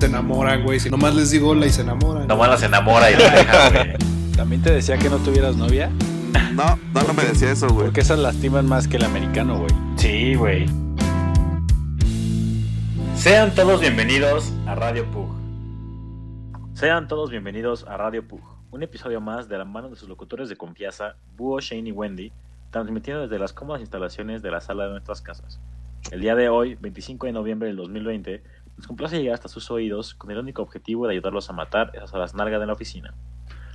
Se enamoran, güey. Si nomás les digo hola y se enamoran. Nomás las enamora y la deja, güey. ¿También te decía que no tuvieras novia? No, no, no me decía eso, güey. Porque esas lastiman más que el americano, güey. Sí, güey. Sean todos bienvenidos a Radio Pug. Sean todos bienvenidos a Radio Pug, un episodio más de la mano de sus locutores de confianza, Búho, Shane y Wendy, transmitiendo desde las cómodas instalaciones de la sala de nuestras casas. El día de hoy, 25 de noviembre del 2020, nos complace llegar hasta sus oídos con el único objetivo de ayudarlos a matar esas horas nargas de la oficina.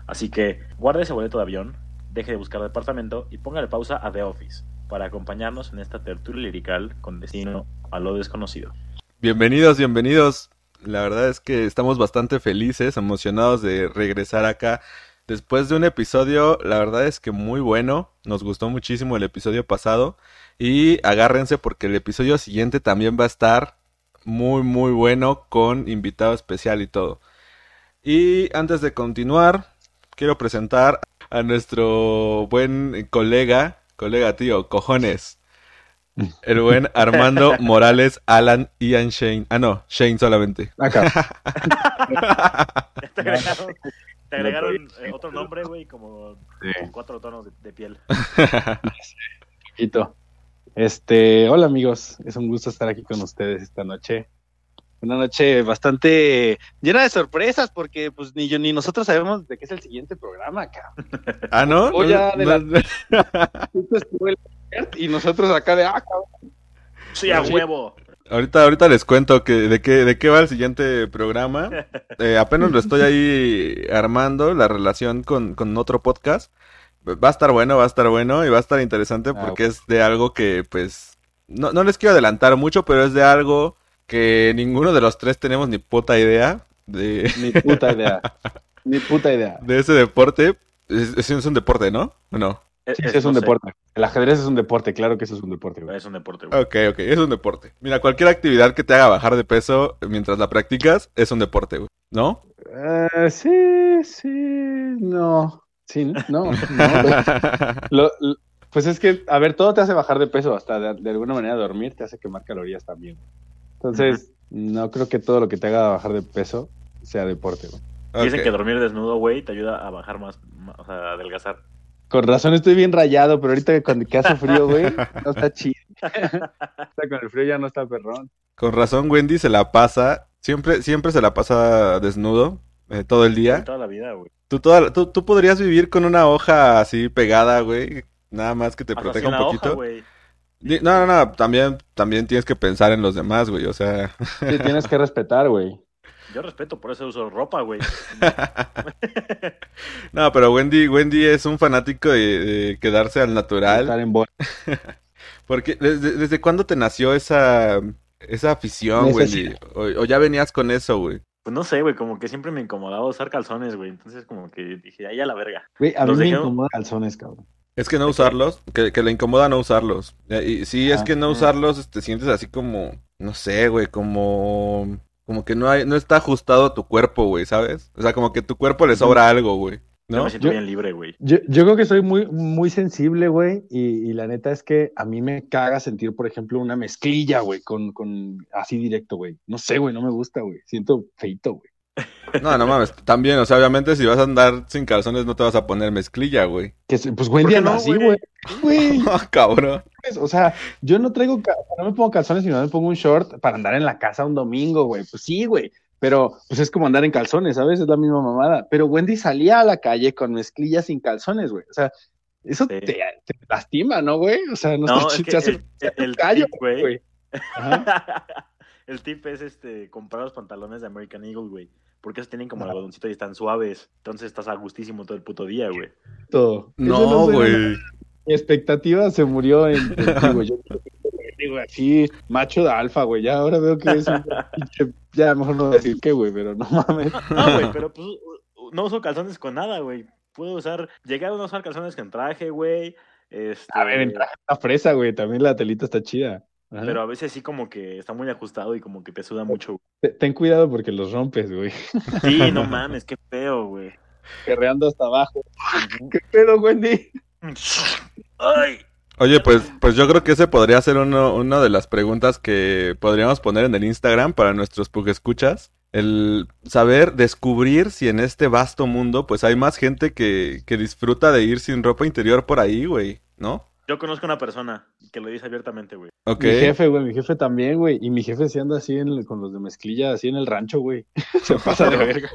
Así que guarde ese boleto de avión, deje de buscar departamento y póngale pausa a The Office para acompañarnos en esta tertulia lirical con destino a lo desconocido. Bienvenidos, bienvenidos. La verdad es que estamos bastante felices, emocionados de regresar acá. Después de un episodio, la verdad es que muy bueno. Nos gustó muchísimo el episodio pasado. Y agárrense porque el episodio siguiente también va a estar muy, muy bueno con invitado especial y todo. Y antes de continuar, quiero presentar a nuestro buen colega, colega tío, cojones. El buen Armando Morales, Alan, Ian Shane. Ah, no, Shane solamente. Acá. te agregaron, te agregaron, eh, otro nombre, güey, como con cuatro tonos de, de piel. Poquito. Este, hola amigos, es un gusto estar aquí con ustedes esta noche. Una noche bastante llena de sorpresas porque pues ni yo ni nosotros sabemos de qué es el siguiente programa, cabrón. Ah, ¿no? O ya de la- No- y nosotros acá de ah, cabrón. Sí, a huevo. Ahorita, ahorita les cuento que de qué, de qué va el siguiente programa. Eh, apenas lo estoy ahí armando, la relación con, con otro podcast. Va a estar bueno, va a estar bueno y va a estar interesante Ah, porque es de algo que, pues, no, no les quiero adelantar mucho, pero es de algo que ninguno de los tres tenemos ni puta idea de, Ni puta idea. Ni puta idea. de ese deporte. Es, un deporte, ¿no? ¿O no? Sí, sí, es un no sé. deporte. El ajedrez es un deporte, claro que eso es un deporte, güey. Es un deporte, güey. Ok, ok, es un deporte. Mira, cualquier actividad que te haga bajar de peso mientras la practicas es un deporte, güey. ¿No? Eh, sí, sí, no. Sí, no, no. Lo- lo- pues es que, a ver, todo te hace bajar de peso, hasta de, de alguna manera dormir te hace quemar calorías también. Entonces, no creo que todo lo que te haga bajar de peso sea deporte, güey. Dicen que dormir desnudo, güey, te ayuda a bajar más, más- o sea, a adelgazar. Con razón estoy bien rayado, pero ahorita cuando que hace frío, güey, no está chido. Ahorita con el frío ya no está perrón. Con razón, Wendy se la pasa, siempre, siempre se la pasa desnudo, eh, todo el día. Toda la vida, güey. Tú, toda- tú, tú podrías vivir con una hoja así pegada, güey, nada más que te Hasta proteja un poquito. hoja, no, no, no, también, también tienes que pensar en los demás, güey, o sea... Sí, tienes que respetar, güey. Yo respeto, por eso uso ropa, güey. No, pero Wendy, Wendy es un fanático de, de quedarse al natural. Estar en bola. Porque, ¿desde, desde cuándo te nació esa, esa afición, Wendy? Necesidad. O, o ya venías con eso, güey. Pues no sé, güey, como que siempre me incomodaba usar calzones, güey. Entonces como que dije, ahí a la verga. Güey, a mí Los me dejé- incomoda calzones, cabrón. Es que no usarlos, que, que le incomoda no usarlos. Eh, Y sí, es Ah, que no usarlos te sientes así como, no sé, güey, como, como que no hay, no está ajustado a tu cuerpo, güey, ¿sabes? O sea, como que tu cuerpo le sobra algo, güey, Yo ¿no? me siento Yo- bien libre, güey. Yo, yo creo que soy muy, muy sensible, güey, y, y la neta es que a mí me caga sentir, por ejemplo, una mezclilla, güey, con, con así directo, güey. No sé, güey, no me gusta, güey. Siento feito, güey. No, no mames, también, o sea, obviamente si vas a andar sin calzones no te vas a poner mezclilla, güey. Que, se- pues, güey, ¿Por qué anda no, así, güey? güey. Güey, Ah, cabrón. pues, o sea, yo no traigo, no me pongo calzones y no me pongo un short para andar en la casa un domingo, güey. Pues sí, güey. Pero, pues es como andar en calzones, ¿sabes? Es la misma mamada. Pero Wendy salía a la calle con mezclillas sin calzones, güey. O sea, eso Sí. te, te lastima, ¿no, güey? O sea, no, No, está es que el, el callo, tip, güey. el tip es este comprar los pantalones de American Eagle, güey. Porque esos tienen como algodoncito y están suaves. Entonces estás a gustísimo todo el puto día, güey. Todo. No, güey. Mi expectativa se murió en, en ti, güey. Yo- güey, así, macho de alfa, güey. Ya ahora veo que es un pinche. Ya mejor no decir qué, güey, pero no mames. No, güey, pero pues no uso calzones con nada, güey. Puedo usar, llegar a no usar calzones con traje, güey. Este, A ver, en traje está fresa, güey. También la telita está chida. Ajá. pero a veces sí como que está muy ajustado y como que te suda mucho. Te- Ten cuidado porque los rompes, güey. Sí, no mames, qué feo, güey. Guerreando hasta abajo. ¿Qué pedo, Wendy? Ay, Oye, pues, pues yo creo que ese podría ser uno, una de las preguntas que podríamos poner en el Instagram para nuestros escuchas. El saber descubrir si en este vasto mundo, pues hay más gente que, que disfruta de ir sin ropa interior por ahí, güey, ¿no? yo conozco una persona que lo dice abiertamente, güey. Mi jefe, güey, mi jefe también, güey. Y mi jefe se anda así en- con los de mezclilla, así en el rancho, güey. Se pasa de verga.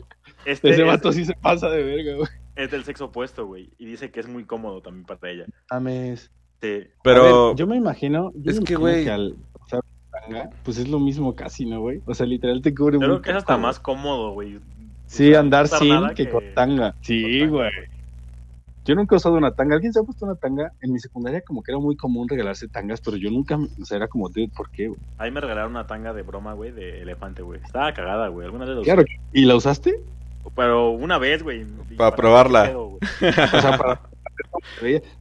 Este Ese es, vato sí se pasa de verga, güey. es del sexo opuesto, güey. Y dice que es muy cómodo también para ella. Mames. Sí. Pero, ver, yo me imagino. yo es me que, güey. al usar tanga, pues es lo mismo casi, ¿no, güey? O sea, literal te cubre Yo creo que es hasta más cómodo, güey. Sí, andar sin que, con tanga. Sí, güey. Yo nunca he usado una tanga. ¿Alguien se ha puesto una tanga? En mi secundaria como que era muy común regalarse tangas, pero yo nunca, o sea, era como, dude, ¿por qué, güey? A mí me regalaron una tanga de broma, güey, de elefante, güey. Estaba cagada, güey. Alguna vez lo usé. Claro. ¿Y la usaste? Pero una vez, güey. Para probarla. qué pedo, güey. O sea, para...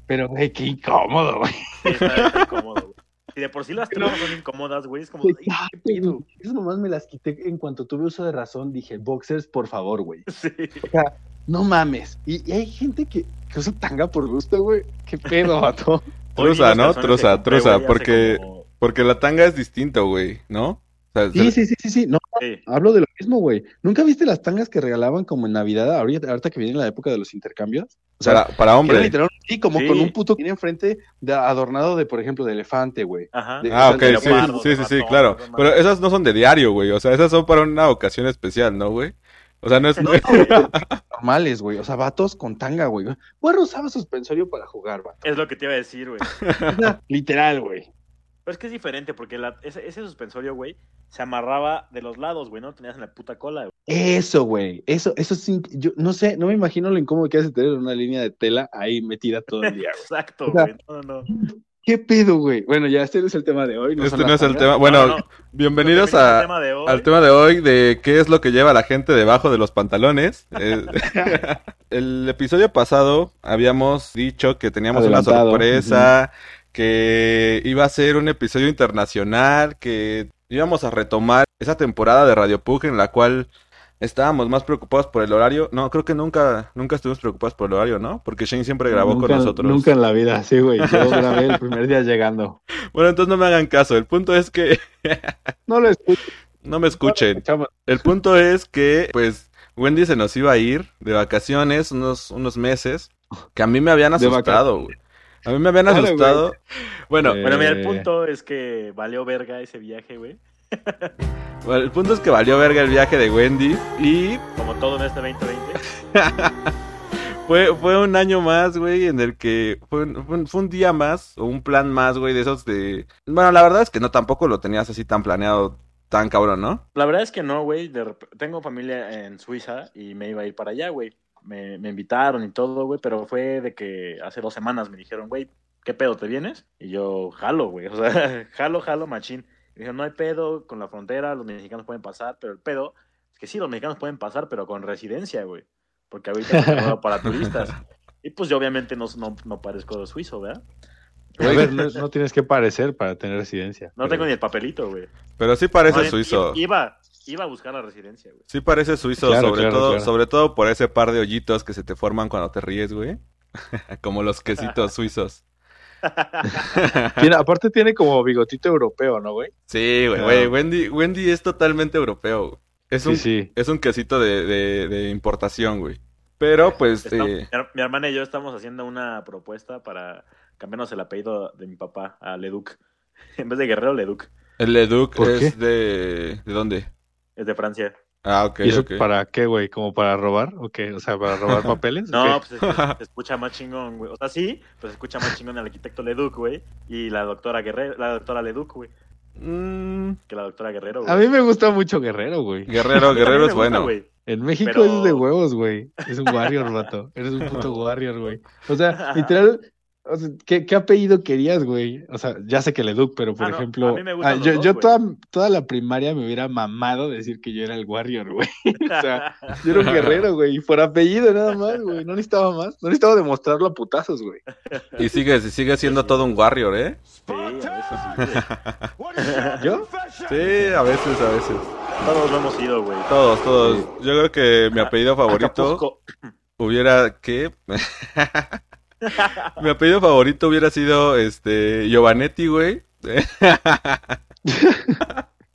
Pero, güey, qué incómodo, güey. Sí, está, está incómodo, güey. Y de por sí las tomas son incómodas, güey. Es como, ay, qué pedo. Esas nomás me las quité en cuanto tuve uso de razón. Dije, boxers, por favor, güey. Sí. No mames. Y, y hay gente que, que usa tanga por gusto, güey. ¿Qué pedo, vato? Truza, ¿no? Truza, truza, porque- como- porque la tanga es distinto, güey, ¿no? Sea, Sí, sí, sí, sí, sí. No, Sí. hablo de lo mismo, güey. ¿Nunca viste las tangas que regalaban como en Navidad, ahorita, ahorita que viene la época de los intercambios? O sea, para, para hombre. literal, sí, como Sí. con un puto que viene enfrente de, adornado de, por ejemplo, de elefante, güey. Ajá. De- Ah, ok, sea, sí, sí, de sí, sí, claro. de. Pero esas no son de diario, güey. O sea, esas son para una ocasión especial, ¿no, güey? O sea, no es... Normales, güey. O sea, vatos con tanga, güey. Bueno, usaba suspensorio para jugar, vato. Es lo que te iba a decir, güey. Literal, güey. Pero es que es diferente, porque la- ese, ese suspensorio, güey, se amarraba de los lados, güey, no lo tenías en la puta cola, güey. Eso, güey. Eso, eso sí. Yo no sé, no me imagino lo incómodo que hace tener una línea de tela ahí metida todo el día, güey. Exacto, O sea, güey. No, no, no. ¿Qué pedo, güey? Bueno, ya este no es el tema de hoy. Este son no es el tema. Bueno, No, no. bienvenidos al a, tema de hoy. al tema de hoy de qué es lo que lleva la gente debajo de los pantalones. Eh, el episodio pasado habíamos dicho que teníamos Adelantado, una sorpresa, que iba a ser un episodio internacional, que íbamos a retomar esa temporada de Radio Pug en la cual estábamos más preocupados por el horario. No, creo que nunca, nunca estuvimos preocupados por el horario, ¿no? Porque Shane siempre grabó Nunca- con nosotros. Nunca en la vida, sí, güey. Yo grabé el primer día llegando. Bueno, entonces no me hagan caso. El punto es que No lo escucho. no me escuchen. El punto es que, pues, Wendy se nos iba a ir de vacaciones unos, unos meses que a mí me habían asustado, güey. A mí me habían Claro, asustado. Bueno, Eh, Bueno, mira, el punto es que valió verga ese viaje, güey. bueno, el punto es que valió verga el viaje de Wendy y Como todo en este 2020. fue, fue un año más, güey, en el que fue un, fue fue un día más o un plan más, güey, de esos de... Bueno, la verdad es que no tampoco lo tenías así tan planeado, tan cabrón, ¿no? La verdad es que no, güey. Tengo familia en Suiza y me iba a ir para allá, güey. Me, me invitaron y todo, güey, pero fue de que hace dos semanas me dijeron, güey, ¿qué pedo, te vienes? Y yo, jalo, güey, o sea, jalo, jalo, machín. Y dijeron, no hay pedo con la frontera, los mexicanos pueden pasar, pero el pedo es que sí, los mexicanos pueden pasar, pero con residencia, güey, porque ahorita es para turistas. Y pues yo obviamente no, no, no parezco suizo, ¿verdad? A ver, no, no tienes que parecer para tener residencia. No tengo ni el papelito, güey. Pero sí parece No, suizo. Iba, iba a buscar la residencia, güey. Sí parece suizo, Claro, sobre claro, todo, claro. sobre todo por ese par de hoyitos que se te forman cuando te ríes, güey. Como los quesitos suizos. Tiene- aparte tiene como bigotito europeo, ¿no, güey? Sí, güey, güey. Wendy, Wendy es totalmente europeo. güey. Es un, Sí, sí. es un quesito de, de, de importación, güey. Pero, pues, Estamos- eh, mi, her- mi hermana y yo estamos haciendo una propuesta para cambiarnos el apellido de mi papá a Leduc. En vez de Guerrero, Leduc. el Leduc ¿Por es qué? de... ¿De dónde? Es de Francia. Ah, ok, ¿Y eso para qué, güey? ¿Como para robar? ¿O qué? O sea, ¿para robar papeles? ¿O No, pues se, se escucha más chingón, güey. O sea, sí, pues se escucha más chingón el arquitecto Leduc, güey. Y la doctora Guerrero, la doctora Leduc, güey. Mm, Que la doctora Guerrero, güey. A mí me gusta mucho Guerrero, güey. Guerrero, Guerrero es gusta, bueno. En México Pero- es de huevos, güey. Es un warrior, vato. Eres un puto warrior, güey. O sea, literal, o sea, ¿qué, qué apellido querías, güey? O sea, ya sé que Leduc, pero por Ah, no, ejemplo, a mí me gustan ah, yo, dos, yo toda, toda la primaria me hubiera mamado decir que yo era el Warrior, güey. O sea, yo era un guerrero, güey, y por apellido nada más, güey. No necesitaba más. No necesitaba demostrarlo a putazos, güey. Y sigue, y sigue siendo todo un warrior, ¿eh? Sí, a veces sí. ¿Yo? Sí, a veces, a veces. Todos lo hemos sido, güey. Todos, todos. Yo creo que mi apellido favorito Acapulco. hubiera... ¿Qué? mi apellido favorito hubiera sido, este, Giovanetti, güey.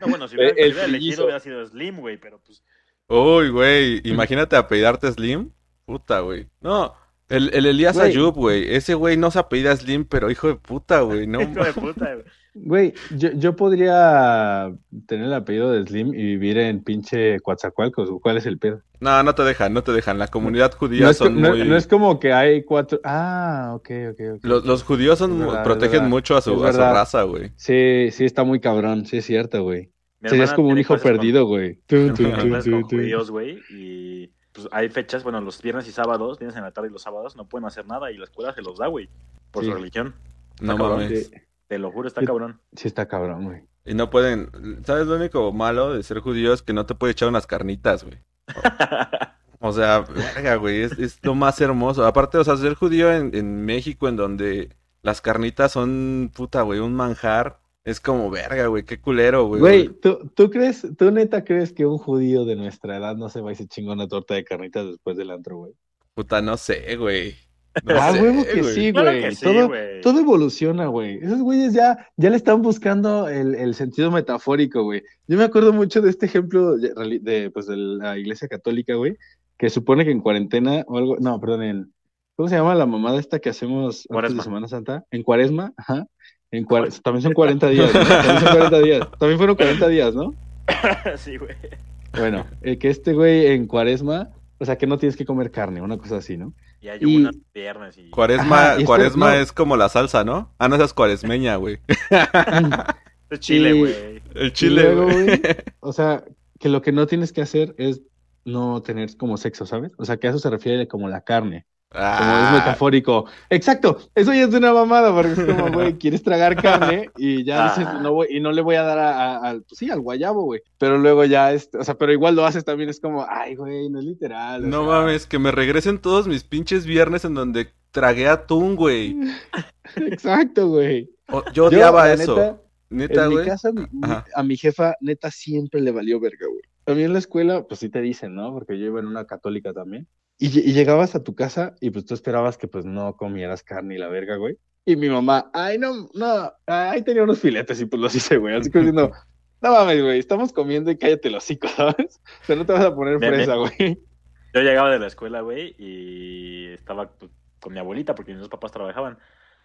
No, bueno, si hubiera, El- si hubiera elegido hubiera sido Slim, güey, pero pues... Uy, güey, imagínate apellidarte Slim. Puta, güey. No, el, el Elías. Ayub, güey. Ese güey no se apellida Slim, pero hijo de puta, güey. No, Hijo de puta, güey. Güey, yo, yo podría tener el apellido de Slim y vivir en pinche Coatzacoalcos. ¿Cuál es el pedo? no, no te dejan, no te dejan. La comunidad judía No es, son no- muy... no es como que hay cuatro. Ah, ok, ok, ok. Los, los judíos son verdad, protegen verdad. mucho a su, a su raza, güey. Sí, sí, está muy cabrón. Sí, es cierto, güey. Serías como un hijo perdido, güey. Clases con tun, tun. judíos, güey, y pues hay fechas, bueno, los viernes y sábados, viernes en la tarde y los sábados no pueden hacer nada y la escuela se los da, güey, por Sí. su religión. No cabrón. mames. Te lo juro, está Sí. cabrón. sí está cabrón, güey. Y no pueden... ¿Sabes lo único malo de ser judío es que no te puede echar unas carnitas, güey? O sea, verga, güey, es, es lo más hermoso. Aparte, o sea, ser judío en, en México, en donde las carnitas son, puta, güey, un manjar, es como, verga, güey, qué culero, güey. Güey, ¿tú, ¿tú crees, tú neta crees que un judío de nuestra edad no se va y se chinga una torta de carnitas después del antro, güey? Puta, no sé, güey. No ah, sé, huevo que güey. sí, Claro güey. que sí, todo, güey. todo evoluciona, güey. Esos güeyes ya, ya le están buscando el, el sentido metafórico, güey. Yo me acuerdo mucho de este ejemplo de, pues, de la iglesia católica, güey, que supone que en cuarentena o algo, no, perdón, en, ¿cómo se llama la mamada esta que hacemos antes de Semana Santa? En cuaresma, ajá. En cuar- también son 40 días, ¿no? También son 40 días. También fueron 40 días, ¿no? sí, güey. Bueno, eh, que este güey en cuaresma, o sea, que no tienes que comer carne, una cosa así, ¿no? Y hay Y- unas viernes y... Cuaresma, Ajá, y esto- cuaresma no. es como la salsa, ¿no? Ah, no, esa es cuaresmeña, güey. Es Chile, güey. El chile, güey, o sea, que lo que no tienes que hacer es no tener como sexo, ¿sabes? O sea, que a eso se refiere como la carne, como es Ah, metafórico. Exacto, eso ya es una mamada, porque es como, güey, quieres tragar carne y ya dices, Ah. no voy, y no le voy a dar a- pues sí, al guayabo, güey. Pero luego ya, es, o sea, pero igual lo haces también, es como, ay, güey, no es literal. no sea, mames, que me regresen todos mis pinches viernes en donde tragué atún, güey. Exacto, güey. O- Yo odiaba la eso. neta, Neta, en mi casa, Ajá. a mi jefa, neta, siempre le valió verga, güey. Mí en la escuela, pues sí te dicen, ¿no? Porque yo iba en una católica también. Y, lle- y llegabas a tu casa y pues tú esperabas que pues no comieras carne y la verga, güey. Y mi mamá, ay, no, no, ahí tenía unos filetes y pues los hice, güey. Así como diciendo, no mames, güey, estamos comiendo y cállate los hocico, ¿sabes? Pero no te vas a poner fresa, güey. Yo llegaba de la escuela, güey, y estaba pues, con mi abuelita porque mis dos papás trabajaban.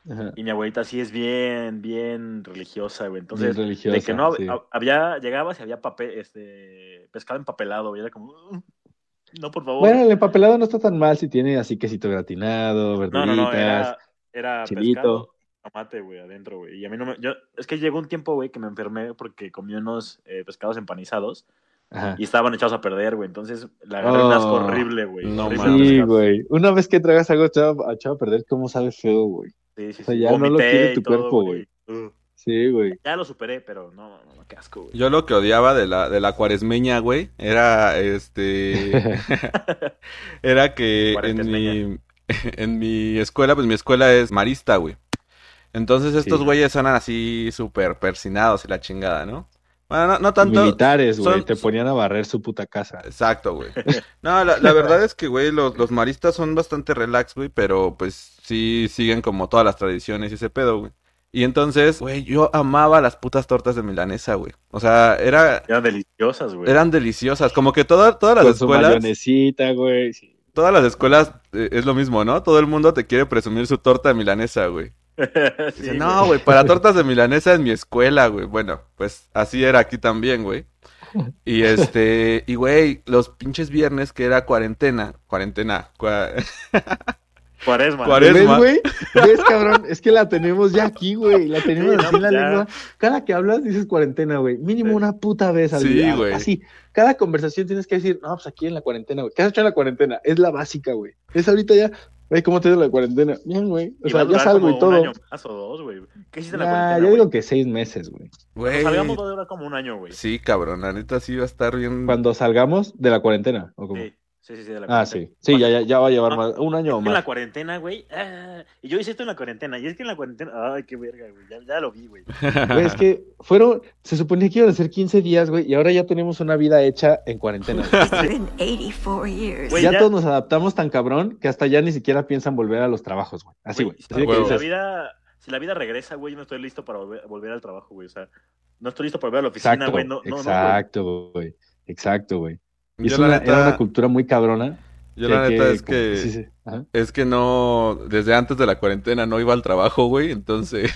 Ajá. Y mi abuelita sí es bien, bien religiosa, güey. Entonces, religiosa, de que no sí. había, llegabas y había papel, este, pescado empapelado, güey. Era como, "Uh, no, por favor. Bueno, el empapelado no está tan mal si tiene así quesito gratinado, no, verduritas. no, no, era, era chilito. pescado, tomate, güey, adentro, güey. Y a mí no me, yo, es que llegó un tiempo, güey, que me enfermé porque comí unos eh, pescados empanizados Ajá. y estaban echados a perder, güey. Entonces, la agarré un asco Oh, horrible, güey. no Sí, güey. Una vez que tragas algo echado, echado a perder, ¿cómo sabe feo, güey? Sí, sí, O sea, sí. ya no lo quiere tu todo, cuerpo, güey. Uh, Sí, güey. Ya lo superé, pero no, no, no, qué asco, güey. Yo lo que odiaba de la, de la cuaresmeña, güey, era este. era que en mi, en mi escuela, pues mi escuela es marista, güey. Entonces estos Sí. güeyes son así súper persinados y la chingada, ¿no? Bueno, no, no tanto. Militares, güey, son- te ponían a barrer su puta casa. Exacto, güey. No, la, la verdad es que, güey, los, los maristas son bastante relax, güey, pero pues sí siguen como todas las tradiciones y ese pedo, güey. Y entonces, güey, yo amaba las putas tortas de milanesa, güey. O sea, era, Eran deliciosas, güey. eran deliciosas. Como que toda- todas las Con su escuelas, mayonesita, güey. sí. todas las escuelas eh, es lo mismo, ¿no? Todo el mundo te quiere presumir su torta de milanesa, güey. Sí, Dice, no, güey, para tortas de milanesa en mi escuela, güey. Bueno, pues así era aquí también, güey. Y este, y güey, los pinches viernes que era cuarentena, cuarentena, cua- Cuaresma. Cuaresma. ¿Ves, güey? ¿Ves, cabrón? Es que la tenemos ya aquí, güey. La tenemos Sí, así en la ya. lengua. Cada que hablas dices cuarentena, güey. Mínimo una puta vez al Sí, día. güey. Así. Cada conversación tienes que decir, no, pues aquí en la cuarentena, güey. ¿Qué has hecho en la cuarentena? Es la básica, güey. Es ahorita ya. Güey, ¿cómo te ido la cuarentena? Bien, güey. O Y sea, ya salgo como y Un todo. año más o dos, güey. ¿Qué hiciste en la Nah, cuarentena, yo güey? digo que seis meses, güey. Güey. Cuando salgamos va a durar como un año, güey. Sí, cabrón, la neta sí va a estar bien. Cuando salgamos de la cuarentena, ¿o cómo? Sí, sí, sí, sí, de la Ah, cuarentena. sí. Sí, ya, ya, ya va a llevar Ah, más, un año o que en la más. cuarentena, güey. ah, y yo hice esto en la cuarentena. Y es que en la cuarentena. Ay, qué verga, güey. Ya, ya lo vi, güey. Güey, es que fueron, se suponía que iban a ser 15 días, güey, y ahora ya tenemos una vida hecha en cuarentena. güey. It's been 84 years. Güey, ya, ya- todos nos adaptamos tan cabrón que hasta ya ni siquiera piensan volver a los trabajos, güey. Así, güey. Así que si la vida, si la vida regresa, güey, yo no estoy listo para volver, volver al trabajo, güey. O sea, no estoy listo para volver a la oficina, Exacto, güey. No, no, no, güey. exacto, güey. Y Yo es la una, neta, era una cultura muy cabrona. yo la neta que- es que sí, sí. Ajá. es que no desde antes de la cuarentena no iba al trabajo, güey, entonces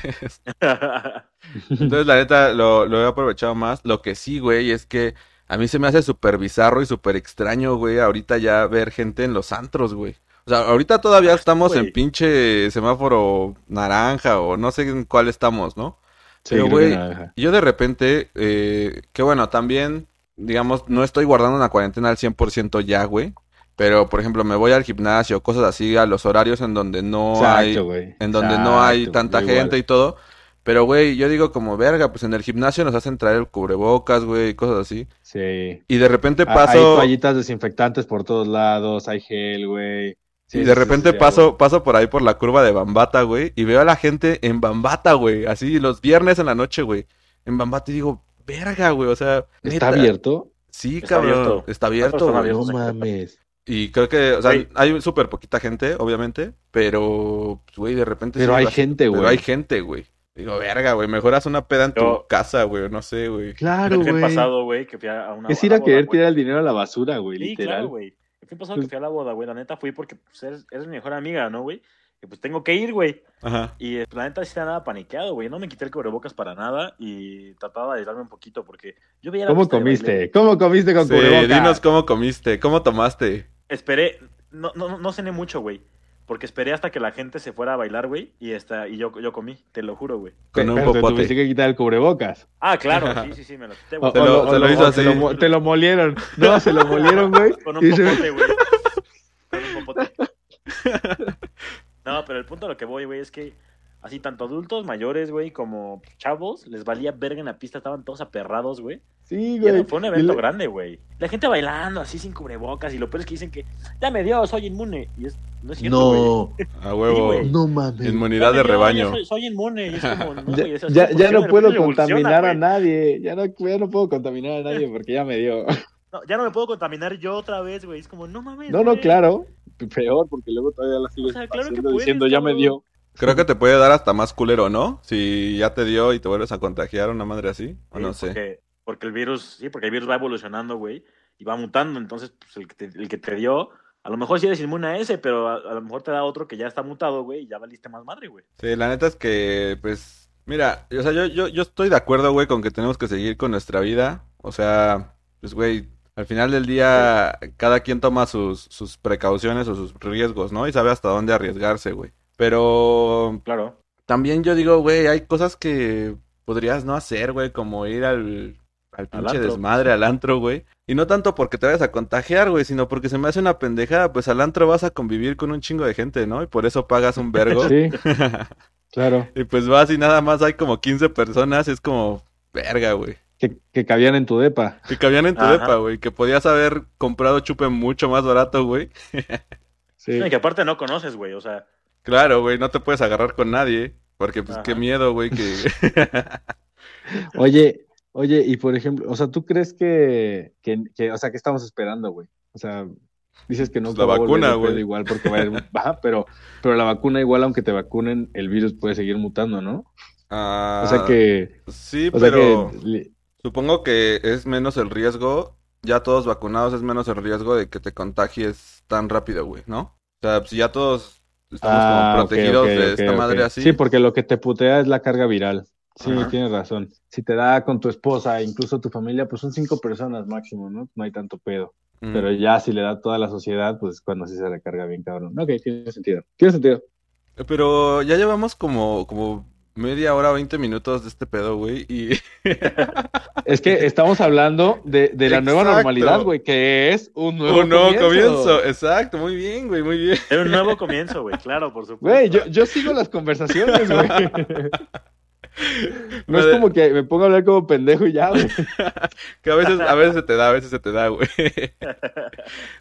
entonces la neta lo, lo he aprovechado más. Lo que sí, güey, es que a mí se me hace súper bizarro y súper extraño, güey, ahorita ya ver gente en los antros, güey. O sea, ahorita todavía estamos güey. en pinche semáforo naranja o no sé en cuál estamos, ¿no? Sí, Pero, güey. Yo de repente, eh, que bueno, también, digamos, no estoy guardando una cuarentena al 100% ya, güey. Pero, por ejemplo, me voy al gimnasio, cosas así, a los horarios en donde no hay, Exacto, güey. en donde no hay tanta igual. gente y todo. Pero, güey, yo digo como, verga, pues en el gimnasio nos hacen traer el cubrebocas, güey, y cosas así. Sí. Y de repente Ah, Hay paso, toallitas desinfectantes por todos lados, hay gel, güey. Sí, y de repente sí, sí, paso, paso por ahí por la curva de Bambata, güey, y veo a la gente en Bambata, güey, así los viernes en la noche, güey, en Bambata y digo, verga, güey, o sea, ¿Está neta, abierto? Sí, Está cabrón, abierto. está abierto, güey. No mames. Y creo que, o sea, Güey. hay súper poquita gente, obviamente, pero, pues, güey, de repente Pero sí hay vas- gente, Pero güey. hay gente, güey. Digo, verga, güey, mejor haz una peda en tu casa, güey, no sé, güey. Claro, güey. pasado, güey, que fui a una Es a ir la a boda, querer güey. tirar el dinero a la basura, güey, Sí, literal. claro, güey. El fin pasado que fui a la boda, güey, la neta fui porque pues, eres, eres mi mejor amiga, ¿no, güey? Pues tengo que ir, güey. Ajá. Y eh, la neta sí estaba paniqueado, güey. No me quité el cubrebocas para nada y trataba de aislarme un poquito porque yo veía la ¿Cómo comiste? ¿Cómo comiste con Sí, cubrebocas? dinos cómo comiste, cómo tomaste. Esperé, no, no, no cené mucho, güey. Porque esperé hasta que la gente se fuera a bailar, güey. Y, esta, y yo, yo comí, te lo juro, güey. Con un popote. tuviste que quitar el cubrebocas. Ah, claro, sí, sí, sí, me lo quité, güey. Lo- o se lo hizo o así. Te lo, mo- te lo molieron. No, se lo molieron, güey. Con un popote, güey. Con un popote. No, pero el punto a lo que voy, güey, es que así tanto adultos mayores, güey, como chavos, les valía verga en la pista, estaban todos aperrados, güey. Sí, Y güey. fue un Y evento le- grande, güey. La gente bailando así sin cubrebocas y lo peor es que dicen que ya me dio, soy inmune. Y es, no es cierto, güey. No, A huevo. güey. no mames. Inmunidad de dio, rebaño. Soy, soy inmune. Y es como, no, Ya, ya, ya funciona, no puedo contaminar a nadie. Ya no, ya no puedo contaminar a nadie porque ya me dio. No, ya no me puedo contaminar yo otra vez, güey. Es como, no mames. No, no, güey. claro. Peor, porque luego todavía la sigues O sea, claro puedes, diciendo ya me cabrón". dio. Creo que te puede dar hasta más culero, ¿no? Si ya te dio y te vuelves a contagiar una madre así, o Sí, no sé. Porque, porque el virus, sí, porque el virus va evolucionando, güey, y va mutando. Entonces, pues, el, que te, el que te dio, a lo mejor sí eres inmune a ese, pero a, a lo mejor te da otro que ya está mutado, güey, y ya valiste más madre, güey. Sí, la neta es que, pues, mira, o sea, yo, yo, yo estoy de acuerdo, güey, con que tenemos que seguir con nuestra vida. O sea, pues, güey, al final del día, cada quien toma sus, sus precauciones o sus riesgos, ¿no? Y sabe hasta dónde arriesgarse, güey. Pero Claro. también yo digo, güey, hay cosas que podrías no hacer, güey, como ir al, al pinche desmadre, al antro, güey. Y no tanto porque te vayas a contagiar, güey, sino porque se me hace una pendejada, pues al antro vas a convivir con un chingo de gente, ¿no? Y por eso pagas un vergo. Sí, claro. Y pues vas y nada más hay como 15 personas, es como, verga, güey. Que, que cabían en tu depa. Que cabían en tu Ajá. depa, güey. Que podías haber comprado chupe mucho más barato, güey. Sí. No, y que aparte no conoces, güey, o sea, Claro, güey, no te puedes agarrar con nadie. Porque pues qué miedo, güey, que... Oye, oye, y por ejemplo, o sea, ¿tú crees que, que, que- o sea, ¿qué estamos esperando, güey? O sea, dices que no Pues la va vacuna, güey. igual porque va a ir, Ajá, pero, pero la vacuna igual, aunque te vacunen, el virus puede seguir mutando, ¿no? Ah, O sea que, Sí, o sea pero que, supongo que es menos el riesgo, ya todos vacunados es menos el riesgo de que te contagies tan rápido, güey, ¿no? O sea, si ya todos estamos Ah, como protegidos de esta madre así. Sí, porque lo que te putea es la carga viral. Sí, Ajá. tienes razón. Si te da con tu esposa, incluso tu familia, pues son cinco personas máximo, ¿no? No hay tanto pedo. Mm. Pero ya si le da toda la sociedad, pues cuando sí se recarga bien, cabrón. Ok, tiene sentido. Tiene sentido. Pero ya llevamos como, como media hora, 20 minutos de este pedo, güey. Y Es que estamos hablando de, de la nueva normalidad, güey, que es un nuevo, un nuevo comienzo. comienzo. Exacto, muy bien, güey, muy bien. Era un nuevo comienzo, güey, claro, por supuesto. Güey, yo, yo sigo las conversaciones, güey. No es como que me pongo a hablar como pendejo y ya, güey. Que a veces, a veces se te da, a veces se te da, güey.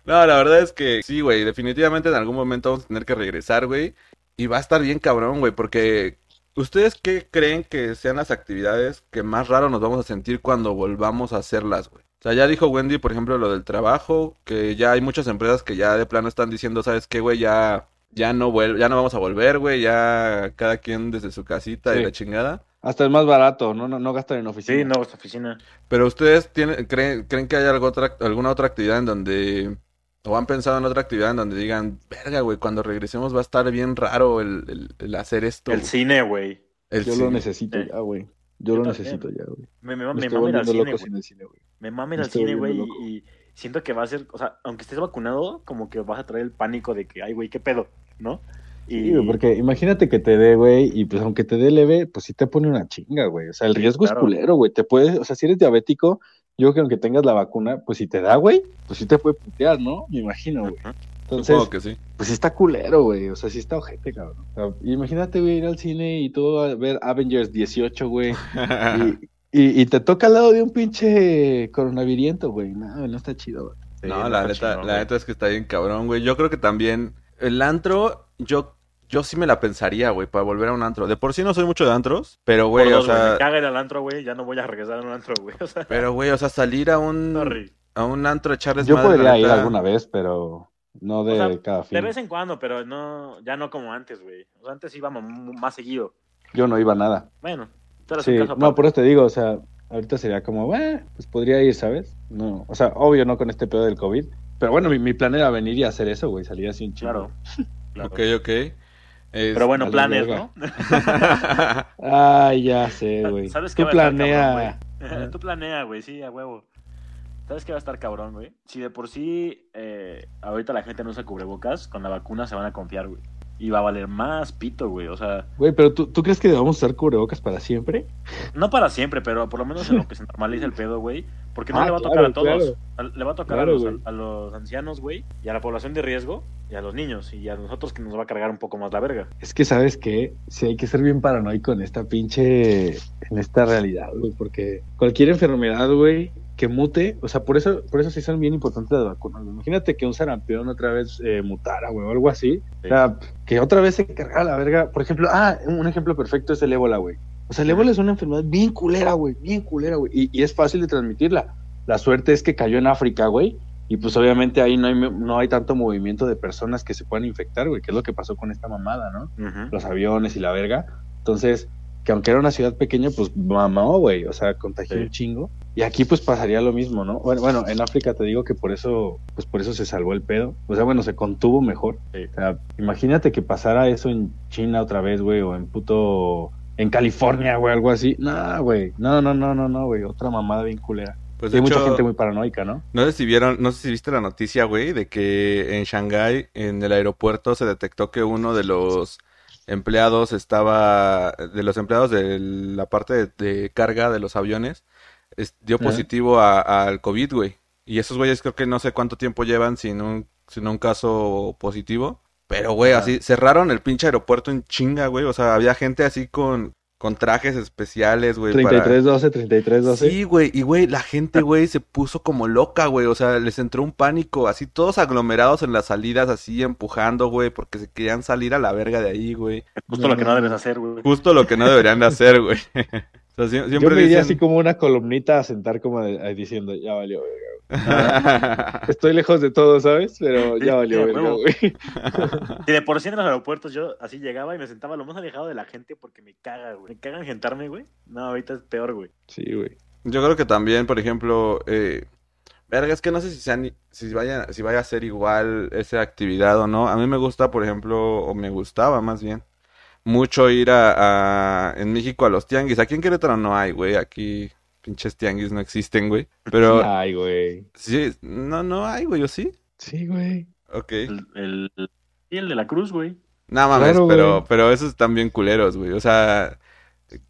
No, la verdad es que sí, güey. Definitivamente en algún momento vamos a tener que regresar, güey. Y va a estar bien cabrón, güey, porque ¿ustedes qué creen que sean las actividades que más raro nos vamos a sentir cuando volvamos a hacerlas, güey? O sea, ya dijo Wendy, por ejemplo, lo del trabajo, que ya hay muchas empresas que ya de plano están diciendo, ¿sabes qué, güey? Ya, ya no vuel ya no vamos a volver, güey, ya cada quien desde su casita y la chingada. Hasta es más barato, no, no, no gastan en oficina. Sí, no, esta oficina. Pero ustedes tienen, creen, creen que hay algo otra, alguna otra actividad en donde, o han pensado en otra actividad en donde digan, verga, güey, cuando regresemos va a estar bien raro el, el- el hacer esto. El güey"? cine, güey. Yo cine. lo necesito Sí. ya, güey. Yo, Yo lo también. necesito ya, güey. Me, me, Me me ir al cine, güey. Me mama ir Me al cine, güey, y, siento que va a ser, o sea, aunque estés vacunado, como que vas a traer el pánico de que, ay, güey, qué pedo, ¿no? Y Sí, güey, porque imagínate que te dé, güey, y pues aunque te dé leve, pues sí te pone una chinga, güey. O sea, el Sí, riesgo claro. es culero, güey. Te puedes, o sea, si eres diabético, yo creo que aunque tengas la vacuna, pues si te da, güey, pues sí te puede putear, ¿no? Me imagino, güey. Entonces, Supongo que sí. pues sí está culero, güey. O sea, sí está ojete, cabrón. O sea, imagínate, güey, ir al cine y todo a ver Avengers 18, güey. Y, y, y te toca al lado de un pinche coronavirus, güey. No, no está chido, güey. Sí, no, no la neta, la neta es que está bien cabrón, güey. Yo creo que también el antro, yo, yo sí me la pensaría, güey, para volver a un antro. De por sí no soy mucho de antros, pero, güey, o dos, sea, me caga ir al antro, güey, ya no voy a regresar a un antro, güey. O sea, pero, güey, o sea, salir a un, sorry. a un antro a echarles Yo madre, podría ir alguna vez, pero no de O sea, cada fin. De vez en cuando, pero no, ya no como antes, güey. O sea, antes íbamos más seguido. Yo no iba a nada. Bueno, Sí, un caso no, por eso te digo, o sea, ahorita sería como, bueno, pues podría ir, ¿sabes? No, o sea, obvio no con este pedo del COVID, pero bueno, mi, mi plan era venir y hacer eso, güey, salir así un chingo. Claro. claro. Ok, ok. Es- Pero bueno, planes, verga. ¿no? Ay, ya sé, güey. ¿Sabes qué Tú va a estar planea. cabrón, güey? Tú planea, güey, sí, a huevo. ¿Sabes qué va a estar cabrón, güey? Si de por sí eh, ahorita la gente no usa cubrebocas, con la vacuna se van a confiar, güey. Y va a valer más pito, güey. O sea, Güey, pero ¿tú, ¿tú crees que debamos usar cubrebocas para siempre? no para siempre, pero por lo menos en lo que se normaliza el pedo, güey. Porque no Ah, le va a tocar claro, a todos. claro. Le va a tocar Claro, a, los, a los ancianos, güey. Y a la población de riesgo. Y a los niños. Y a nosotros que nos va a cargar un poco más la verga. Es que, ¿sabes qué? Sí hay que ser bien paranoico en esta pinche, en esta realidad, güey, porque cualquier enfermedad, güey, que mute, o sea, por eso, por eso sí son bien importantes las vacunas. Imagínate que un sarampión otra vez eh, mutara, güey, o algo así. O sea, que otra vez se cargara la verga. Por ejemplo, ah, un ejemplo perfecto es el ébola, güey. O sea, el ébola es una enfermedad bien culera, güey, bien culera, güey, y, y es fácil de transmitirla. La suerte es que cayó en África, güey, y pues obviamente ahí no hay, no hay tanto movimiento de personas que se puedan infectar, güey, que es lo que pasó con esta mamada, ¿no? Los aviones y la verga. Entonces, que aunque era una ciudad pequeña, pues mamó, güey, o sea, contagió Sí. un chingo. Y aquí pues pasaría lo mismo, ¿no? Bueno, bueno, en África te digo que por eso, pues por eso se salvó el pedo. O sea, bueno, se contuvo mejor. Sí. O sea, imagínate que pasara eso en China otra vez, güey, o en puto, en California, güey, algo así. No, güey, no, no, no, no, no, güey, otra mamada bien culera. Pues Y hay mucha gente muy paranoica, ¿no? no sé si vieron, no sé si viste la noticia, güey, de que en Shanghái, en el aeropuerto, se detectó que uno de los empleados estaba, de los empleados de la parte de, de carga de los aviones, es- dio positivo al COVID, güey. Y esos güeyes creo que no sé cuánto tiempo llevan sin un, sin un caso positivo. Pero, güey, así cerraron el pinche aeropuerto en chinga, güey. O sea, había gente así con, con trajes especiales, güey. para- 3312, 3312. Sí, güey, y güey, la gente, güey, se puso como loca, güey, o sea, les entró un pánico, así todos aglomerados en las salidas, así empujando, güey, porque se querían salir a la verga de ahí, güey. Justo lo que no debes hacer, güey. Justo lo que no deberían de hacer, güey. O sea, sie- Yo me dicen... así como una columnita a sentar como de- ahí diciendo, ya valió, verga. Estoy lejos de todo, ¿sabes? Pero ya valió, verga, güey. Y de por sí en los aeropuertos yo así llegaba y me sentaba lo más alejado de la gente porque me caga, güey. Me cagan sentarme, güey. No, ahorita es peor, güey. Sí, güey. Yo creo que también, por ejemplo, eh, verga, es que no sé si sean, si vaya, si vaya a ser igual esa actividad o no. A mí me gusta, por ejemplo, o me gustaba más bien, mucho ir a, a- en México a los tianguis. Aquí en Querétaro no hay, güey. Aquí pinches tianguis no existen, güey. Pero Ay, güey. sí, no, no hay, güey, ¿o sí? Sí, güey. Ok. El, el, y el de la cruz, güey. No mames, Claro, pero, güey. pero esos están bien culeros, güey. O sea,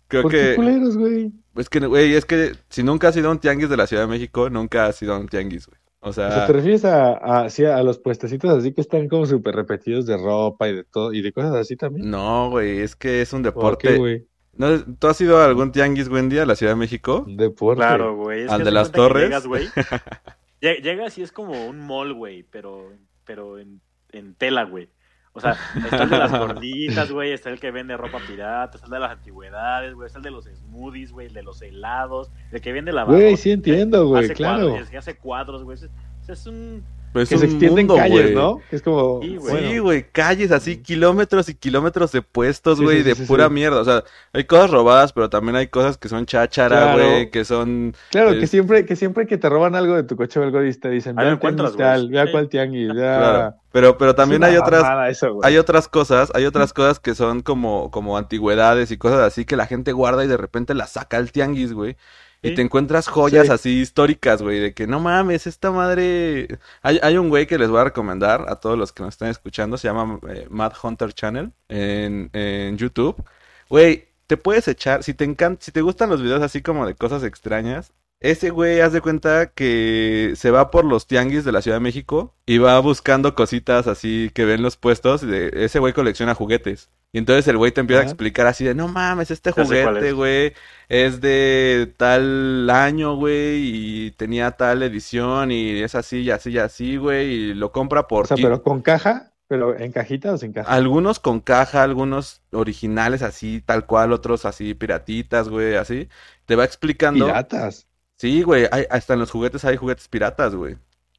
creo ¿Por qué que... culeros, güey? Es que, güey, es que si nunca has ido a un tianguis de la Ciudad de México, nunca has ido a un tianguis, güey. O O sea, ¿te refieres a, a, sí, a los puestecitos así que están como súper repetidos de ropa y de todo, y de cosas así también? no, güey, es que es un ¿Por deporte. qué, güey? ¿No? ¿Tú has ido a algún tianguis, Wendy, a la Ciudad de México? Deporte. Claro, güey. ¿Al que de las torres? Llegas, güey. Lle- Llegas y es como un mall, güey, pero, pero en, en tela, güey. O sea, está el de las gorditas, güey, está el que vende ropa pirata, está el de las antigüedades, güey, está el de los smoothies, güey, el de los helados, el que vende la Güey, sí entiendo, güey, claro. Cuadros, hace cuadros, güey. Es, es un... Pues Que se extienden mundo, calles, güey. ¿no? Es como, Sí, güey. bueno, calles así, kilómetros y kilómetros de puestos, güey, sí, de sí, pura mierda. O sea, hay cosas robadas, pero también hay cosas que son cháchara, Claro. güey, que son... Claro, que siempre, que siempre que te roban algo de tu coche o algo te dicen, ve encuentras, tal, ve a Sí. cuál tianguis, ve a- Claro. Pero, pero también hay otras... eso. Hay otras cosas, hay otras cosas que son como, como antigüedades y cosas así que la gente guarda y de repente las saca al tianguis, güey. Y te encuentras joyas Sí. así históricas, güey, de que no mames, esta madre... Hay, hay un güey que les voy a recomendar a todos los que nos están escuchando, se llama eh, Mad Hunter Channel en, en YouTube. Güey, te puedes echar, si te encanta, si te gustan los videos así como de cosas extrañas, ese güey, haz de cuenta que se va por los tianguis de la Ciudad de México y va buscando cositas así que ven los puestos. y de, ese güey colecciona juguetes. Y entonces el güey te empieza a explicar así de, no mames, este juguete, es. güey, es de tal año, güey, y tenía tal edición y es así y así y así, güey, y lo compra por O sea, pero con caja, pero en cajita o sin caja. algunos con caja, algunos originales así, tal cual, otros así piratitas, güey, así. Te va explicando. Piratas. Sí, güey, hay, hasta en los juguetes hay juguetes piratas, güey.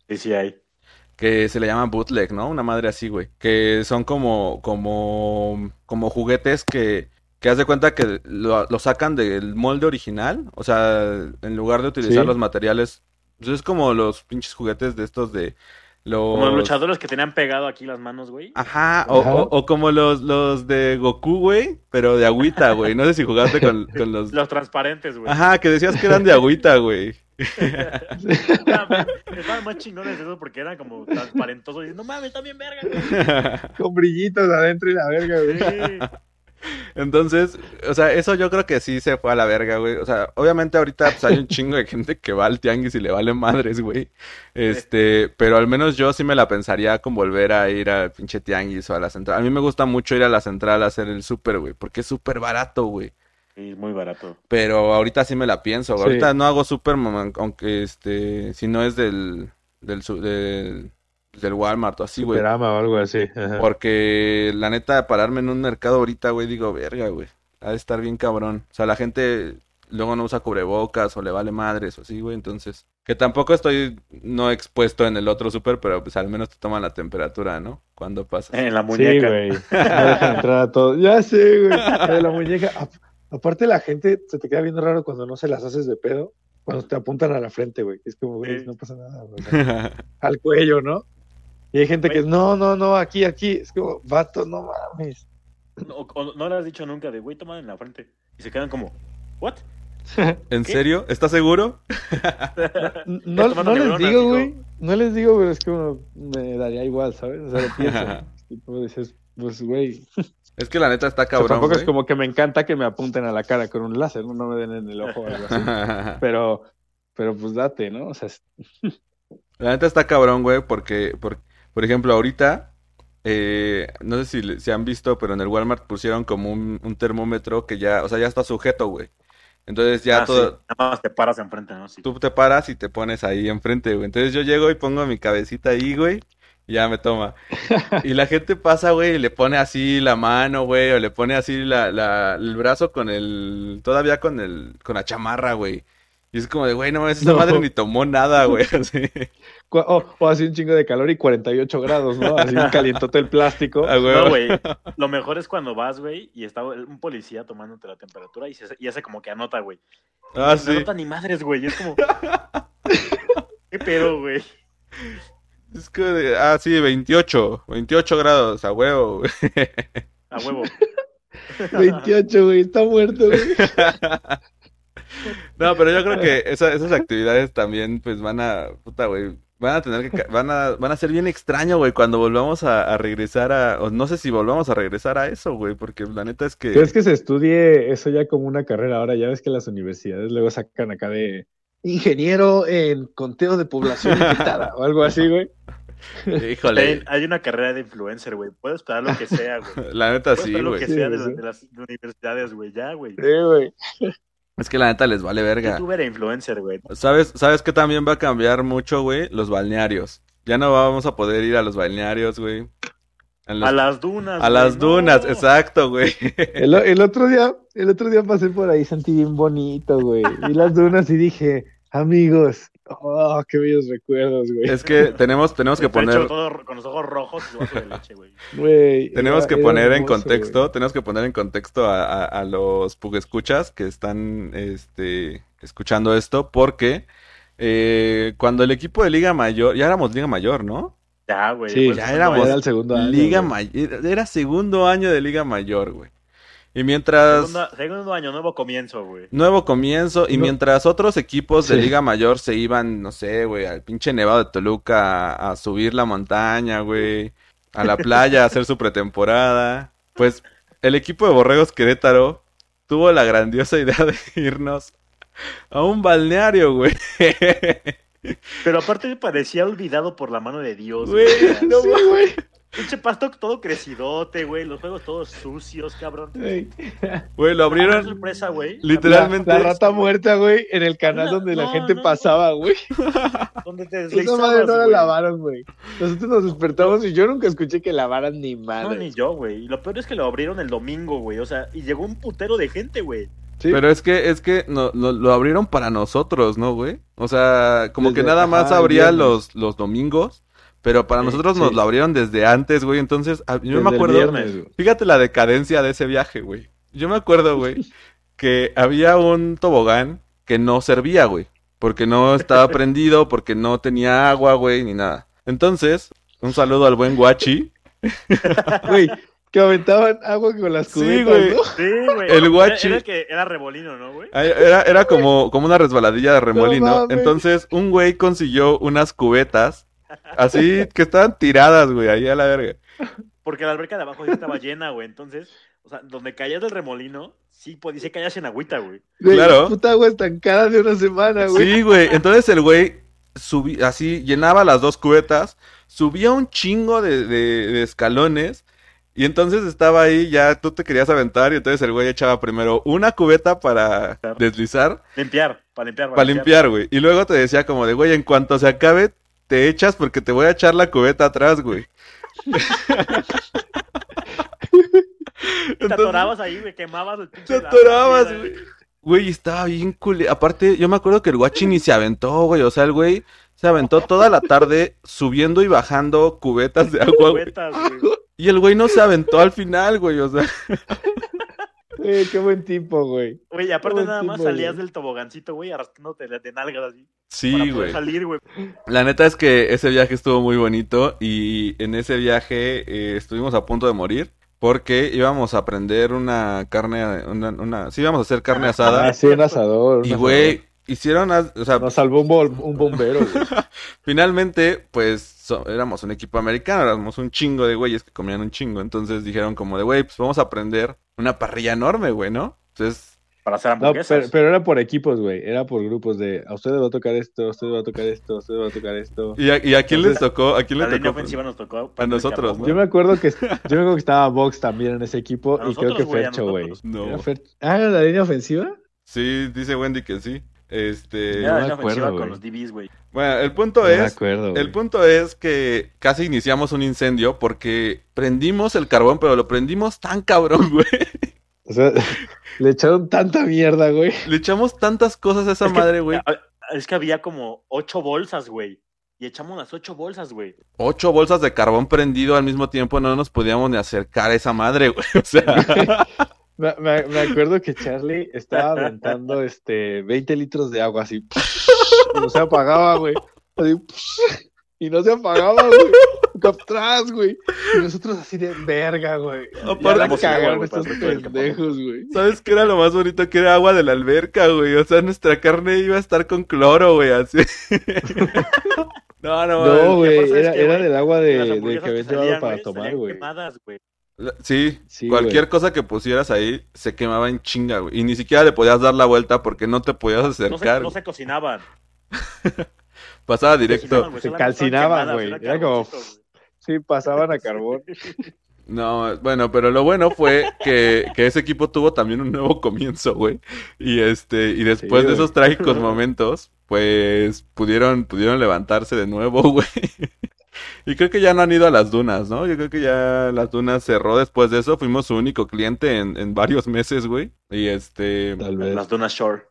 Sí, sí hay. Que se le llaman bootleg, ¿no? Una madre así, güey. Que son como, como, como juguetes que, que haz de cuenta que lo, lo sacan del molde original. O sea, en lugar de utilizar Sí. los materiales. pues es como los pinches juguetes de estos de los. Como los luchadores que tenían pegado aquí las manos, güey. Ajá, o, o- o como los, los de Goku, güey, pero de agüita, güey. No sé si jugaste con, con los... Los transparentes, güey. Ajá, que decías que eran de agüita, güey. Estaban estaban más chingones de eso porque eran como transparentosos. Y no mames, está bien verga, güey. Con brillitos adentro y la verga, güey. Sí. Entonces, o sea, eso yo creo que sí se fue a la verga, güey. O sea, obviamente ahorita pues, hay un chingo de gente que va al tianguis y le vale madres, güey. Este, pero al menos yo sí me la pensaría con volver a ir al pinche tianguis o a la central. A mí me gusta mucho ir a la central a hacer el súper, güey, porque es súper barato, güey. Sí, muy barato. Pero ahorita sí me la pienso. Sí. Ahorita no hago súper, mamá, aunque este, si no es del, del, su- del, del Walmart o así, güey. Superama o algo así. ajá. Porque la neta, pararme en un mercado ahorita, güey, digo, verga, güey. Ha de estar bien cabrón. O sea, la gente luego no usa cubrebocas o le vale madres o así, güey. Entonces, que tampoco estoy no expuesto en el otro súper, pero pues al menos te toman la temperatura, ¿no? Cuando pasa. En la Sí, muñeca. güey. No dejan entrar a todos. Ya sé, güey. La de la muñeca. A- Aparte, la gente se te queda viendo raro cuando no se las haces de pedo. Cuando te apuntan a la frente, güey. Es como, güey, Sí. no pasa nada. güey. Al cuello, ¿no? Y hay gente que, no, no, no, aquí, aquí. Es como, vato, no mames. No, no le has dicho nunca de, güey, toma en la frente. Y se quedan como, ¿what? ¿En ¿Qué? serio? ¿Estás seguro? No, no les digo, güey. No les digo, pero es como, me daría igual, ¿sabes? O sea, lo pienso. Tipo, dices, pues, güey. Es que la neta está O sea, cabrón, tampoco es como que me encanta que me apunten a la cara con un láser, no, no me den en el ojo o algo así. Pero, pero pues date, ¿no? O sea, es- La neta está cabrón, güey, porque, por, por ejemplo, ahorita, eh, no sé si le- si han visto, pero en el Walmart pusieron como un, un termómetro que ya, o sea, ya está sujeto, güey. Entonces ya Ah, todo, sí. Nada más te paras enfrente, ¿no? Sí. tú te paras y te pones ahí enfrente, güey. Entonces yo llego y pongo mi cabecita ahí, güey, y ya me toma. Y la gente pasa, güey, y le pone así la mano, güey, o le pone así la, la, el brazo con el, todavía con el, con la chamarra, güey. Y es como de, güey, no esa No. madre ni tomó nada, güey, así. o, o así un chingo de calor y 48 grados, ¿no? Así calientote el plástico. Ah, güey. No, güey. Lo mejor es cuando vas, güey, y está un policía tomándote la temperatura y, se, y hace como que anota, güey. Ah, No sí. anota ni madres, güey. Es como. ¿Qué pedo, güey? Es que, de- ah, sí, 28, 28 grados, a huevo, güey. A huevo. 28, güey, está muerto, güey. No, pero yo creo que esa- esas actividades también, pues van a, puta, güey, van a tener que, van a, van a ser bien extraño, güey, cuando volvamos a, a regresar a, o no sé si volvamos a regresar a eso, güey, porque la neta es que, ¿Crees que se estudie eso ya como una carrera ahora? Ya ves que las universidades luego sacan acá de ingeniero en conteo de población infectada o algo así, güey. híjole, Hay, una carrera de influencer, güey. Puedes esperar lo que sea, güey. la neta Puedes sí, lo que sea de, sí. la- de las universidades, güey. Ya, güey. Sí, güey. Es que la neta les vale verga. Youtuber e influencer, güey. ¿Sabes, sabes que también va a cambiar mucho, güey? Los balnearios. Ya no vamos a poder ir a los balnearios, güey. A, los- A las dunas. a güey, las no. dunas, exacto, güey. El, el otro día, el otro día pasé por ahí, sentí bien bonito, güey. Vi las dunas y dije, amigos, oh, qué bellos recuerdos, güey. Es que tenemos, tenemos que hecho, poner, todo con los ojos rojos y su vaso de leche, güey. Güey, tenemos era- que poner en contexto, güey. tenemos que poner en contexto a, a, a los escuchas que están, este, escuchando esto, porque eh, cuando el equipo de Liga Mayor, ya éramos Liga Mayor, ¿no? Ya, güey. Sí, pues, ya éramos Era el segundo año. Liga. Mayor, era segundo año de Liga Mayor, güey. Y mientras... Segundo, segundo año, nuevo comienzo, güey. Nuevo comienzo, y No. mientras otros equipos de Sí. Liga Mayor se iban, no sé, güey, al pinche Nevado de Toluca a, a subir la montaña, güey, a la playa a hacer su pretemporada, pues el equipo de Borregos Querétaro tuvo la grandiosa idea de irnos a un balneario, güey. Pero aparte me parecía olvidado por la mano de Dios, Güey, güey. no Sí, güey. Pinche pasto todo crecidote, güey. Los juegos todos sucios, cabrón. Güey. Güey, lo Una abrieron sorpresa, güey. literalmente. La, la rata muerta, güey, en el canal No, donde la no, gente no. pasaba, güey. Donde te Esa deslizabas, madre no la güey. lavaron, güey. Nosotros nos despertamos y yo nunca escuché que lavaran ni No, madre. ni yo, güey. Y lo peor es que lo abrieron el domingo, güey. O sea, y llegó un putero de gente, güey. Sí. Pero es que, es que no, no- lo abrieron para nosotros, ¿no, güey? O sea, como que nada ajá, más el abría los, los domingos, pero para Sí, nosotros nos sí. lo abrieron desde antes, güey. Entonces, a- yo Desde me el acuerdo, viernes, güey. fíjate la decadencia de ese viaje, güey. Yo me acuerdo, güey, que había un tobogán que no servía, güey. Porque no estaba prendido, porque no tenía agua, güey, ni nada. Entonces, un saludo al buen Guachi. Güey, que aventaban agua con las Sí, cubetas, güey. ¿no? Sí, güey. El guachi. Era, el que era rebolino, ¿no, güey? Era, era como, como una resbaladilla de remolino. Entonces, un güey consiguió unas cubetas, así que estaban tiradas, güey, ahí a la verga. Porque la alberca de abajo sí estaba llena, güey. Entonces, o sea, donde caías del remolino, sí, pues dice caías en agüita, güey. Claro. Puta agua estancada de una semana, güey. Sí, güey. Entonces el güey subí, así, llenaba las dos cubetas, subía un chingo de, de- de escalones. Y entonces estaba ahí, ya tú te querías aventar, y entonces el güey echaba primero una cubeta para deslizar, Limpiar, para limpiar. para limpiar, güey. Y luego te decía como de, güey, en cuanto se acabe, te echas porque te voy a echar la cubeta atrás, güey. Te atorabas ahí, güey, quemabas el pinche. Te atorabas, güey. Güey, estaba bien cool. Aparte, yo me acuerdo que el guachi ni se aventó, güey. O sea, el güey se aventó toda la tarde subiendo y bajando cubetas de agua, güey. Cubetas, güey. Y el güey no se aventó al final, güey. O sea, Güey, qué buen tipo, güey. Güey, y aparte nada más tipo, salías güey. del tobogancito, güey, arrastrándote de nalgas así. para sí, poder güey. salir, güey. La neta es que ese viaje estuvo muy bonito. Y en ese viaje eh, estuvimos a punto de morir. Porque íbamos a aprender una carne, una, una, sí íbamos a hacer carne asada. Ah, sí, un asador. un y asador. güey, hicieron, o sea, Nos salvó un, bol- un bombero, güey. Finalmente, pues so- éramos un equipo americano, éramos un chingo de güeyes que comían un chingo. Entonces dijeron como de, güey, pues vamos a aprender una parrilla enorme, güey, ¿no? Entonces, Para hacer No, hamburguesas. pero, pero era por equipos, güey. Era por grupos de a usted le va a tocar esto, a usted le va a tocar esto, a usted le va a tocar esto. ¿y a, y a quién les tocó? ¿A quién la le línea tocó? ofensiva nos tocó. A nosotros, ¿no? Yo me acuerdo que yo me acuerdo que estaba Vox también en ese equipo A y creo que Fercho, güey. No. ¿Era Fer- Ah, ¿era la línea ofensiva? Sí, dice Wendy que sí. Este, Era la me línea ofensiva acuerdo, con los DBs, güey. bueno, el punto No me es, acuerdo, güey. el punto es que casi iniciamos un incendio porque prendimos el carbón, pero lo prendimos tan cabrón, güey. O sea, le echaron tanta mierda, güey. Le echamos tantas cosas a esa Es que- madre, güey. Es que había como ocho bolsas, güey. Y echamos las ocho bolsas, güey. Ocho bolsas de carbón prendido al mismo tiempo, no nos podíamos ni acercar a esa madre, güey. O sea, Me, me- me acuerdo que Charlie estaba aventando este 20 litros de agua así. Y no se apagaba, güey. Así, Y no se apagaba, güey. Atrás, güey. Y nosotros así de verga, güey. Aparte- cagaron estos pendejos, güey. ¿Sabes qué era lo más bonito? Que era agua de la alberca, güey. O sea, nuestra carne iba a estar con cloro, güey, así. no, no, No, güey, aparte, ¿sabes era, era del agua de, de que habían llevado para tomar, güey. Sí, Sí, cualquier güey. cosa que pusieras ahí se quemaba en chinga, güey. Y ni siquiera le podías dar la vuelta porque no te podías No se, acercar. no se cocinaban. Pasaba directo. Se calcinaban, güey. Era como-. Sí, pasaban a carbón. No, bueno, pero lo bueno fue que, que ese equipo tuvo también un nuevo comienzo, güey. Y este, y después Sí, de esos trágicos momentos, pues pudieron, pudieron levantarse de nuevo, güey. Y creo que ya no han ido a las dunas, ¿no? Yo creo que ya las dunas cerró después de eso. Fuimos su único cliente en, en varios meses, güey. Y este, Tal vez. Las Dunas Shore.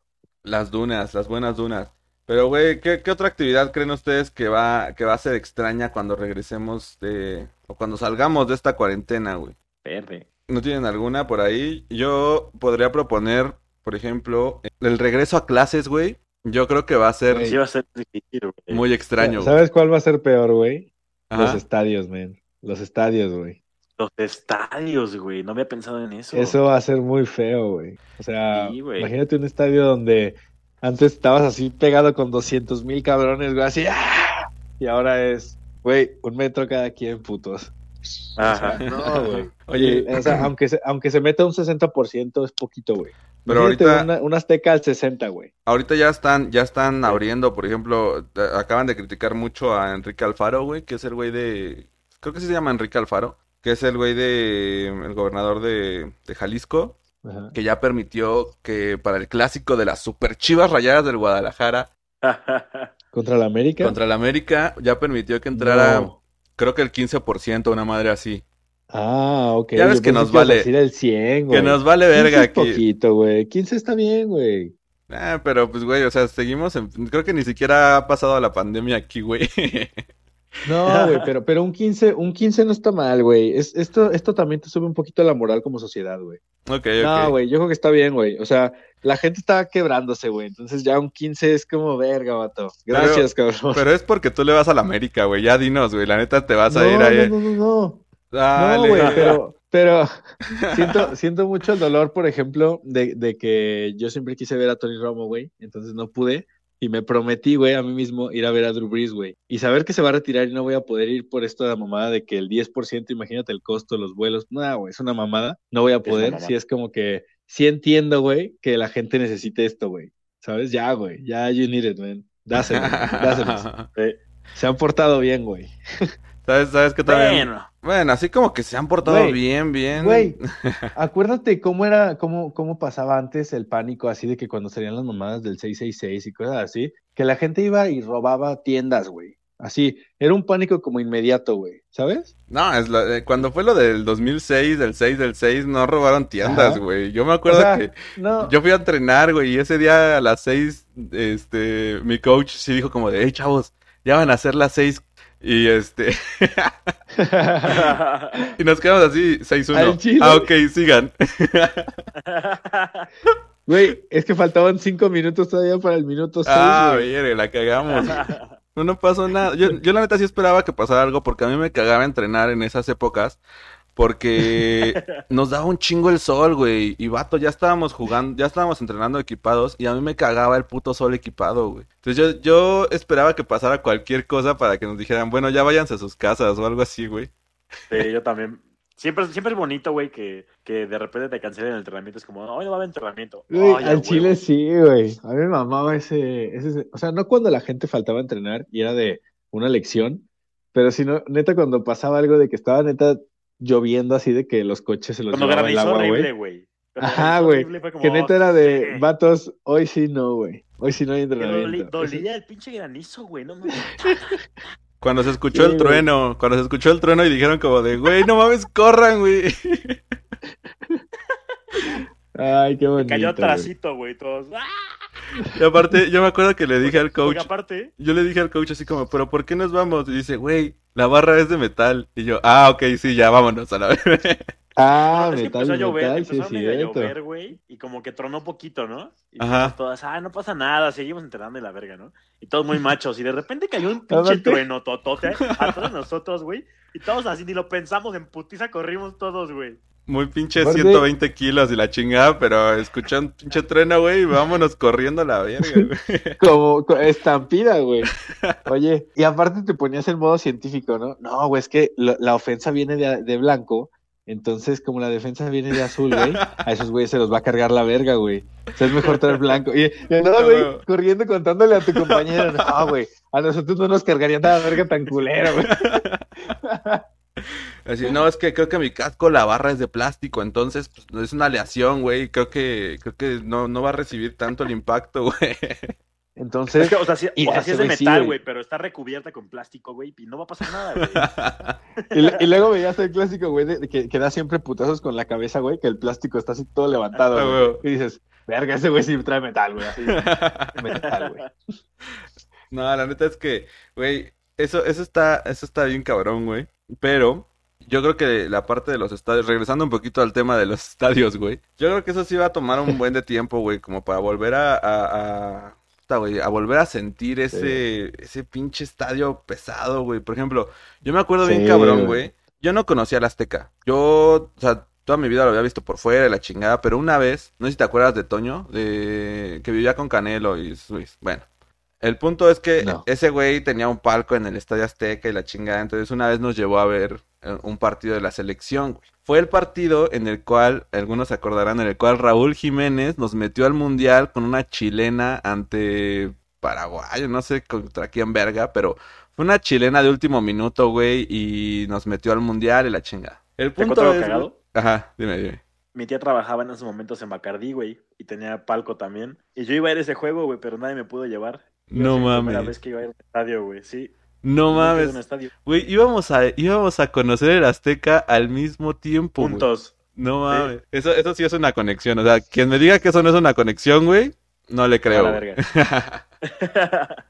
las dunas, las buenas dunas. Pero, güey, ¿qué, qué otra actividad creen ustedes que va, que va a ser extraña cuando regresemos de, o cuando salgamos de esta cuarentena, güey? Verde. ¿No tienen alguna por ahí? Yo podría proponer, por ejemplo, el regreso a clases, güey. Yo creo que va a ser. Sí va a ser difícil, güey. muy extraño, güey. ¿Sabes cuál va a ser peor, güey? Los estadios, man. Los estadios, güey. Los estadios, güey. No había pensado en eso. Eso va a ser muy feo, güey. O sea, Sí, imagínate un estadio donde antes estabas así pegado con 200 mil cabrones, güey, así. ¡ah! Y ahora es, güey, un metro cada quien, putos. Ajá. No, güey. Oye. o sea, aunque se, aunque se meta un 60% es poquito, güey. Pero ahorita- una, una Azteca al 60, güey. Ahorita ya están, ya están abriendo, por ejemplo, acaban de criticar mucho a Enrique Alfaro, güey, que es el güey de, creo que sí se llama Enrique Alfaro, que es el güey de, el gobernador de, de Jalisco, Ajá. que ya permitió que para el clásico de las super chivas rayadas del Guadalajara Contra la América. contra el América, ya permitió que entrara, No. creo que el 15%, una madre así. Ah, ok. Ya ves Yo que nos a vale- decir el 100, Que nos vale 15 verga aquí. poquito, güey. 15 está bien, güey. Ah, pero pues, güey, o sea, seguimos en... Creo que ni siquiera ha pasado la pandemia aquí, güey. No, güey, pero, pero un 15, un 15 no está mal, güey. Es, esto, esto también te sube un poquito la moral como sociedad, güey. Ok, No, güey, yo creo que está bien, güey. O sea, la gente está quebrándose, güey. Entonces ya un 15 es como verga, vato. Gracias, cabrón. Pero es porque tú le vas a la América, güey. Ya dinos, güey. La neta te vas a no, ir ahí. no, no, no, no. Dale. No, güey, pero, pero siento, siento mucho el dolor, por ejemplo, de, de que yo siempre quise ver a Tony Romo, güey, entonces no pude. Y me prometí, güey, a mí mismo ir a ver a Drew Brees, güey. Y saber que se va a retirar y no voy a poder ir por esto de la mamada de que el 10%, imagínate el costo, los vuelos. No, güey, es una mamada. No voy a poder. mamada. Sí, es como que sí entiendo, güey, que la gente necesite esto, güey. ¿Sabes? Ya, güey. Ya, you need it, man. Dáselos. Sí. Se han portado bien, güey. ¿Sabes, sabes qué también? Bueno, Bueno, así como que se han portado Güey, bien, bien. Güey, acuérdate cómo era, cómo, cómo pasaba antes el pánico, así de que cuando salían las mamadas del 666 y cosas así, que la gente iba y robaba tiendas, güey. Así, era un pánico como inmediato, güey, ¿sabes? No, es lo- eh, cuando fue lo del 2006, del 6 del 6, no robaron tiendas, Ajá. güey. Yo me acuerdo O sea, que No, yo fui a entrenar, güey, y ese día a las 6, este, mi coach sí dijo como de, hey, chavos, ya van a ser las 6. Y este, y nos quedamos así, 6-1. Al chile. Ah, ok, sigan. güey, es que faltaban cinco minutos todavía para el minuto seis, Ah, güey. verga, la cagamos. No, no pasó nada. Yo, yo la neta sí esperaba que pasara algo porque a mí me cagaba entrenar en esas épocas porque nos daba un chingo el sol, güey. Y vato, ya estábamos jugando, ya estábamos entrenando equipados y a mí me cagaba el puto sol equipado, güey. Entonces yo, yo esperaba que pasara cualquier cosa para que nos dijeran, bueno, ya váyanse a sus casas o algo así, güey. sí, yo también. Siempre, siempre es bonito, güey, que, que de repente te cancelen el entrenamiento. Es como, hoy no va a haber entrenamiento. Güey, Ay, al chile sí, güey. A mí me mamaba ese, ese, o sea, no cuando la gente faltaba a entrenar y era de una lección, pero sino, neta, cuando pasaba algo de que estaba neta lloviendo así de que los coches se los Cuando llevaba el granizó agua, horrible, güey. Ajá, güey. Que neta era de, sí. vatos, hoy sí no, güey. Hoy sí no hay entrenamiento. dolía el pinche granizo, güey. No mames. Cuando se escuchó Sí, el trueno, cuando se escuchó el trueno y dijeron como de, güey, no mames, corran, güey. Ay, qué bonito. Cayó güey. atrasito, güey. Todos. ¡Ah! Y aparte, yo me acuerdo que le dije al coach, aparte, Yo le dije al coach así como, pero ¿por qué nos vamos? Y dice, güey, la barra es de metal. Y yo, ah, ok, sí, ya vámonos a la vez. Ah, No, es que metal, empezó a llover, metal, sí empezó es a llover, güey, y como que tronó poquito, ¿no? Y Ajá. dijimos todas, ah, no pasa nada, seguimos entrenando y la verga, ¿no? Y todos muy machos, y de repente cayó un pinche trueno totote a todos nosotros, güey, y todos así, ni lo pensamos, en putiza corrimos todos, güey. Muy pinche Aparte- 120 kilos y la chingada, pero escuché un pinche trueno, güey, y vámonos corriendo a la verga, güey. Como co- estampida, güey. Oye, y aparte te ponías en modo científico, ¿no? No, güey, es que lo- la ofensa viene de, de blanco, entonces como la defensa viene de azul, güey, a esos güeyes se los va a cargar la verga, güey. O sea, es mejor traer blanco. Y, no, güey, corriendo contándole a tu compañero, no, güey, a nosotros no nos cargarían nada verga tan culero, güey. Así, no, es que creo que mi casco, la barra es de plástico, entonces pues, es una aleación, güey. Creo que, creo que no, no va a recibir tanto el impacto, güey. Entonces, Es que, o sea, sí, y o sea, ese es de metal, güey. pero está recubierta con plástico, güey, y no va a pasar nada, güey. y, y luego veías el clásico, güey, que, que da siempre putazos con la cabeza, güey, que el plástico está así todo levantado, Ah, güey. Y dices, verga, ese güey sí trae metal, güey, así. Metal, güey. No, la neta es que, güey, eso, eso está, eso está bien cabrón, güey. Pero yo creo que la parte de los estadios, regresando un poquito al tema de los estadios, güey. Yo creo que eso sí va a tomar un buen de tiempo, güey, como para volver a, a, a, puta, güey, a volver a sentir ese, ese pinche estadio pesado, güey. Por ejemplo, yo me acuerdo bien cabrón, güey. Yo no conocía el Azteca. Yo, o sea, toda mi vida lo había visto por fuera la chingada, pero una vez, no sé si te acuerdas de Toño, de que vivía con Canelo y Luis. Bueno, el punto es que No. ese güey tenía un palco en el Estadio Azteca y la chingada, entonces una vez nos llevó a ver eh, un partido de la selección, güey. Fue el partido en el cual, algunos se acordarán, en el cual Raúl Jiménez nos metió al Mundial con una chilena ante Paraguay, no sé contra quién verga, pero fue una chilena de último minuto, güey, y nos metió al Mundial y la chingada. El ¿Te punto algo es, cagado? Ajá, dime, dime. Mi tía trabajaba en esos momentos en Bacardí, güey, y tenía palco también. Y yo iba a ir a ese juego, güey, pero nadie me pudo llevar. No ser la mames. vez que iba a ir a un estadio, güey, sí. No mames. Güey, íbamos a, íbamos a conocer el Azteca al mismo tiempo, güey. Puntos. No mames. Eso, eso sí es una conexión. O sea, quien me diga que eso no es una conexión, güey, no le creo. Verga.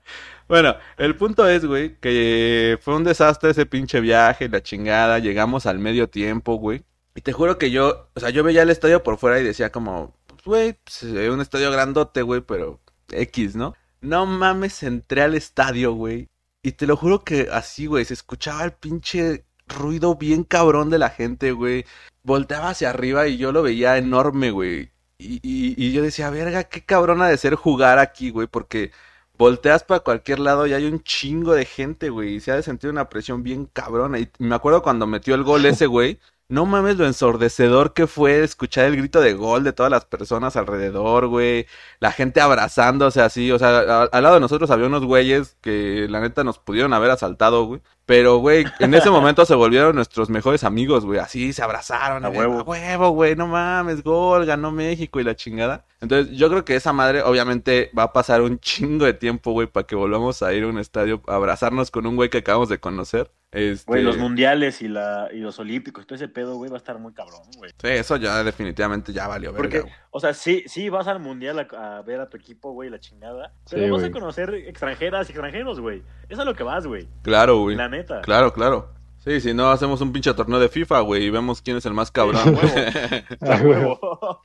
Bueno, el punto es, güey, que fue un desastre ese pinche viaje, la chingada. Llegamos al medio tiempo, güey. Y te juro que yo, o sea, yo veía el estadio por fuera y decía como, pues, güey, pues, es un estadio grandote, güey, pero X, ¿no? No mames, entré al estadio, güey. Y te lo juro que así, güey, se escuchaba el pinche ruido bien cabrón de la gente, güey. Volteaba hacia arriba y yo lo veía enorme, güey. Y, y, y yo decía, verga, qué cabrón ha de ser jugar aquí, güey, porque volteas para cualquier lado y hay un chingo de gente, güey, y se ha de sentir una presión bien cabrona. Y me acuerdo cuando metió el gol ese, güey, no mames lo ensordecedor que fue escuchar el grito de gol de todas las personas alrededor, güey, la gente abrazándose así, o sea, a- al lado de nosotros había unos güeyes que la neta nos pudieron haber asaltado, güey. Pero, güey, en ese momento se volvieron nuestros mejores amigos, güey. Así se abrazaron. A de, huevo. A huevo, güey. No mames, gol, ganó México y la chingada. Entonces, yo creo que esa madre, obviamente, va a pasar un chingo de tiempo, güey, para que volvamos a ir a un estadio a abrazarnos con un güey que acabamos de conocer. Este... Güey, los mundiales y, la, y los olímpicos, todo ese pedo, güey, va a estar muy cabrón, güey. Sí, eso ya definitivamente ya valió, verga, Porque, güey. o sea, sí, sí vas al mundial a, a ver a tu equipo, güey, la chingada. Pero Sí, vas güey. a conocer extranjeras y extranjeros, güey. Eso es a lo que vas, güey. Claro, güey. La neta. Claro, claro. Sí, si no hacemos un pinche torneo de FIFA, güey, y vemos quién es el más cabrón. Sí, a güey. huevo. A huevo.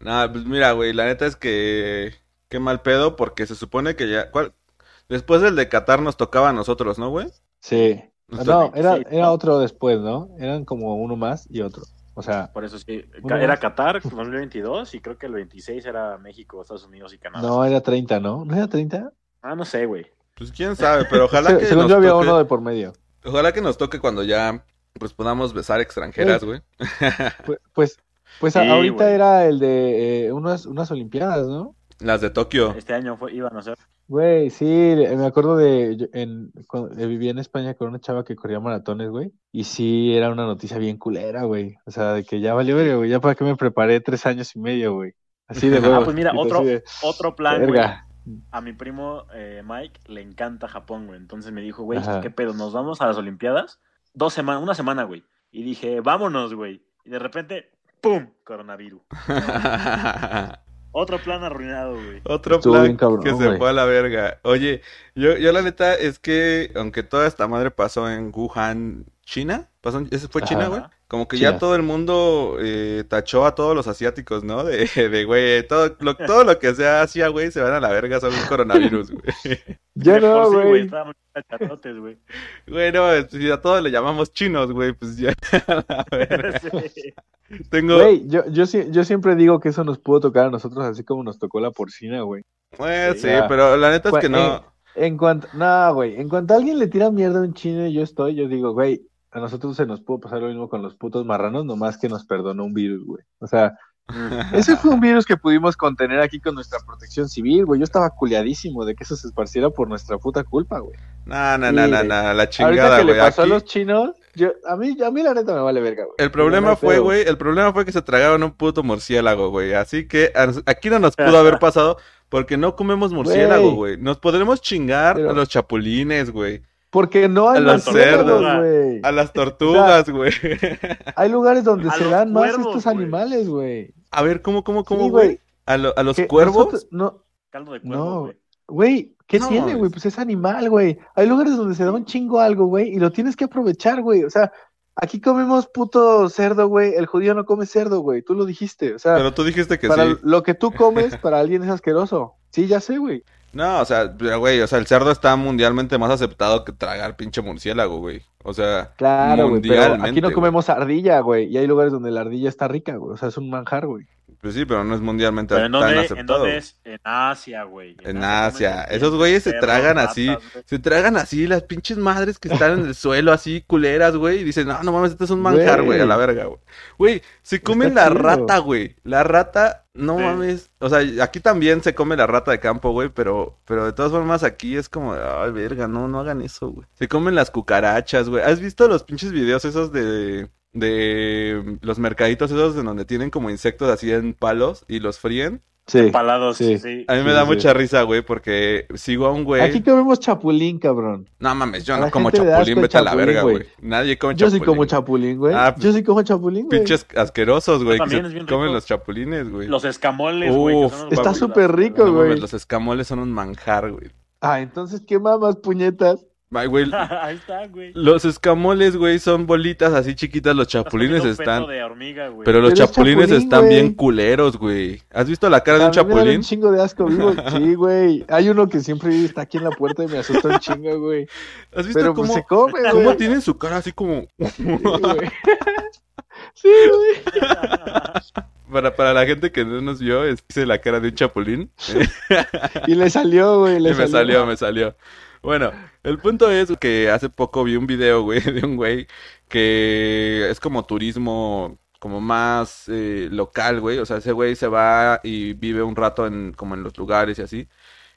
Nah, pues mira, güey, la neta es que qué mal pedo porque se supone que ya ¿cuál? Después del de Qatar nos tocaba a nosotros, ¿no, güey? Sí. No, era, sí, era ¿no? otro después, ¿no? Eran como uno más y otro. O sea, Por eso sí. Era más. Qatar 2022 y creo que el 26 era México, Estados Unidos y Canadá. no era 30, ¿no? ¿No era 30? Ah, no sé, güey. Pues quién sabe, pero ojalá Se- que según nos yo había toque, uno de por medio. ojalá que nos toque cuando ya pues podamos besar extranjeras, güey. Pues, pues, pues Sí, ahorita era el de eh, unas, unas Olimpiadas, ¿no? Las de Tokio. Este año fue, iban a ser. Güey, sí, me acuerdo de, yo- en, cuando eh, vivía en España con una chava que corría maratones, güey, y sí, era una noticia bien culera, güey, o sea, de que ya valió verga, güey, ya para qué me preparé tres años y medio, güey, así de Ah, huevos, pues mira, otro, de, otro plan, güey. A mi primo eh, Mike le encanta Japón, güey. Entonces me dijo, güey, Ajá. ¿qué pedo? ¿Nos vamos a las Olimpiadas? Dos semanas, una semana, güey. Y dije, vámonos, güey. Y de repente, ¡pum! Coronavirus. Otro plan arruinado, güey. Otro Estuvo plan bien cabrón, que se fue a la verga. Oye, yo, yo la neta es que, aunque toda esta madre pasó en Wuhan, China, pasó ese fue China, güey. Como que China. ya todo el mundo eh, tachó a todos los asiáticos, ¿no? De, de güey, todo lo, todo lo que sea Asia, güey, se van a la verga, son un coronavirus, güey. Ya no, sí, güey. Estábamos chatotes, güey. Güey, no, si a todos le llamamos chinos, güey, pues ya. a verga. Sí. Tengo, Güey, yo, yo, yo siempre digo que eso nos pudo tocar a nosotros así como nos tocó la porcina, güey. Güey, Sí, sí, pero la neta es que no. En cuanto, no, güey, en cuanto a alguien le tira mierda a un chino y yo estoy, yo digo, güey, a nosotros se nos pudo pasar lo mismo con los putos marranos, nomás que nos perdonó un virus, güey. O sea, ese fue un virus que pudimos contener aquí con nuestra protección civil, güey. Yo estaba culiadísimo de que eso se esparciera por nuestra puta culpa, güey. No, no, no, no, la Ahorita chingada, que le güey. pasó Aquí- a los chinos, yo, a mí, a mí la neta me vale verga, güey. El problema fue, güey, el problema fue que se tragaron un puto murciélago, güey. Así que aquí no nos pudo haber pasado porque no comemos murciélago, Güey. güey. Nos podremos chingar Pero- a los chapulines, güey. Porque no hay A los murciélagos, cerdos. güey. A las tortugas, güey. Hay lugares donde A se dan más estos animales, güey. A ver, ¿cómo, cómo, cómo, güey? ¿A, lo- a los cuervos? nosotros- no, Caldo de cuervo, No. güey. Güey, ¿qué No tiene, güey? Pues es animal, güey. Hay lugares donde se da un chingo algo, güey, y lo tienes que aprovechar, güey. O sea, aquí comemos puto cerdo, güey. El judío no come cerdo, güey. Tú lo dijiste. O sea, Pero tú dijiste que para sí. lo que tú comes, para alguien es asqueroso. Sí, ya sé, güey. No, o sea, pero, güey, o sea, el cerdo está mundialmente más aceptado que tragar pinche murciélago, güey. O sea, Claro, güey. Pero aquí no güey. comemos ardilla, güey. Y hay lugares donde la ardilla está rica, güey. O sea, es un manjar, güey. Pues sí, pero no es mundialmente Pero ¿en tan dónde, ¿en aceptado. dónde güey. es? En Asia, güey. En Asia. Esos güeyes se tragan así. Se tragan así las pinches madres que están en el suelo, así culeras, güey. Y dicen, no, no mames, este es un manjar, güey, a la verga, güey. Güey, se comen la chido. rata, güey. La rata, no Sí. mames. O sea, aquí también se come la rata de campo, güey, pero, pero de todas formas aquí es como, ay, verga, no, no hagan eso, güey. Se comen las cucarachas, güey. ¿Has visto los pinches videos esos de, de los mercaditos esos en donde tienen como insectos así en palos y los fríen? Sí. Palados, Sí. sí. A mí me Sí, da sí. mucha risa, güey, porque sigo a un güey. Aquí comemos chapulín, cabrón. No mames, yo A no como chapulín, vete a la verga, güey. Nadie come Yo sí chapulín. como chapulín, güey. Ah, Yo sí como chapulín, güey. Pinches asquerosos, güey, también es bien comen rico. los chapulines, güey. Los escamoles, güey. que Uf, son los está súper rico, No güey. mames, los escamoles son un manjar, güey. Ah, entonces, ¿qué mamas, puñetas? Ay, güey, Ahí está, güey. los escamoles, güey, son bolitas así chiquitas, los chapulines comiendo están... de hormiga, güey. Pero los Pero chapulines chapulín, están güey. bien culeros, güey. ¿Has visto la cara de un A mí me dan chapulín? un chingo de asco vivo. Sí, güey. Hay uno que siempre está aquí en la puerta y me asusta un chingo, güey. ¿Has visto Pero pues cómo, se come, cómo güey. tiene su cara así como... Sí, güey. Sí, güey. para, para la gente que no nos vio, es hice la cara de un chapulín. Y le salió, güey. Le Y me salió, me salió. Bueno, el punto es que hace poco vi un video, güey, de un güey que es como turismo como más eh, local, güey. O sea, ese güey se va y vive un rato en como en los lugares y así.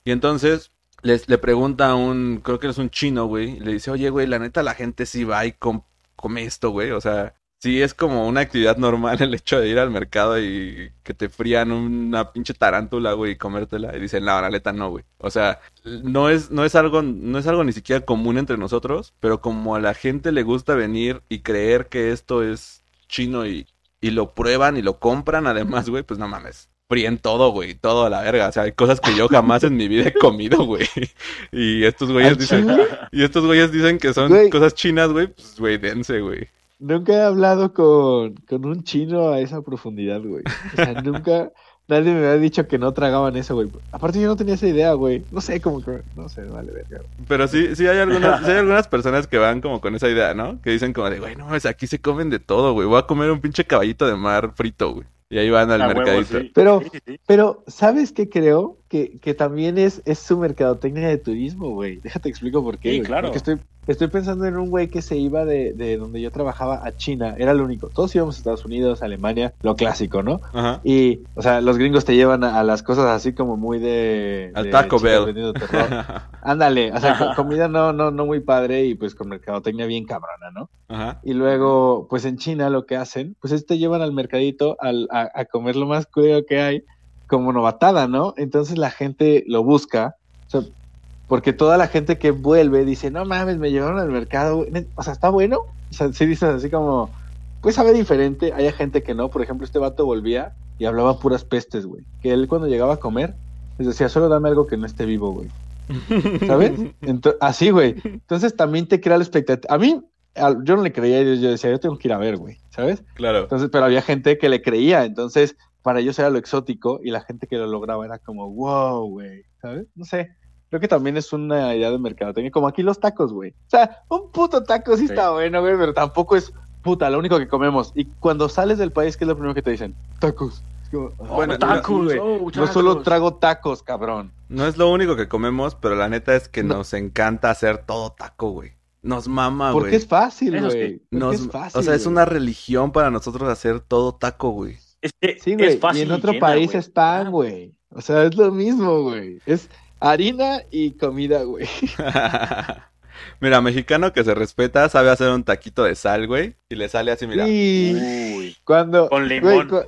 Y entonces les, le pregunta a un, creo que es un chino, güey, le dice, oye, güey, la neta la gente sí va y com- come esto, güey. O sea, sí es como una actividad normal el hecho de ir al mercado y que te frían una pinche tarántula, güey, y comértela. Y dicen, no, la neta no, güey. O sea, no es, no es algo, no es algo ni siquiera común entre nosotros, pero como a la gente le gusta venir y creer que esto es chino y, y lo prueban y lo compran además, güey, pues no mames. Fríen todo, güey, todo a la verga. O sea, hay cosas que yo jamás en mi vida he comido, güey. Y estos güeyes ¿Al dicen, y estos güeyes dicen que son Güey. cosas chinas, güey, pues güey, dense, güey. Nunca he hablado con, con un chino a esa profundidad, güey. O sea, nunca. Nadie me había dicho que no tragaban eso, güey. Aparte, yo no tenía esa idea, güey. No sé, como que. No sé, vale, verga. güey. Pero sí, sí hay algunas, sí hay algunas personas que van como con esa idea, ¿no? Que dicen como de, güey, no, mames, aquí se comen de todo, güey. Voy a comer un pinche caballito de mar frito, güey. Y ahí van al A huevo, mercadito. sí. Pero- Sí, sí, sí. Pero, ¿sabes qué creo? Que, que también es, es su mercadotecnia de turismo, güey. Déjate explico por qué. Sí, claro. Porque estoy, estoy pensando en un güey que se iba de, de donde yo trabajaba a China. Era el único. Todos íbamos a Estados Unidos, Alemania, lo clásico, ¿no? Ajá. Y, o sea, los gringos te llevan a, a las cosas así como muy de. Al de Taco Bell. Ándale, o sea, co- comida no, no, no muy padre y pues con mercadotecnia bien cabrona, ¿no? Ajá. Y luego, pues en China lo que hacen, pues es te llevan al mercadito al, a, a comer lo más culero que hay, como novatada, ¿no? Entonces la gente lo busca, o sea, porque toda la gente que vuelve dice, no mames, me llevaron al mercado, güey". Net- o sea, ¿está bueno? O sea, sí dices así como, pues sabe diferente, hay gente que no, por ejemplo, este vato volvía y hablaba puras pestes, güey, que él cuando llegaba a comer, les decía, solo dame algo que no esté vivo, güey. ¿Sabes? Así, güey. Entonces también te crea la expectativa. A mí, yo no le creía yo decía, yo tengo que ir a ver, güey, ¿sabes? Claro. Entonces, pero había gente que le creía, entonces para ellos era lo exótico y la gente que lo lograba era como, wow, güey, ¿sabes? No sé, creo que también es una idea de mercadotecnia, como aquí los tacos, güey. O sea, un puto taco sí, Sí. está bueno, güey, pero tampoco es puta, lo único que comemos. Y cuando sales del país, ¿qué es lo primero que te dicen? Tacos. Como, "Ah, Bueno, tacos, güey. oh, No solo tacos". trago tacos, cabrón. No es lo único que comemos, pero la neta es que No. nos encanta hacer todo taco, güey. Nos mama, Porque güey. es fácil, güey. Porque Nos- es fácil. o sea, es una religión para nosotros hacer todo taco, güey. Es que Sí, güey. es fácil Y en otro llena, país es pan, güey. O sea, es lo mismo, güey. Es harina y comida, güey. mira, mexicano que se respeta sabe hacer un taquito de sal, güey. Y le sale así, mira. Uy. cuando. Con güey, limón. cu-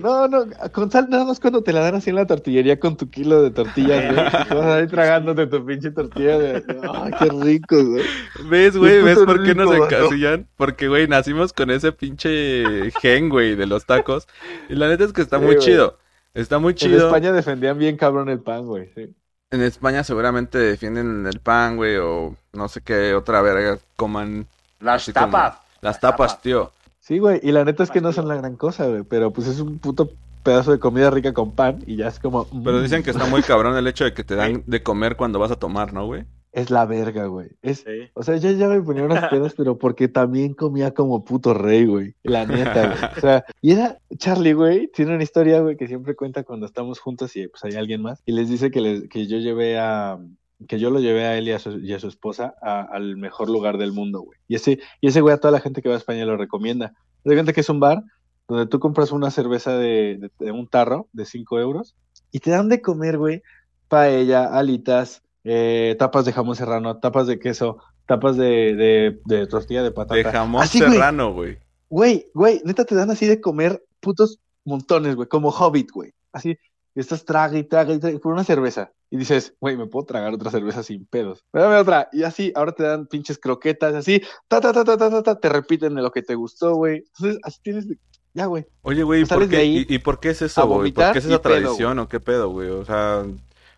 No, no, con sal nada más cuando te la dan así en la tortillería con tu kilo de tortillas, güey. Te vas ahí tragándote tu pinche tortilla de. Ay, qué rico, güey. ¿Ves, güey? ¿Ves por qué nos encasillan? Porque, güey, nacimos con ese pinche gen, güey, de los tacos. Y la neta es que está Sí, muy güey. chido. Está muy En chido. España defendían bien cabrón el pan, güey. sí. En España seguramente defienden el pan, güey, o no sé qué otra verga coman. las como- tapas. Las tapas, tío. Sí, güey. Y la neta es que no son la gran cosa, güey. Pero pues es un puto pedazo de comida rica con pan y ya es como. Pero mm, dicen que está muy cabrón el hecho de que te dan de comer cuando vas a tomar, ¿no, güey? Es la verga, güey. Es, Sí. O sea, yo ya me ponía unas pedas, pero porque también comía como puto rey, güey. La neta, güey. O sea, y era Charlie, güey, tiene una historia, güey, que siempre cuenta cuando estamos juntos y pues hay alguien más. Y les dice que, les, que yo llevé a, que yo lo llevé a él y a su, y a su esposa a- al mejor lugar del mundo, güey. Y ese, y ese güey a toda la gente que va a España lo recomienda. De cuenta que es un bar donde tú compras una cerveza de, de- de un tarro de 5 euros y te dan de comer, güey, paella, alitas, eh, tapas de jamón serrano, tapas de queso, tapas de, de, de tortilla de patata. De jamón Así, serrano, güey. Güey, güey, neta te dan así de comer putos montones, güey, como Hobbit, güey. Así, y estás traga y traga y traga por una cerveza. Y dices, güey, me puedo tragar otra cerveza sin pedos. Dame otra. Y así, ahora te dan pinches croquetas, así, ta, ta, ta, ta, ta, ta, ta, te repiten de lo que te gustó, güey. Entonces, así tienes Ya, güey. Oye, güey, ¿y por qué, ahí y, y por qué es eso, güey? ¿Por qué es esa pedo, tradición o qué pedo, güey? O sea,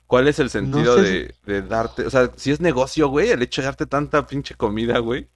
¿cuál es el sentido sé de, de darte? O sea, si es negocio, güey, el hecho de darte tanta pinche comida, güey.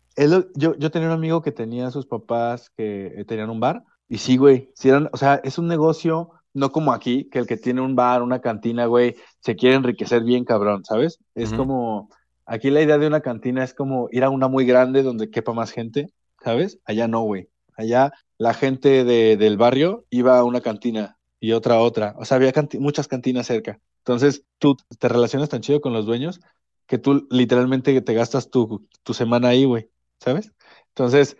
Yo, yo tenía un amigo que tenía a sus papás que eh, tenían un bar. Y sí, güey. sí eran, o sea, es un negocio, no como aquí, que el que tiene un bar, una cantina, güey, se quiere enriquecer bien, cabrón, ¿sabes? Es como. Aquí la idea de una cantina es como ir a una muy grande donde quepa más gente, ¿sabes? Allá no, güey. Allá la gente de, del barrio iba a una cantina y otra a otra. O sea, había canti- muchas cantinas cerca. Entonces, tú te relacionas tan chido con los dueños que tú literalmente te gastas tu, tu semana ahí, güey. ¿sabes? Entonces,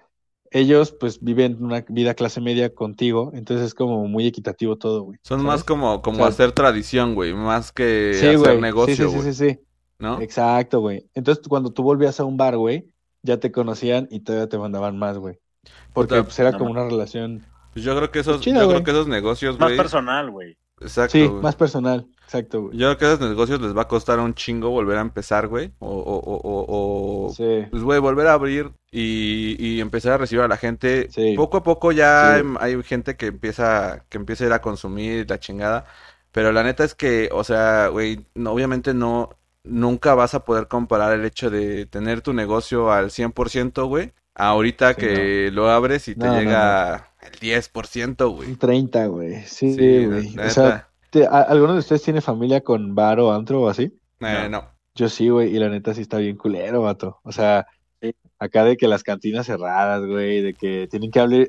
ellos pues viven una vida clase media contigo, entonces es como muy equitativo todo, güey. Son ¿sabes? más como, como O sea, hacer tradición, güey, más que Sí, hacer güey. Sí, negocio, sí, güey, sí, sí, sí. ¿no? Exacto, güey. Entonces, cuando tú volvías a un bar, güey, ya te conocían y todavía te mandaban más, güey. Porque Puta, pues era no como una relación, Pues yo creo que esos, Pues chido, yo creo que esos negocios, Más güey, personal, güey. exacto, sí, güey. más personal. Exacto, güey. Yo creo que a esos negocios les va a costar un chingo volver a empezar, güey, o, o, o, o, o- Sí. pues, güey, volver a abrir y, y empezar a recibir a la gente. Sí. Poco a poco ya Sí. hay, hay gente que empieza, que empieza a ir a consumir la chingada. Pero la neta es que, o sea, güey, no- obviamente no, nunca vas a poder comparar el hecho de tener tu negocio al 100%, güey, ahorita Sí, que lo abres y te No, no, llega el 10%, güey. Un 30, güey. Sí, Sí, güey. la O sea, neta. te- ¿a- ¿alguno de ustedes tiene familia con bar o antro o así? Eh, no. Yo sí, güey, y la neta sí está bien culero, vato. O sea, Sí. acá de que las cantinas cerradas, güey, de que tienen que abrir,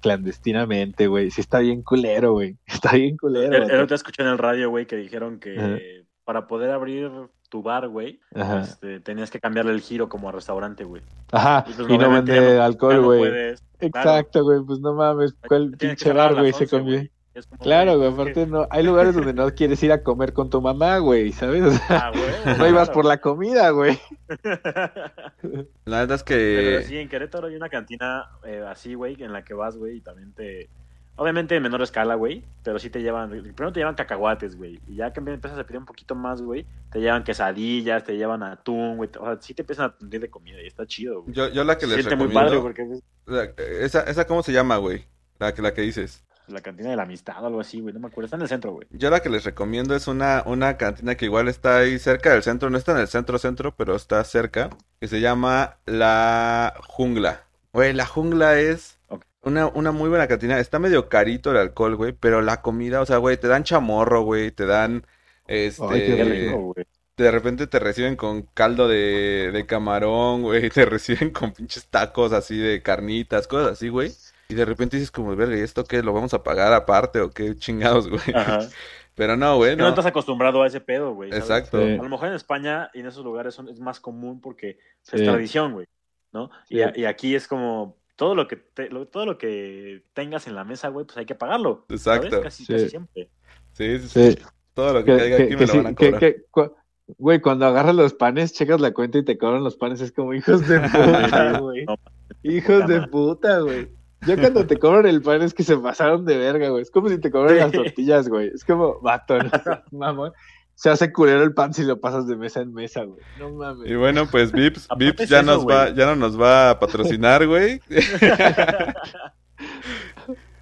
clandestinamente, güey. Sí está bien culero, güey. Está bien culero, El, otro escuché en el radio, güey, que dijeron que Ajá. para poder abrir tu bar, güey, este, tenías que cambiarle el giro como a restaurante, güey. Ajá, Y pues, y no vende no- alcohol, no güey. Exacto, güey, pues no mames, ¿cuál Tienes pinche bar, güey, se 11, conviene? güey. Es como, Claro, güey, aparte no, hay lugares donde no quieres ir a comer con tu mamá, güey, ¿sabes? O sea, Ah, güey, no ibas por la comida, güey. La neta es Pero que... sí, en Querétaro hay una cantina eh, así, güey, en la que vas, güey, y también te... Obviamente en menor escala, güey, pero sí te llevan... Primero te llevan cacahuates, güey, y ya que empiezas a pedir un poquito más, güey, te llevan quesadillas, te llevan atún, güey, o sea, sí te empiezan a atender de comida y está chido, güey. Yo, yo la que Se les siente muy padre recomiendo... porque esa, esa, ¿cómo se llama, güey? La que, la que dices. La cantina de la amistad o algo así, güey, no me acuerdo, está en el centro, güey. Yo la que les recomiendo es una, una cantina que igual está ahí cerca del centro, no está en el centro centro, pero está cerca. que se llama La Jungla. Güey, La Jungla es una, una muy buena cantina. Está medio carito el alcohol, güey, pero la comida, o sea, güey, te dan chamorro, güey, te dan, este, Ay, qué Qué rico, güey. de repente te reciben con caldo de, de camarón, güey, te reciben con pinches tacos así de carnitas, cosas así, güey. Y de repente dices como, verga, ¿y esto qué? ¿Lo vamos a pagar aparte o qué chingados, güey? Ajá. Pero no, güey, No no. estás acostumbrado a ese pedo, güey. ¿sabes? Exacto. Sí. A lo mejor en España y en esos lugares son, es más común porque es tradición, güey, ¿no? Y, Sí. a- y aquí es como todo lo que te- lo- todo lo que tengas en la mesa, güey, pues hay que pagarlo. ¿sabes? Exacto. Casi, Sí. casi siempre. Sí, sí. Todo lo que caiga que- aquí me que lo van a cobrar. que- cu- Güey, cuando agarras los panes, checas la cuenta y te cobran los panes, es como hijos de puta, güey. No, Hijos de puta, güey. Yo cuando te cobran el pan es que se pasaron de verga, güey. Es como si te cobran Sí. las tortillas, güey. Es como, vato, no mamón. Se hace culero el pan si lo pasas de mesa en mesa, güey. No mames. Y bueno, pues Vips, Vips es ya eso, nos va, ya no nos va a patrocinar, güey.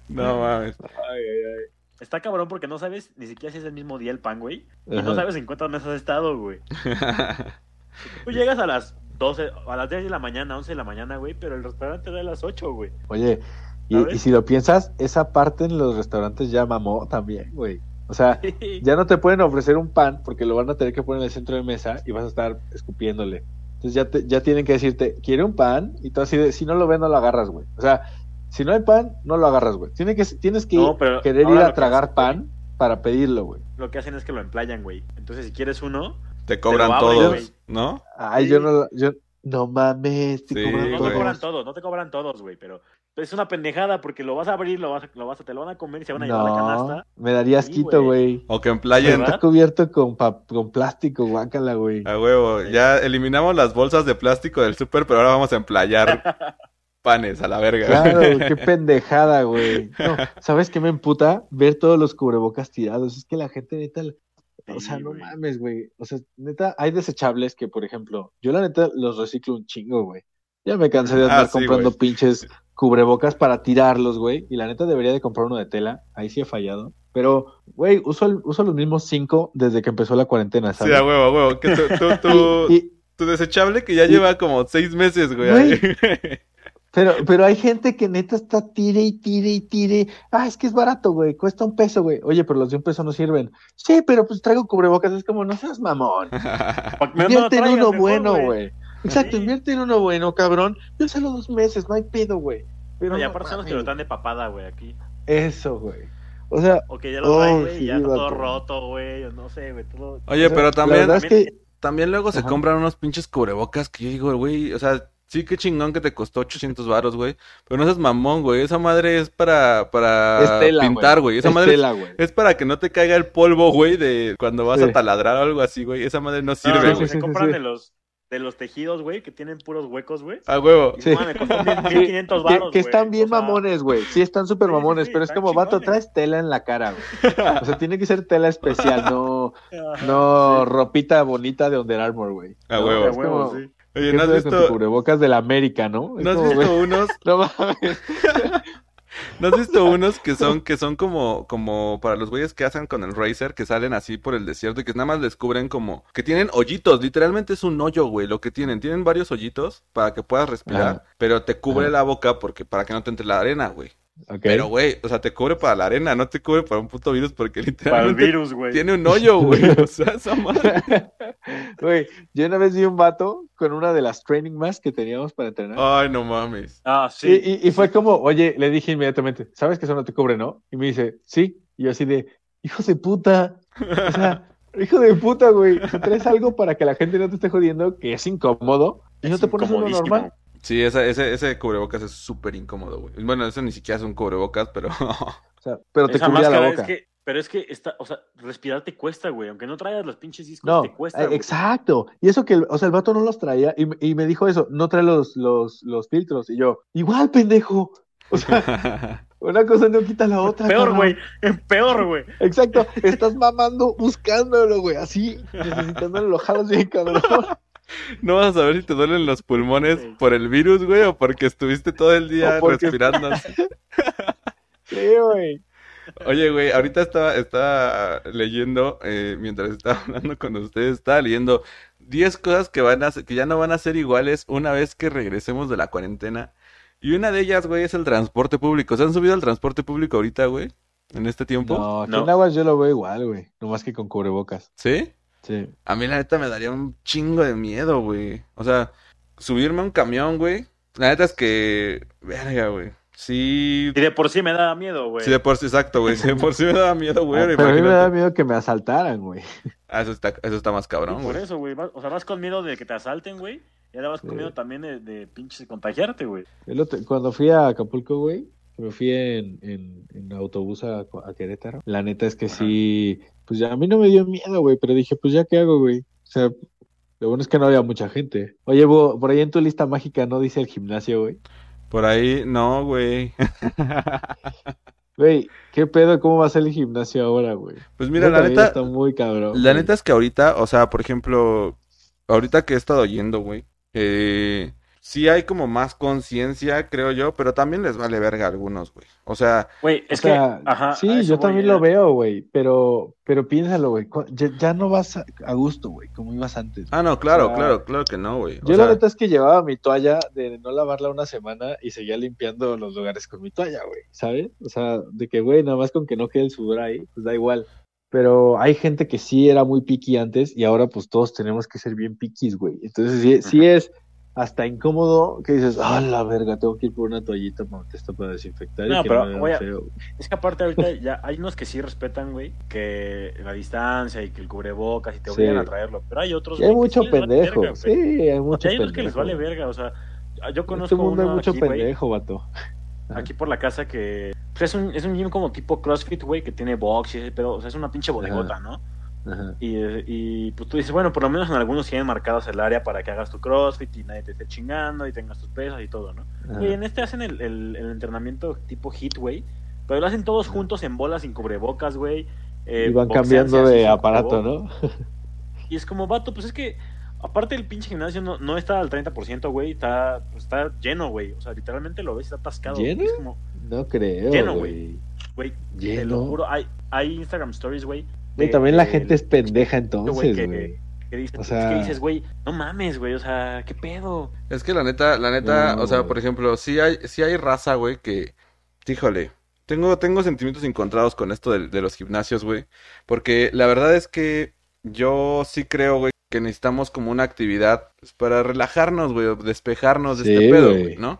No mames. Ay, ay, Está cabrón porque no sabes ni siquiera si es el mismo día el pan, güey. Y ay. no sabes en cuántas mesas has estado, güey. Tú llegas a las 12, a las 10 de la mañana, 11 de la mañana, güey, pero el restaurante da a las 8, güey. Oye, y, si lo piensas, esa parte en los restaurantes ya mamó también, güey. O sea, ya no te pueden ofrecer un pan porque lo van a tener que poner en el centro de mesa y vas a estar escupiéndole. Entonces ya, te- ya tienen que decirte, ¿quiere un pan? Y tú así de, si no lo ves, no lo agarras, güey. O sea, si no hay pan, no lo agarras, güey. Tiene que, tienes que No, querer ir a que tragar hacen, pan para pedirlo, güey. Lo que hacen es que lo emplayan, güey. Entonces, si quieres uno, Te cobran abren, todos. ¿no? Ay, Sí. yo no, yo, no mames, te Sí, cobran no güey. te cobran todos. todos, no te cobran todos, güey, pero es una pendejada porque lo vas a abrir, lo vas a, lo vas a, te lo van a comer y se van a llevar la No, canasta. me daría Sí, asquito, güey. O que emplayen ¿Verdad? Está cubierto con, pa- con plástico, guácala, güey. a huevo. Ya eliminamos las bolsas de plástico del súper, pero ahora vamos a emplayar panes a la verga. Claro, qué pendejada, güey. No, ¿sabes qué me emputa? Ver todos los cubrebocas tirados. Es que la gente neta, o Sí, sea, no güey. mames, güey. O sea, neta, hay desechables que, por ejemplo, yo la neta los reciclo un chingo, güey. Ya me cansé de Ah, andar sí, comprando güey. pinches cubrebocas para tirarlos, güey. Y la neta debería de comprar uno de tela. Ahí sí he fallado. Pero, güey, uso, el- uso los mismos cinco desde que empezó la cuarentena, Sí, ¿sabes? a huevo, a huevo. Que tu, tu, tu- Y- y- tu desechable que ya lleva como seis meses, güey. Güey. Pero, pero hay gente que neta está tire y tire y tire. Ah, es que es barato, güey. Cuesta un peso, güey. Oye, pero los de un peso no sirven. Sí, pero pues traigo cubrebocas. Es como, no seas mamón. No Invierte en uno mejor, bueno, güey. Exacto, Sí. invierte en uno bueno, cabrón. Yo solo dos meses, no hay pedo, güey. Pero No, y no aparte son los que lo dan de papada, güey, aquí. Eso, güey. O sea, O que ya lo traen, Oh, güey, sí, ya está todo roto, güey, o no sé, güey, todo... Oye, o sea, pero la también, verdad es que también luego se compran unos pinches cubrebocas que yo digo, güey, o sea, sí que chingón que te costó 800 varos, güey, pero no seas mamón, güey, esa madre es para, para pintar, güey, esa Es madre es- tela, güey. es para que no te caiga el polvo, güey, de cuando vas Sí. a taladrar o algo así, güey, esa madre no sirve, no, güey. se sí, compran sí. de los de los tejidos, güey, que tienen puros huecos, güey. A huevo. Y Sí. no mames, costó mil- Sí, 1500 que, están bien O sea, mamones, güey. Sí, están súper sí, mamones, sí, pero es como, vato, chingones. traes tela en la cara, güey. O sea, tiene que ser tela especial, no, no sí. ropita bonita de Under Armour, güey. A huevo. Es huevo, como, sí. Oye, ¿qué ¿no has pedo con tu visto, cubrebocas de la América, no? ¿no has como, visto güey, unos, no mames. ¿No has visto unos que son, que son como, como para los güeyes que hacen con el Razer, que salen así por el desierto y que nada más descubren como, que tienen hoyitos, literalmente es un hoyo, güey, lo que tienen, tienen varios hoyitos para que puedas respirar, Ajá. pero te cubre Ajá. la boca porque, para que no te entre la arena, güey. Pero, güey, o sea, te cubre para la arena, no te cubre para un puto virus porque Para el literalmente virus, güey. tiene un hoyo, güey, o sea, esa madre. Güey, yo una vez vi un vato con una de las training masks que teníamos para entrenar. Ay, no mames. Ah, sí. y- y fue como, oye, le dije inmediatamente, ¿sabes que eso no te cubre, no? Y me dice, sí. Y yo así de, hijo de puta. O sea, hijo de puta, güey. Sea, traes algo para que la gente no te esté jodiendo, que es incómodo, y no Es te pones uno normal. Sí, esa, ese, ese cubrebocas es súper incómodo, güey. Bueno, eso ni siquiera es un cubrebocas, pero... O sea, pero te cubría la boca. es que, pero es que está, o sea, respirar te cuesta, güey. Aunque no traigas los pinches discos, No, te cuesta, eh, güey. exacto. Y eso que, el- o sea, el vato no los traía y, me- y me dijo eso, no trae los, los, los filtros. Y yo, igual, pendejo. O sea, una cosa no quita la otra. Peor, güey. Peor, güey. Exacto, estás mamando buscándolo, güey, así, necesitándolo, lo jalas bien, cabrón. No vas a saber si te duelen los pulmones Sí. por el virus, güey, o porque estuviste todo el día porque- respirando. así. Sí, güey. Oye, güey, ahorita estaba, estaba leyendo, eh, mientras estaba hablando con ustedes, estaba leyendo 10 cosas que van a, ser- que ya no van a ser iguales una vez que regresemos de la cuarentena. Y una de ellas, güey, es el transporte público. ¿Se han subido al transporte público ahorita, güey? En este tiempo. No, aquí No. en Aguas yo lo veo igual, güey. Nomás que con cubrebocas. ¿Sí? Sí. A mí la neta me daría un chingo de miedo, güey. O sea, subirme a un camión, güey. La neta es que, verga, güey. Sí, Y de por sí me da miedo, güey. sí de por sí, exacto, güey. Sí de por sí me daba miedo, güey. Ah, pero a mí me da imagínate. miedo que me asaltaran, güey. Ah, eso está, eso está más Sí, cabrón, por güey. eso, güey. O sea, vas con miedo de que te asalten, güey. Y ahora vas con miedo también de, de pinches contagiarte, güey. Cuando fui a Acapulco, güey, me fui en, en, en autobús a, a Querétaro, la neta es que sí, pues ya a mí no me dio miedo, güey, pero dije, pues ya qué hago, güey. O sea, lo bueno es que no había mucha gente. Oye, Bo, por ahí en tu lista mágica no dice el gimnasio, güey. Por ahí, no, güey. Güey, ¿qué pedo? ¿Cómo va a ser el gimnasio ahora, güey? Pues mira, la neta, Está muy cabrón. la neta es que ahorita, o sea, por ejemplo, ahorita que he estado yendo, güey, eh, sí hay como más conciencia, creo yo, pero también les vale verga a algunos, güey. O sea, Güey, O es sea, que. Ajá, sí, yo voy, también lo veo, güey, pero, pero piénsalo, güey, ya, ya no vas a, a gusto, güey, como ibas antes. ah, no, claro, O sea, claro, claro que no, güey. Yo sea, la neta es que llevaba mi toalla de no lavarla una semana y seguía limpiando los lugares con mi toalla, güey, ¿sabes? O sea, de que, güey, nada más con que no quede el sudor ahí, pues da igual. Pero hay gente que sí era muy piqui antes y ahora pues todos tenemos que ser bien piquis, güey. Entonces sí, sí es hasta incómodo que dices, ah, la verga, tengo que ir por una toallita para, esto para desinfectar y No, que pero no me feo. Es que aparte ahorita ya hay unos que sí respetan, güey, que la distancia y que el cubrebocas y te Sí. obligan a traerlo. Pero hay otros, Y hay güey, que sí mucho pendejo, verga, sí, hay O mucho sea, hay unos que les vale verga, o sea, yo conozco este mundo hay mucho aquí, pendejo, vato. aquí por la casa que pues, es un es un gym como tipo CrossFit, güey, que tiene box y ese pedo, o sea, es una pinche bodegota, ¿no? Ajá. Y, y pues tú dices, bueno, por lo menos en algunos tienen marcados el área para que hagas tu CrossFit y nadie te esté chingando y tengas tus pesas y todo, ¿no? Ajá. Güey, en este hacen el, el, el entrenamiento tipo HIT, güey. Pero lo hacen todos juntos en bolas sin cubrebocas, güey. eh, y van cambiando de aparato. ¿no? Y es como, vato, pues es que, aparte el pinche gimnasio no, no está al 30%, güey. Está, pues, está lleno, güey. O sea, literalmente lo ves, está atascado. ¿Lleno? Es como, No creo, Lleno, güey. güey, te lo juro, hay, hay Instagram stories, güey. Güey, de- también la gente es pendeja entonces, que- güey. Que dices, O sea- que dices, güey, no mames, güey, o sea, ¿qué pedo? Es que la neta, la neta, No, o sea, por ejemplo, sí hay, sí hay raza, güey, que, híjole, tengo, tengo sentimientos encontrados con esto de, de los gimnasios, güey, porque la verdad es que yo sí creo, güey, que necesitamos como una actividad pues, para relajarnos, güey, despejarnos de Sí, este pedo, güey, ¿no?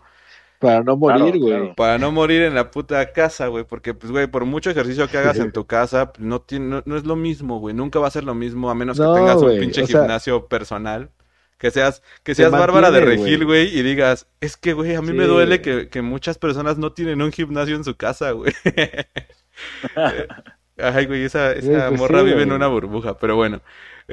Para no morir, güey. claro. Para no morir en la puta casa, güey, porque, pues, güey, por mucho ejercicio que hagas en tu casa, pues, no tiene, no, no es lo mismo, güey, nunca va a ser lo mismo, a menos que tengas un pinche o sea- gimnasio personal. Que seas, que seas Bárbara de Regil, güey. y digas, es que, güey, a mí me duele que, que muchas personas no tienen un gimnasio en su casa, güey. Ay, güey, esa, esa pues morra sí, vive en una burbuja, pero bueno.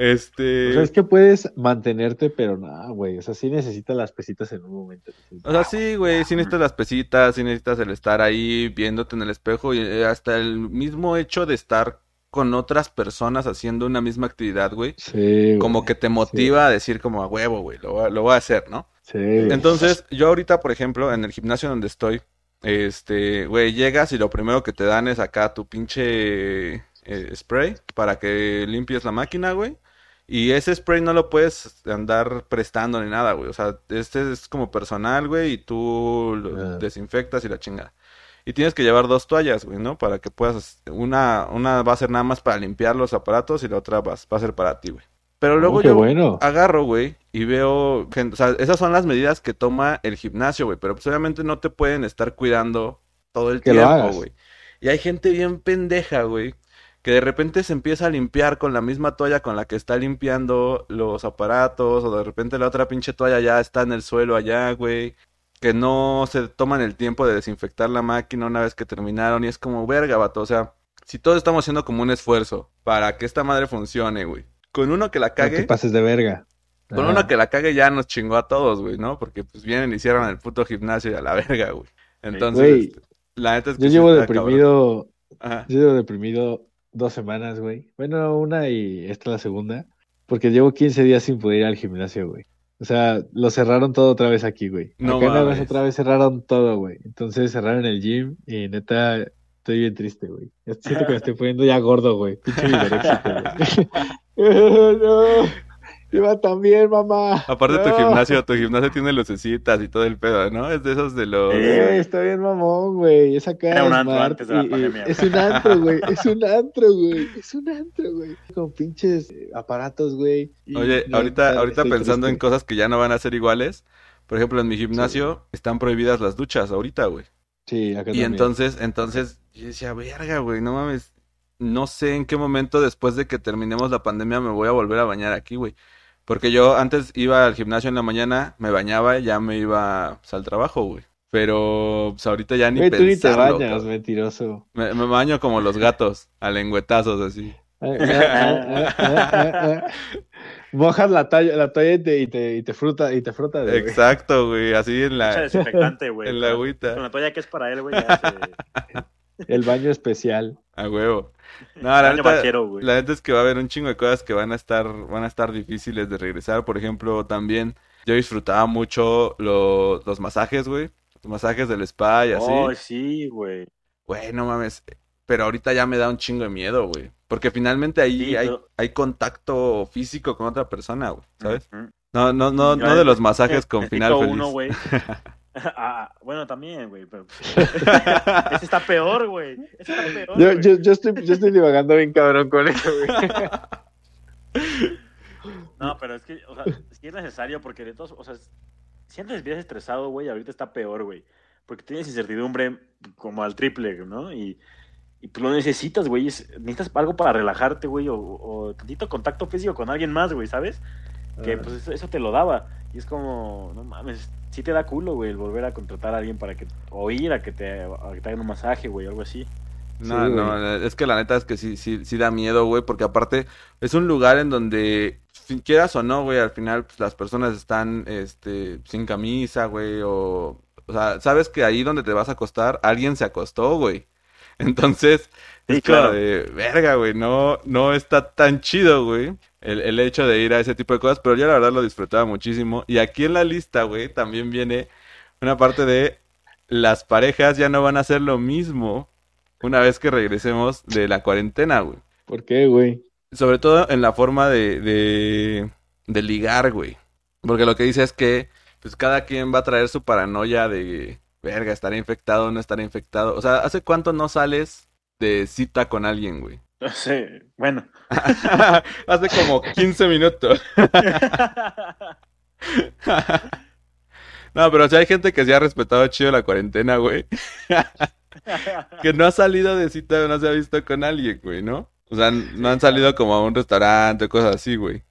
Este. O sea, es que puedes mantenerte, pero no, güey. O sea, sí necesitas las pesitas en un momento. O sea, sí, güey, sí necesitas las pesitas, sí necesitas el estar ahí viéndote en el espejo y eh, hasta el mismo hecho de estar con otras personas haciendo una misma actividad, güey, Sí, como que te motiva a decir como a huevo, güey, lo, voy a- lo voy a hacer, ¿no? Sí. Entonces, yo ahorita, por ejemplo, en el gimnasio donde estoy, este, güey, llegas y lo primero que te dan es acá tu pinche eh, spray para que limpies la máquina, güey. Y ese spray no lo puedes andar prestando ni nada, güey. O sea, este es como personal, güey, y tú lo Ah. desinfectas y la chingada. Y tienes que llevar dos toallas, güey, ¿no? Para que puedas, una, una va a ser nada más para limpiar los aparatos y la otra va, va a ser para ti, güey. Pero luego Oh, qué yo bueno. agarro, güey, y veo, gente, o sea, esas son las medidas que toma el gimnasio, güey, pero pues obviamente no te pueden estar cuidando todo el Que tiempo, güey. Y hay gente bien pendeja, güey, que de repente se empieza a limpiar con la misma toalla con la que está limpiando los aparatos, o de repente la otra pinche toalla ya está en el suelo allá, güey, que no se toman el tiempo de desinfectar la máquina una vez que terminaron, y es como, verga, vato, o sea, si todos estamos haciendo como un esfuerzo para que esta madre funcione, güey, con uno que la No cague... te pases de verga. Con Ajá. uno que la cague ya nos chingó a todos, güey, ¿no? Porque pues vienen y cierran el puto gimnasio y a la verga, güey. Entonces, Güey, este, la neta es que Yo llevo deprimido, yo llevo deprimido dos semanas, güey. Bueno, una y esta es la segunda. Porque llevo 15 días sin poder ir al gimnasio, güey. O sea, lo cerraron todo otra vez aquí, güey. No Acá Aguas mames. otra vez cerraron todo, güey. Entonces cerraron el gym y neta, Estoy bien triste, güey. Siento que me estoy poniendo ya gordo, güey. Pinche güey. no, iba tan bien, mamá. Aparte tu gimnasio, tu gimnasio tiene lucecitas y todo el pedo, ¿no? Es de esos de los... Sí. Güey, está bien mamón, güey. Es acá Era un antro smart antes de la y- pandemia, Es un antro, güey. Es un antro, güey. Es un antro, güey. Con pinches eh, aparatos, güey. Oye, no, ahorita, ahorita pensando en cosas que ya no van a ser iguales. Por ejemplo, en mi gimnasio están prohibidas las duchas ahorita, güey. Sí, acá Y también. entonces, entonces, yo decía, verga, güey, no mames. No sé en qué momento después de que terminemos la pandemia me voy a volver a bañar aquí, güey. Porque yo antes iba al gimnasio en la mañana, me bañaba y ya me iba pues, al trabajo, güey. Pero pues, ahorita ya ni Güey, tú ni te pensarlo, bañas, cabrón. mentiroso. Me, me baño como los gatos, a lengüetazos así. Ah, ah, ah, ah, ah, ah. Mojas la toalla, la toalla y te, y te, y te fruta, y te frota de Exacto, güey, así en Echa la, desinfectante, güey. en la agüita. Con la toalla que es para él, güey. ya se- el baño especial. A huevo. No, la Baño neta, vaquero, güey. la neta es que va a haber un chingo de cosas que van a estar, van a estar difíciles de regresar. Por ejemplo, también yo disfrutaba mucho lo- los masajes, güey. Los masajes del spa y así. Oh, sí, güey. Güey, no mames. Pero ahorita ya me da un chingo de miedo, güey. Porque finalmente ahí Sí, hay, pero- hay contacto físico con otra persona, güey. ¿Sabes? No, no, no, Yo no de los masajes con final feliz. uno, güey. Ah, bueno, también, güey. Pero... Ese está peor, güey. Ese está peor. Yo, güey. yo, yo estoy, yo estoy divagando bien cabrón con eso, güey. No, pero es que, o sea, sí es necesario porque de todos, o sea, si antes vivías estresado, güey, ahorita está peor, güey. Porque tienes incertidumbre como al triple, ¿no? Y, y pues lo necesitas, güey. es- necesitas algo para relajarte, güey, o, o tantito contacto físico con alguien más, güey, ¿sabes? Que Ah. pues eso, eso te lo daba. Y es como, no mames, sí te da culo, güey, el volver a contratar a alguien para que, o ir a que te, a que te hagan un masaje, güey, algo así. No, Sí, no, es que la neta es que sí, sí, sí da miedo, güey, porque aparte es un lugar en donde, si quieras o no, güey, al final pues, las personas están, este, sin camisa, güey, o, o sea, sabes que ahí donde te vas a acostar, alguien se acostó, güey. Entonces, Sí, es como claro. de, verga, güey, no, no está tan chido, güey, el, el hecho de ir a ese tipo de cosas, pero yo la verdad lo disfrutaba muchísimo. Y aquí en la lista, güey, también viene una parte de las parejas ya no van a hacer lo mismo una vez que regresemos de la cuarentena, güey. ¿Por qué, güey? Sobre todo en la forma de, de, de ligar, güey. Porque lo que dice es que, pues cada quien va a traer su paranoia de, verga, estaré infectado o no estaré infectado. O sea, ¿hace cuánto no sales de cita con alguien, güey? No sé, bueno. Hace como 15 minutos. No, pero o sea, hay gente que sí ha respetado chido la cuarentena, güey. Que no ha salido de cita no se ha visto con alguien, güey, ¿no? O sea, no han salido como a un restaurante, cosas así, güey.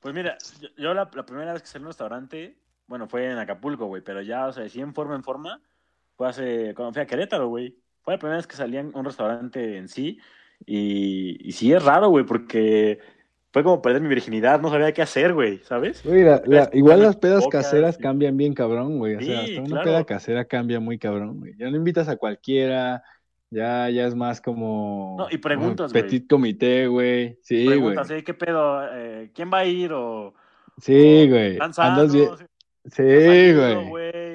Pues mira, yo, yo la, la primera vez que salí a un restaurante, bueno, fue en Acapulco, güey, pero ya, o sea, sí en forma, en forma, fue hace, cuando fui a Querétaro, güey. Fue la primera vez que salí a un restaurante en sí, y, y sí es raro, güey, porque fue como perder mi virginidad, no sabía qué hacer, güey, ¿sabes? Güey, la- la- Ves, igual las pedas caseras cambian bien cabrón, güey. O sea, Sí, hasta una claro. peda casera cambia muy cabrón, güey. Ya no invitas a cualquiera, ya, ya es más como... No, y preguntas, güey. Petit comité, güey. Sí, güey. Preguntas, ¿eh? ¿qué pedo? Eh, ¿Quién va a ir? O, Sí, güey. ¿están Andas bien. Sí, ¿Has salido, güey.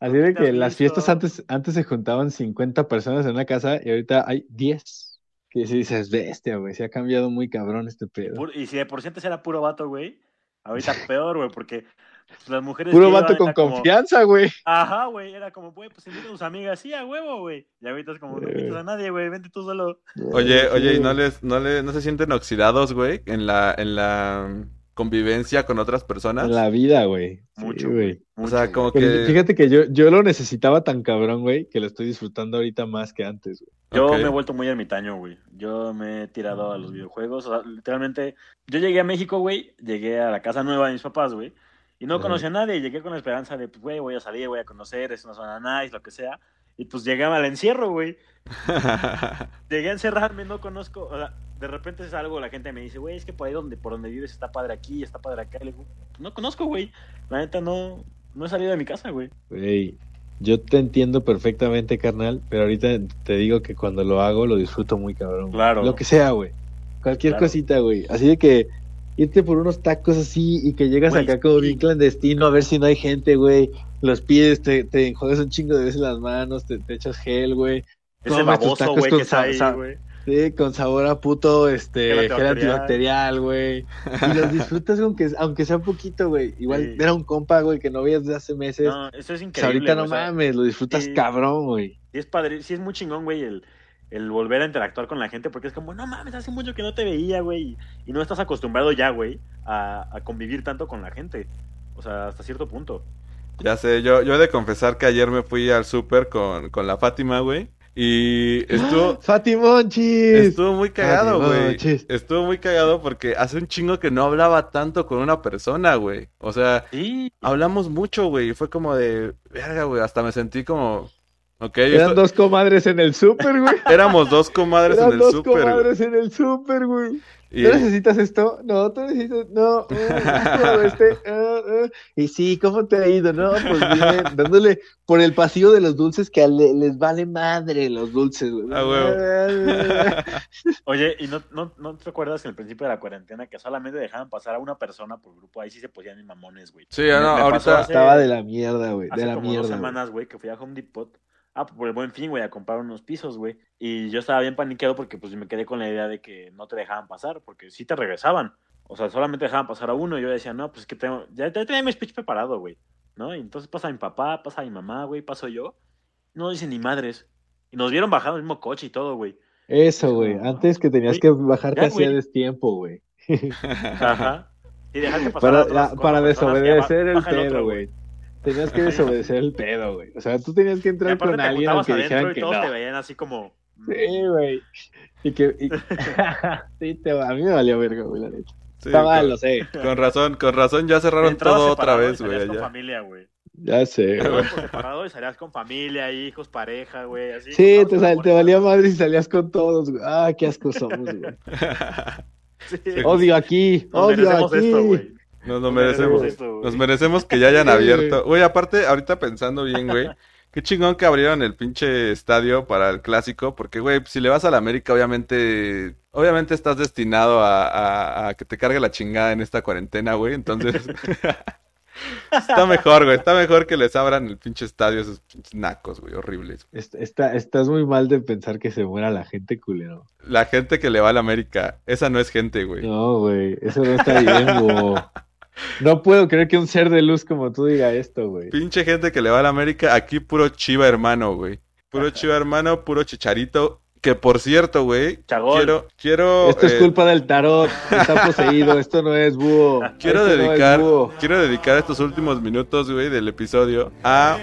Eh, Así ¿con de que las fiestas antes, antes se juntaban 50 personas en una casa y ahorita hay 10. Que si dices, bestia, güey, se ha cambiado muy cabrón este pedo. Y si de por sí antes era puro vato, güey, ahorita peor, güey, porque las mujeres Puro vato con confianza, güey. Ajá, güey, era como, güey, pues invita a tus amigas, sí, a huevo, güey. Y ahorita es como, no invitas a nadie, güey, vente tú solo. Oye, oye, ¿y no les, no le, no se sienten oxidados, güey, en la, en la convivencia con otras personas? La vida, güey. Mucho, güey. O sea, como Pero que... fíjate que yo, yo lo necesitaba tan cabrón, güey, que lo estoy disfrutando ahorita más que antes, güey. Yo me he vuelto muy ermitaño, güey. Yo me he tirado a los videojuegos. O sea, literalmente, yo llegué a México, güey. Llegué a la casa nueva de mis papás, güey. Y no Ajá. conocía a nadie. Llegué con la esperanza de, pues, güey, voy a salir, voy a conocer, es una zona nice, lo que sea. Y pues llegué al encierro, güey. Llegué a encerrarme, no conozco. O sea, de repente es algo, la gente me dice, güey, es que por ahí donde, por donde vives está padre aquí, está padre acá. Y le digo, "Pues, no conozco, güey. La neta, no, no he salido de mi casa, güey. Güey, yo te entiendo perfectamente, carnal, pero ahorita te digo que cuando lo hago lo disfruto muy cabrón. güey. Claro. Lo que sea, güey. Cualquier Claro. cosita, güey. Así de que irte por unos tacos así y que llegas Güey, acá como bien clandestino a ver si no hay gente, güey. Los pides, te, te enjuagas un chingo de veces las manos, te, te echas gel, güey. Ese tus baboso, tacos güey, con que ahí. Sí, con sabor a puto, este, Gel antibacterial. güey. Y los disfrutas aunque, aunque sea poquito, güey. Igual Sí. era un compa, güey, que no veías desde hace meses. No, eso es Pues increíble. ahorita no güey, o sea, mames, lo disfrutas sí. cabrón, güey. Sí es padre, sí es muy chingón, güey, el, el volver a interactuar con la gente, porque es como, no mames, hace mucho que no te veía, güey, y, y no estás acostumbrado ya, güey, a, a convivir tanto con la gente. O sea, hasta cierto punto. Ya sé, yo, yo he de confesar que ayer me fui al súper con, con la Fátima, güey. Y estuvo, Fatimonchis. estuvo muy cagado, güey. Estuvo muy cagado porque hace un chingo que no hablaba tanto con una persona, güey. O sea, Sí. hablamos mucho, güey. y Fue como de, verga, güey. Hasta me sentí como, Eran esto- dos comadres en el súper, güey. éramos dos comadres Eran en el dos súper, güey. comadres en el súper, güey. Y- ¿Tú necesitas esto? No, tú necesitas. No, todo este. ah, ah. Y sí, ¿cómo te ha ido? No, pues bien, dándole por el pasillo de los dulces que le- les vale madre los dulces, güey. Ah, huevo. Oye, ¿y no, no, no te acuerdas en el principio de la cuarentena que solamente dejaban pasar a una persona por grupo? Ahí sí se podían ir mamones, güey. Sí, no, ahorita- hace- Estaba de la mierda, güey. hace De la como mierda. dos güey. semanas, güey, que fui a Home Depot. Ah, por el buen fin, güey, a comprar unos pisos, güey. Y yo estaba bien paniqueado porque pues me quedé con la idea de que no te dejaban pasar, porque sí te regresaban. O sea, solamente dejaban pasar a uno. Y yo decía, no, pues es que tengo, ya, ya tenía mi speech preparado, güey. ¿No? Y entonces pasa mi papá, pasa mi mamá, güey, paso yo. No dicen ni madres. Y nos vieron bajar el mismo coche y todo, güey. Eso, güey. Antes que tenías que bajarte ya, hacía destiempo, güey. Ajá. Y dejar que pasara Para, otras para desobedecer el otro, güey. Tenías que desobedecer el pedo, güey. O sea, tú tenías que Y entrar con alguien aunque adentro dijeran y que todos no. te veían así como... Sí, güey. Y que. y- sí, te, a mí me valió verga, güey, la neta. Sí, Está mal, con, lo sé. con razón, con razón ya cerraron todo otra y vez, güey, con allá. familia, güey. Ya sé, güey. Por separado y salías con familia, hijos, pareja, güey, así. Sí, te, sal- te y valía madre si salías con todos, güey. Ah, qué asco somos, güey. Sí. Odio aquí, Nos odio aquí. esto, güey. Nos lo merecemos. merecemos esto, güey. Nos merecemos que ya hayan abierto. Güey, aparte, ahorita pensando bien, güey. Qué chingón que abrieron el pinche estadio para el clásico. Porque, güey, si le vas a la América, obviamente. Obviamente estás destinado a, a- a que te cargue la chingada en esta cuarentena, güey. Entonces. está mejor, güey. Está mejor que les abran el pinche estadio esos pinches nacos, güey. Horribles. Est- está- estás muy mal de pensar que se muera la gente, culero. La gente que le va a la América, esa no es gente, güey. No, güey, eso no está bien, güey. No puedo creer que un ser de luz como tú diga esto, güey. Pinche gente que le va a la América, aquí puro chiva hermano, güey. Puro chiva hermano, puro chicharito. Que por cierto, güey, quiero, quiero, Esto es eh, culpa del tarot, está poseído, esto no es búho. quiero esto no es dedicar, búho. quiero dedicar estos últimos minutos, güey, del episodio a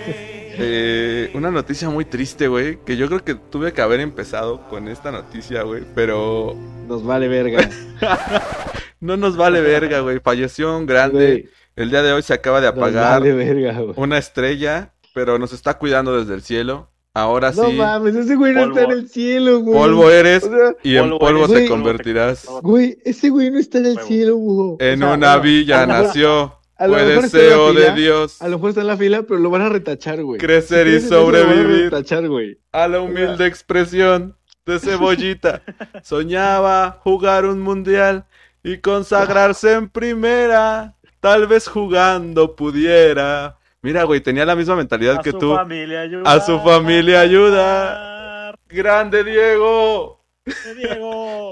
eh, una noticia muy triste, güey, que yo creo que tuve que haber empezado con esta noticia, güey, pero Nos vale verga. no nos vale verga, güey. Falleció un grande. El día de hoy se acaba de nos apagar vale verga, güey. una estrella, pero nos está cuidando desde el cielo. Ahora No sí, mames, ese güey no Polvo. está en el cielo, güey. polvo eres O sea, y en polvo eres, te güey. convertirás. güey, ese güey no está en el cielo, búho. En O sea, una bueno, villa nació. Fue deseo de fila, Dios A lo mejor está en la fila, pero lo van a retachar, güey. crecer y eso, lo van a sobrevivir retachar, güey. a la humilde expresión de cebollita. Soñaba jugar un mundial y consagrarse en primera. Tal vez jugando pudiera. Mira, güey, tenía la misma mentalidad A que tú. familia ayuda. A su familia ayuda. Grande Diego. Diego.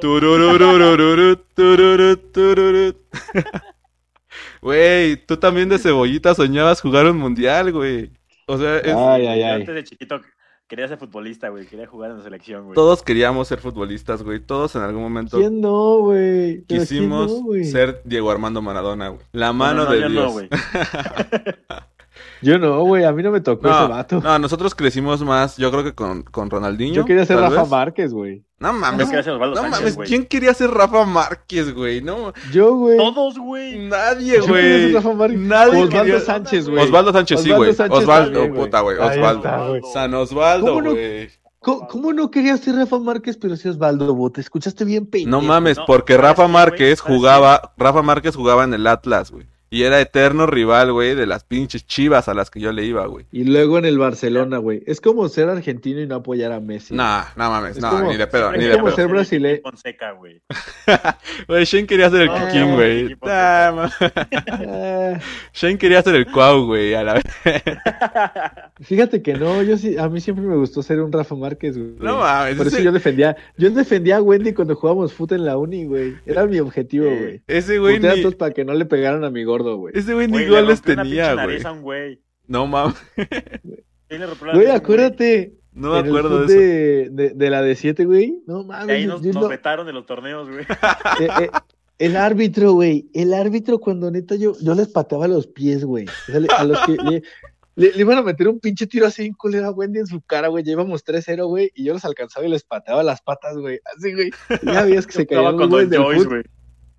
Güey, tú también de cebollita soñabas jugar un mundial, güey. O sea, es- Ay, ay, ay. antes de chiquito quería ser futbolista, güey. Quería jugar en la selección, güey. todos queríamos ser futbolistas, güey. Todos en algún momento ¿Quién no, güey? Pero ¿quién quisimos no, ser Diego Armando Maradona, güey. La No, mano no, no, de Dios. no. Yo no, güey. A mí no me tocó No, ese vato. no, nosotros crecimos más, yo creo que con, con Ronaldinho. Yo quería ser Rafa vez. Márquez, güey. No Yo mames, quería ser Osvaldo no Sánchez, mames, güey. ¿quién quería ser Rafa Márquez, güey? No, Yo, güey. Todos, güey. nadie, Yo quería ser güey. Rafa Márquez. Nadie Osvaldo quería- Sánchez, güey. Osvaldo Sánchez, sí, güey. Sánchez Osvaldo, también, güey. puta, güey. Osvaldo. está. San Osvaldo, ¿Cómo no? güey. ¿Cómo, cómo no querías ser Rafa Márquez, pero sí Osvaldo, bo? Te escuchaste bien pendejo. No mames, porque ¿sabes Rafa? Márquez ¿Sabes jugaba, Rafa Márquez jugaba en el Atlas, güey. Y era eterno rival, güey, de las pinches chivas a las que yo le iba, güey. Y luego en el Barcelona, güey. Es como ser argentino y no apoyar a Messi. Nah, no mames, Es no, como- ni de pedo, es ni de como pedo. ser brasileño. Fonseca, güey. Güey, Shane quería ser el No, Kikín, güey. Ah, Shane quería ser el Cuau, güey, a la vez. fíjate que no, yo sí, a mí siempre me gustó ser un Rafa Márquez, güey. No mames, Por eso yo defendía, yo defendía a Wendy cuando jugábamos fútbol en la uni, güey. Era mi objetivo, güey. Ese güey ni, para que no le pegaran a mi gordo, güey. ese güey ni una tenía, güey. No mames, ¿Quién le rompió la Güey, acuérdate. no me en el acuerdo fut de eso. de, de, de la de 7, güey. No Y mames. ahí yo- nos, nos no- vetaron de los torneos, güey. eh, eh, el árbitro, güey. El árbitro, cuando neta yo, yo les pateaba los pies, güey. O sea, le- a los que le, le- le iban a meter un pinche tiro así en culera a Wendy en su cara, güey. Ya íbamos 3-0, güey. Y yo los alcanzaba y les pateaba las patas, güey. Así, güey. Y Ya veías que se Estaba caían los con Don Joyce, güey.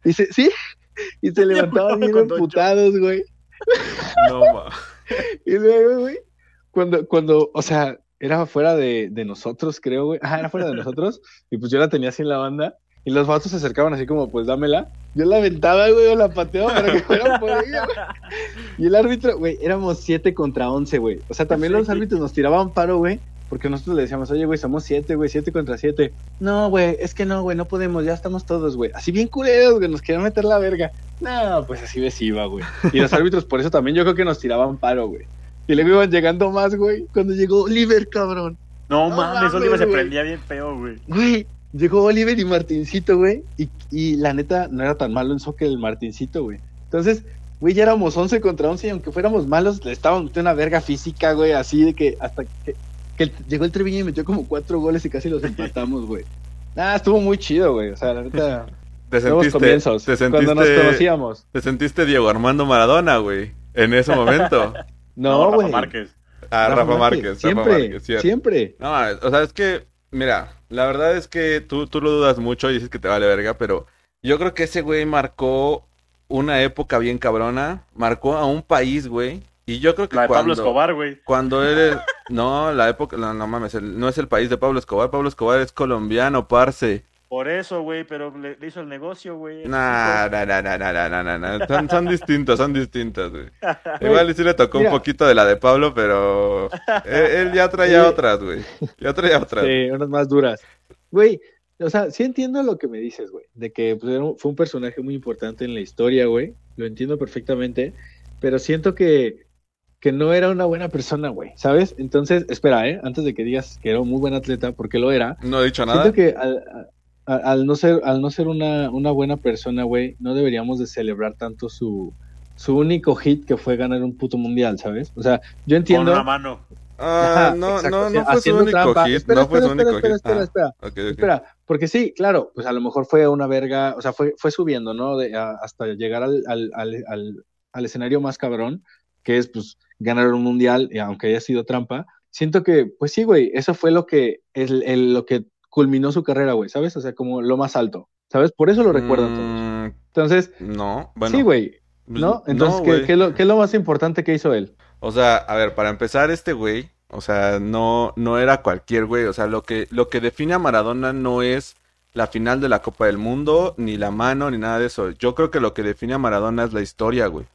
Y se, sí. Y se levantaban bien emputados, güey. No mames. Y luego, güey, cuando, cuando, o sea, era fuera de, de nosotros, creo, güey. Ajá, era fuera de nosotros. Y pues yo la tenía así en la banda. Y los vatos se acercaban así como, pues dámela. Yo la aventaba, güey, o la pateaba para que fuera por ella, güey. Y el árbitro, güey, éramos 7 contra 11, güey. O sea, también los Sí. árbitros nos tiraban paro, güey. Porque nosotros le decíamos, oye, güey, somos 7, güey, 7 contra 7. No, güey, es que no, güey, no podemos, ya estamos todos, güey. Así bien culeros, güey, nos querían meter la verga. No, pues así ves iba, güey. Y los árbitros por eso también yo creo que nos tiraban paro, güey. Y luego iban llegando más, güey, cuando llegó Oliver, cabrón. No, No mames, mames, Oliver se güey. prendía bien feo, güey. Güey, llegó Oliver y Martincito, güey. Y, y la neta, no era tan malo en soccer el Martincito, güey. Entonces, güey, ya éramos 11 contra 11 y aunque fuéramos malos, le estábamos metiendo una verga física, güey, así de que hasta que, que el- llegó el Treviño y metió como cuatro goles y casi los empatamos, güey. Ah, estuvo muy chido, güey. O sea, la neta, Te nuevos sentiste, comienzos. te Cuando nos sentiste, conocíamos. te sentiste Diego Armando Maradona, güey, en ese momento. No, Rafa güey. Márquez. Ah, Rafa, Márquez, Rafa Siempre, Márquez, cierto. siempre. No, o sea, es que, mira, la verdad es que tú, tú lo dudas mucho y dices que te vale verga, pero yo creo que ese güey marcó una época bien cabrona, marcó a un país, güey, y yo creo que La de cuando, Pablo Escobar, güey. cuando eres, no, la época, no, no mames, el- no es el país de Pablo Escobar, Pablo Escobar es colombiano, parce. Por eso, güey, pero le, le hizo el negocio, güey. Nah, nah, nah, nah, nah, nah, nah, nah, Son, son distintos, son distintos, güey. Igual sí le tocó Mira. un poquito de la de Pablo, pero él, él ya traía Sí. otras, güey. Ya traía otras. Sí, unas más duras. Güey, o sea, sí entiendo lo que me dices, güey, de que pues, era un- fue un personaje muy importante en la historia, güey. Lo entiendo perfectamente, pero siento que, que no era una buena persona, güey, ¿sabes? Entonces, espera, ¿eh? Antes de que digas que era un muy buen atleta, porque lo era, No he dicho nada. siento que al, no ser, al no ser una, una buena persona, güey, no deberíamos de celebrar tanto su, su único hit que fue ganar un puto mundial, ¿sabes? O sea, yo Con entiendo... una mano. Ah, Ajá, no, exacto, no, no fue su haciendo único trampa. hit. Espera, no fue su espera, único espera, hit. espera, Ah, espera. ok, ok. Espera, porque sí, claro, pues a lo mejor fue una verga, o sea, fue, fue subiendo, ¿no? De, a- hasta llegar al, al, al, al, al escenario más cabrón, que es pues ganar un mundial, y aunque haya sido trampa. Siento que, pues sí, güey, eso fue lo que, es el, lo que culminó su carrera, güey, ¿sabes? O sea, como lo más alto, ¿sabes? Por eso lo recuerdan todos. Mm, Entonces, no, bueno. sí, güey, pues, ¿no? Entonces, ¿qué, qué es lo, qué es lo más importante que hizo él? O sea, a ver, para empezar, este güey, o sea, no, no era cualquier güey. O sea, lo que, lo que define a Maradona no es la final de la Copa del Mundo, ni la mano, ni nada de eso. Yo creo que lo que define a Maradona es la historia, güey.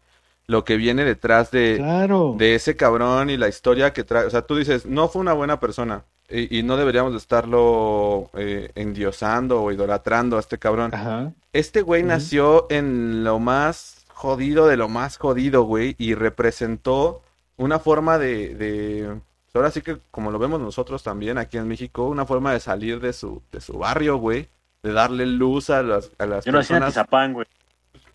Lo que viene detrás de, Claro. de ese cabrón y la historia que trae. O sea, tú dices, no fue una buena persona. Y, y no deberíamos de estarlo eh, endiosando o idolatrando a este cabrón. Ajá. Este güey nació en lo más jodido de lo más jodido, güey, y representó una forma de, de, ahora sí que como lo vemos nosotros también aquí en México, una forma de salir de su, de su barrio, güey, de darle luz a las, a las Yo nací en personas. Atizapán, güey.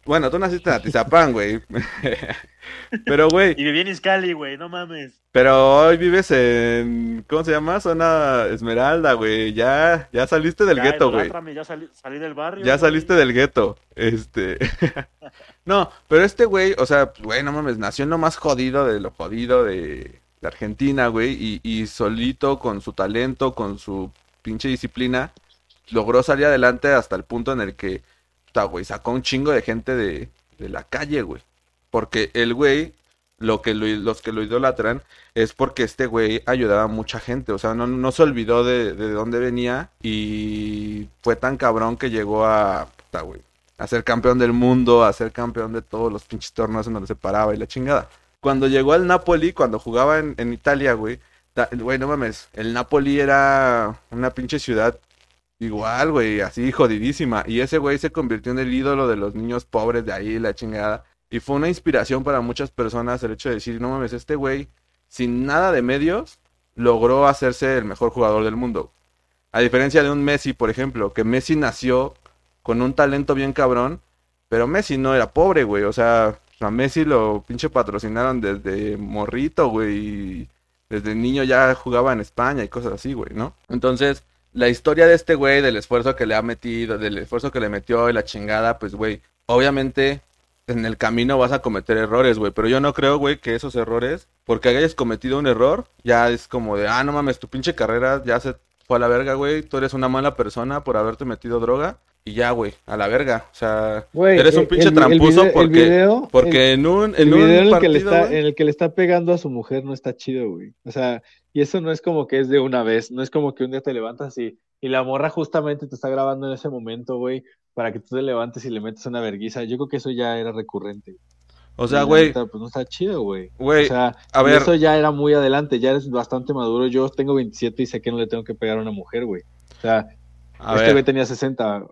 Bueno, tú naciste en Atizapán, güey. Pero, güey, Y viví en Iscali, güey, no mames. pero hoy vives en, ¿cómo se llama? Zona Esmeralda, güey. Ya, ya saliste del gueto, güey. Ya salí, salí del barrio. Ya saliste del gueto. Este. no, pero este güey, o sea, güey, no mames, nació en lo más jodido de lo jodido de, de Argentina, güey. Y, y solito, con su talento, con su pinche disciplina, logró salir adelante hasta el punto en el que, güey, sacó un chingo de gente de, de la calle, güey. Porque el güey, lo que lo- los que lo idolatran, es porque este güey ayudaba a mucha gente. O sea, no, no se olvidó de, de dónde venía y fue tan cabrón que llegó a, puta, güey, a ser campeón del mundo, a ser campeón de todos los pinches torneos en donde se paraba y la chingada. Cuando llegó al Napoli, cuando jugaba en, en Italia, güey, güey, no mames, el Napoli era una pinche ciudad igual, güey, así jodidísima. Y ese güey se convirtió en el ídolo de los niños pobres de ahí, la chingada. Y fue una inspiración para muchas personas el hecho de decir, no mames, este güey, sin nada de medios, logró hacerse el mejor jugador del mundo. A diferencia de un Messi, por ejemplo, que Messi nació con un talento bien cabrón, pero Messi no era pobre, güey. O sea, a Messi lo pinche patrocinaron desde morrito, güey. y Desde niño ya jugaba en España y cosas así, güey, ¿no? Entonces, la historia de este güey, del esfuerzo que le ha metido, del esfuerzo que le metió y la chingada, pues, güey, obviamente en el camino vas a cometer errores, güey. Pero yo no creo, güey, que esos errores, porque hayas cometido un error, ya es como de, ah, no mames, tu pinche carrera ya se fue a la verga, güey. Tú eres una mala persona por haberte metido droga. Y ya, güey, a la verga. O sea, eres un el- pinche el- el el porque, video- porque en un, El en un video en el, que partido, le está, en el que le está pegando a su mujer no está chido, güey. O sea, y eso no es como que es de una vez, no es como que un día te levantas y, y la morra justamente te está grabando en ese momento, güey, para que tú te levantes y le metas una verguiza. Yo creo que eso ya era recurrente. o sea, güey, Pues no está chido, güey. güey, O sea, a ver, eso ya era muy adelante, ya eres bastante maduro. Yo tengo 27 y sé que no le tengo que pegar a una mujer, güey. O sea, a este ver. güey tenía 60.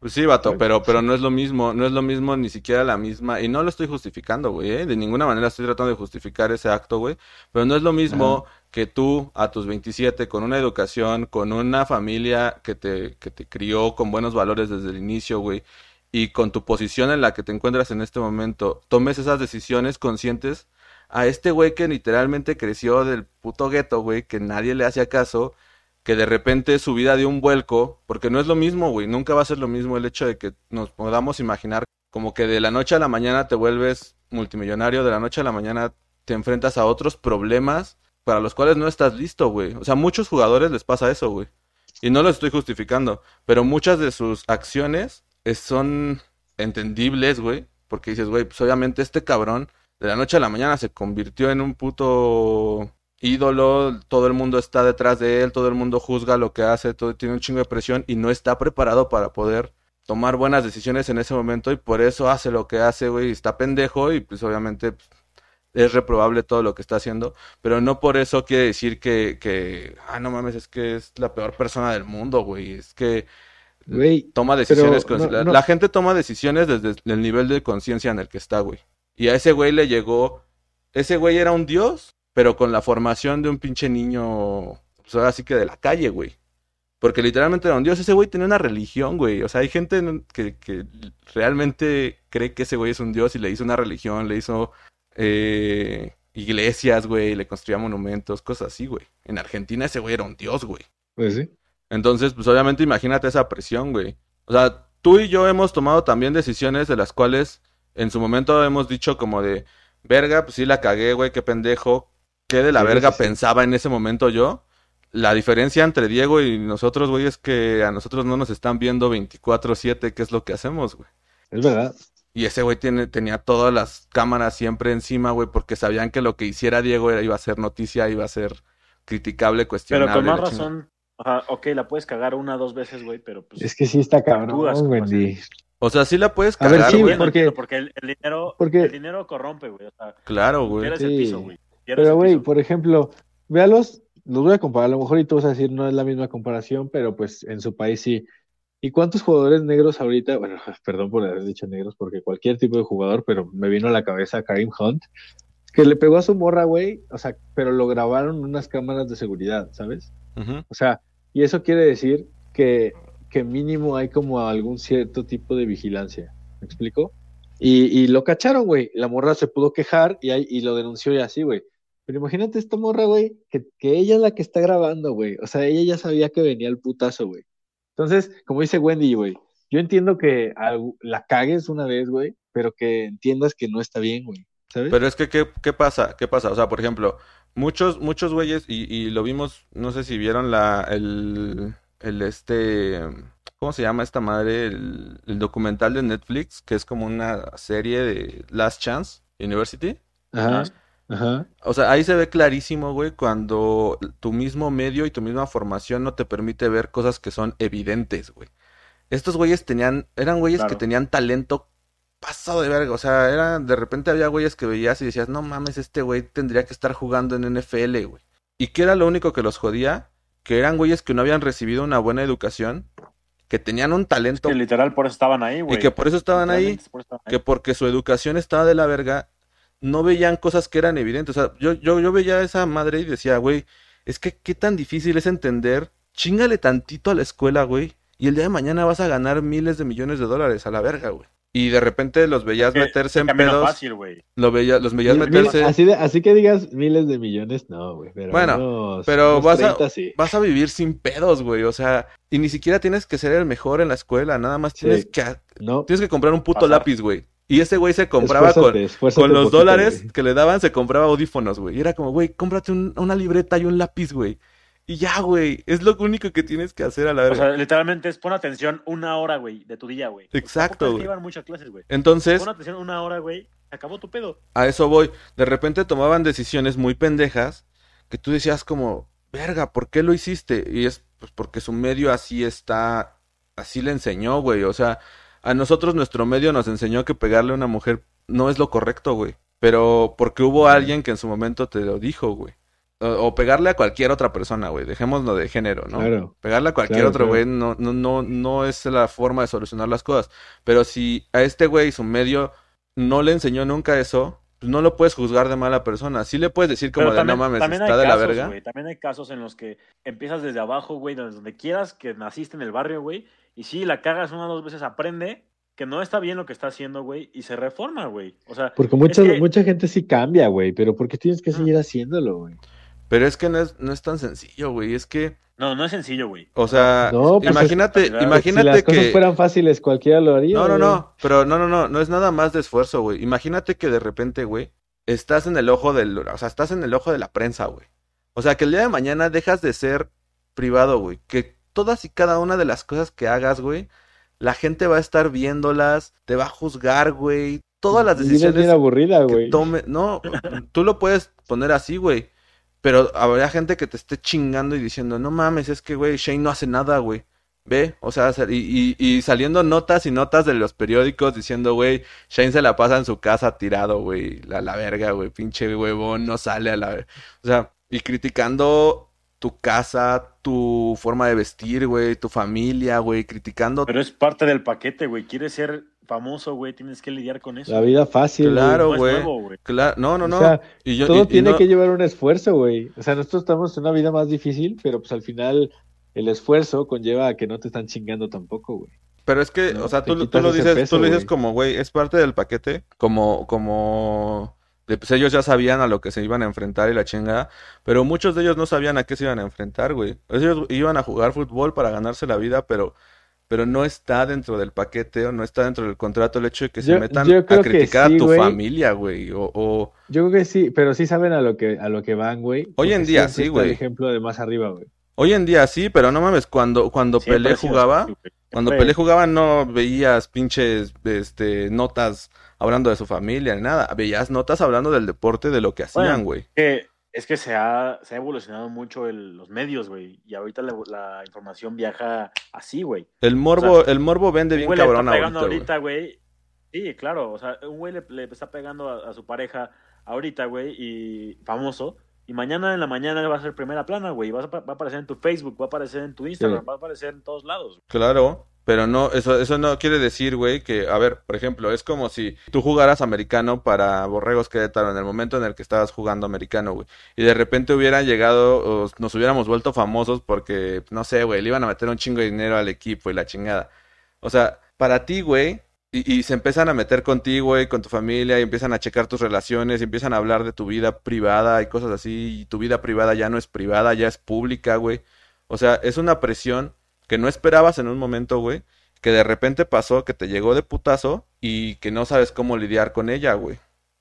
Pues sí, vato, pero, pero no es lo mismo, no es lo mismo ni siquiera la misma, y no lo estoy justificando, güey, ¿eh? De ninguna manera estoy tratando de justificar ese acto, güey, pero no es lo mismo que tú a tus 27 con una educación, con una familia que te, que te crió con buenos valores desde el inicio, güey, y con tu posición en la que te encuentras en este momento, tomes esas decisiones conscientes a este güey que literalmente creció del puto gueto, güey, que nadie le hacía caso, que de repente su vida dio un vuelco, porque no es lo mismo, güey, nunca va a ser lo mismo el hecho de que nos podamos imaginar como que de la noche a la mañana te vuelves multimillonario, de la noche a la mañana te enfrentas a otros problemas para los cuales no estás listo, güey. O sea, muchos jugadores les pasa eso, güey. Y no lo estoy justificando, pero muchas de sus acciones es- son entendibles, güey, porque dices, güey, pues obviamente este cabrón de la noche a la mañana se convirtió en un puto ídolo, todo el mundo está detrás de él, todo el mundo juzga lo que hace, todo tiene un chingo de presión y no está preparado para poder tomar buenas decisiones en ese momento y por eso hace lo que hace, güey, está pendejo y pues obviamente pues, es reprobable todo lo que está haciendo, pero no por eso quiere decir que, que, ah, no mames, es que es la peor persona del mundo, güey, es que Güey, toma decisiones, pero con- no- la, no- la gente toma decisiones desde el nivel de conciencia en el que está, güey. Y a ese güey le llegó, ese güey era un dios, pero con la formación de un pinche niño, pues ahora sí que de la calle, güey. Porque literalmente era un dios, ese güey tenía una religión, güey. O sea, hay gente en- que, que realmente cree que ese güey es un dios y le hizo una religión, le hizo eh, iglesias, güey, le construía monumentos, cosas así, güey. En Argentina ese güey era un dios, güey. pues sí. Entonces, pues obviamente imagínate esa presión, güey. O sea, tú y yo hemos tomado también decisiones de las cuales en su momento hemos dicho como de, verga, pues sí la cagué, güey, qué pendejo. ¿Qué de la Sí, verga sí, sí. pensaba en ese momento yo? La diferencia entre Diego y nosotros, güey, es que a nosotros no nos están viendo 24/7, qué es lo que hacemos, güey. Es verdad. Y ese güey tiene, tenía todas las cámaras siempre encima, güey, porque sabían que lo que hiciera Diego era, iba a ser noticia, iba a ser criticable, Pero cuestionable. con más razón, ajá, ok, la puedes cagar una o dos veces, güey, pero pues... Es que sí está cabrón. O sea, sí la puedes A ver, cagar, sí, güey. Porque- porque el, el dinero, porque- el dinero corrompe, güey. O sea, Claro, güey. pierdes el Sí. piso, güey. Pero, güey, por ejemplo, véalos, los voy a comparar, a lo mejor y tú vas a decir no es la misma comparación, pero pues en su país sí. ¿Y cuántos jugadores negros ahorita? Bueno, perdón por haber dicho negros, porque cualquier tipo de jugador, pero me vino a la cabeza Karim Hunt, que le pegó a su morra, güey, o sea, pero lo grabaron en unas cámaras de seguridad, ¿sabes? O sea, y eso quiere decir que, que mínimo hay como algún cierto tipo de vigilancia. ¿Me explico? Y, y lo cacharon, güey. La morra se pudo quejar y, ahí- y lo denunció y así, güey. Pero imagínate esta morra, güey, que, que ella es la que está grabando, güey. O sea, ella ya sabía que venía el putazo, güey. Entonces, como dice Wendy, güey, yo entiendo que algo- la cagues una vez, güey, pero que entiendas que no está bien, güey. ¿Sabes? Pero es que, ¿qué, qué pasa? ¿Qué pasa? O sea, por ejemplo, muchos, muchos güeyes, y, y lo vimos, no sé si vieron la, el, el este, ¿cómo se llama esta madre? El, el documental de Netflix, que es como una serie de Last Chance University. Ajá, ajá. O sea, ahí se ve clarísimo, güey, cuando tu mismo medio y tu misma formación no te permite ver cosas que son evidentes, güey. estos güeyes tenían, eran güeyes Claro. que tenían talento pasado de verga. O sea, era, de repente había güeyes que veías y decías, no mames, este güey tendría que estar jugando en NFL, güey. ¿Y qué era lo único que los jodía? Que eran güeyes que no habían recibido una buena educación, que tenían un talento Que literal por eso estaban ahí, güey. y que por eso estaban ahí, Literalmente por eso estaban ahí. que porque su educación estaba de la verga, no veían cosas que eran evidentes. O sea, yo, yo, yo veía a esa madre y decía, güey, es que qué tan difícil es entender, chingale tantito a la escuela, güey, y el día de mañana vas a ganar miles de millones de dólares a la verga, güey. Y de repente los veías Que- meterse en pedos, fácil, güey. lo veía, los veías Mil- meterse, así, de- así que digas miles de millones, no, güey. Pero Bueno, unos- pero unos vas a- 30 sí. vas a vivir sin pedos, güey, o sea, y ni siquiera tienes que ser el mejor en la escuela, nada más Sí. tienes que, No, tienes que comprar un puto Pasar. lápiz, güey. Y ese güey se compraba con, esfuérzate, Con los poquito, dólares güey. que le daban se compraba audífonos, güey. Y era como, güey, cómprate un- una libreta y un lápiz, güey. Y ya, güey. Es lo único que tienes que hacer a la O verga. sea, literalmente es pon atención una hora, güey, de tu día, güey. Exacto, güey. llevan muchas clases, güey. Entonces, Pon atención una hora, güey. Se acabó tu pedo. a eso voy. De repente tomaban decisiones muy pendejas que tú decías como, verga, ¿por qué lo hiciste? Y es pues porque su medio así está, así le enseñó, güey. O sea, a nosotros nuestro medio nos enseñó que pegarle a una mujer no es lo correcto, güey. Pero porque hubo alguien que en su momento te lo dijo, güey. O, o pegarle a cualquier otra persona, güey. Dejémoslo de género, ¿no? Claro. Pegarle a cualquier Claro, otro claro. güey no, no, no, no es la forma de solucionar las cosas. Pero si a este güey su medio no le enseñó nunca eso, pues no lo puedes juzgar de mala persona. Sí le puedes decir como Pero de también, no mames, también está hay de la casos, verga. güey. También hay casos en los que empiezas desde abajo, güey, donde quieras, que naciste en el barrio, güey. Y sí, la cagas una o dos veces, aprende que no está bien lo que está haciendo, güey, y se reforma, güey. O sea, Porque mucha, que- mucha gente sí cambia, güey. Pero ¿por qué tienes que Ah. seguir haciéndolo, güey? Pero es que no es, no es tan sencillo, güey. Es que, no, no es sencillo, güey. o sea, No, pues es- imagínate, si imagínate si las cosas que... fueran fáciles, cualquiera lo haría. No, no, güey. no, pero no, no, no, no es nada más de esfuerzo, güey. Imagínate que de repente, güey, estás en el ojo del, o sea, estás en el ojo de la prensa, güey. O sea, que el día de mañana dejas de ser privado, güey. Que todas y cada una de las cosas que hagas, güey, la gente va a estar viéndolas, te va a juzgar, güey. Todas las Mi vida es bien decisiones aburrida, que güey. tome, no, tú lo puedes poner así, güey. Pero habrá gente que te esté chingando y diciendo, no mames, es que, güey, Shane no hace nada, güey. Ve, o sea, y, y, y saliendo notas y notas de los periódicos diciendo, güey, Shane se la pasa en su casa tirado, güey, la, la verga, güey, pinche huevón, no sale a la... ver- O sea, y criticando tu casa, tu forma de vestir, güey, tu familia, güey, criticando... Pero es parte del paquete, güey. Quieres ser famoso, güey, tienes que lidiar con eso. La vida fácil. güey. Claro, güey. Claro, no, no, O no. sea, y yo, y- Todo y tiene no- que llevar un esfuerzo, güey. O sea, nosotros estamos en una vida más difícil, pero pues al final el esfuerzo conlleva a que no te están chingando tampoco, güey. Pero es que, ¿no? o sea, tú, lo dices, peso, tú lo dices como, güey, es parte del paquete, como, como, pues ellos ya sabían a lo que se iban a enfrentar y la chingada, pero muchos de ellos no sabían a qué se iban a enfrentar, güey. Ellos iban a jugar fútbol para ganarse la vida, pero, pero no está dentro del paquete o no está dentro del contrato el hecho de que se metan a criticar sí, a tu familia, güey, o, o, Yo creo que sí, pero sí saben a lo que, a lo que van, güey. Hoy en día sí, güey. El ejemplo de más arriba, güey. hoy en día sí, pero no mames, cuando, cuando Pelé jugaba. Cuando Pelé jugaba no veías pinches este, notas hablando de su familia ni nada. Veías notas hablando del deporte, de lo que hacían, Bueno, güey. es que se ha, se ha evolucionado mucho el- los medios, güey. Y ahorita la, la información viaja así, güey. El morbo, o sea, el morbo vende bien güey le cabrón está pegando ahorita, güey. Sí, claro. O sea, un güey le, le está pegando a, a su pareja ahorita, güey, y famoso. Y mañana en la mañana va a ser primera plana, güey. a Va a aparecer en tu Facebook, va a aparecer en tu Instagram, Sí. va a aparecer en todos lados. Claro, pero no, eso, eso no quiere decir, güey, que, a ver, por ejemplo, es como si tú jugaras americano para Borregos Querétaro en el momento en el que estabas jugando americano, güey. Y de repente hubieran llegado, o nos hubiéramos vuelto famosos porque, no sé, güey, le iban a meter un chingo de dinero al equipo y la chingada. O sea, para ti, güey, y, y se empiezan a meter contigo, güey, con tu familia, y empiezan a checar tus relaciones, y empiezan a hablar de tu vida privada y cosas así, y tu vida privada ya no es privada, ya es pública, güey. O sea, es una presión que no esperabas en un momento, güey, que de repente pasó, que te llegó de putazo y que no sabes cómo lidiar con ella, güey.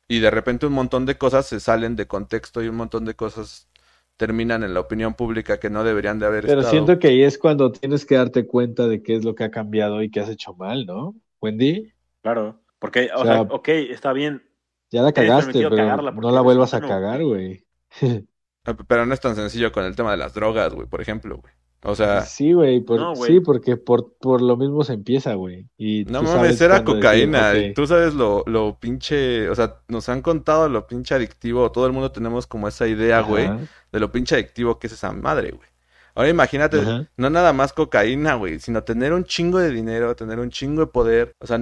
Y de repente un montón de cosas se salen de contexto y un montón de cosas terminan en la opinión pública que no deberían de haber Pero estado. siento que ahí es cuando tienes que darte cuenta de qué es lo que ha cambiado y qué has hecho mal, ¿no? Wendy, Claro. Porque, o, O sea, sea, ok, está bien. ya la cagaste, pero no la vuelvas a cagar, güey. Ah, Pero no es tan sencillo con el tema de las drogas, güey, por ejemplo, güey. O sea, Sí, güey, por- No, güey. sí, porque por, por lo mismo se empieza, güey. Y no tú mames, sabes era decir, cocaína. Tú sabes lo, lo pinche, o sea, nos han contado lo pinche adictivo. Todo el mundo tenemos como esa idea, güey, de lo pinche adictivo que es esa madre, güey. Ahora imagínate, Ajá. no nada más cocaína, güey, sino tener un chingo de dinero, tener un chingo de poder, o sea,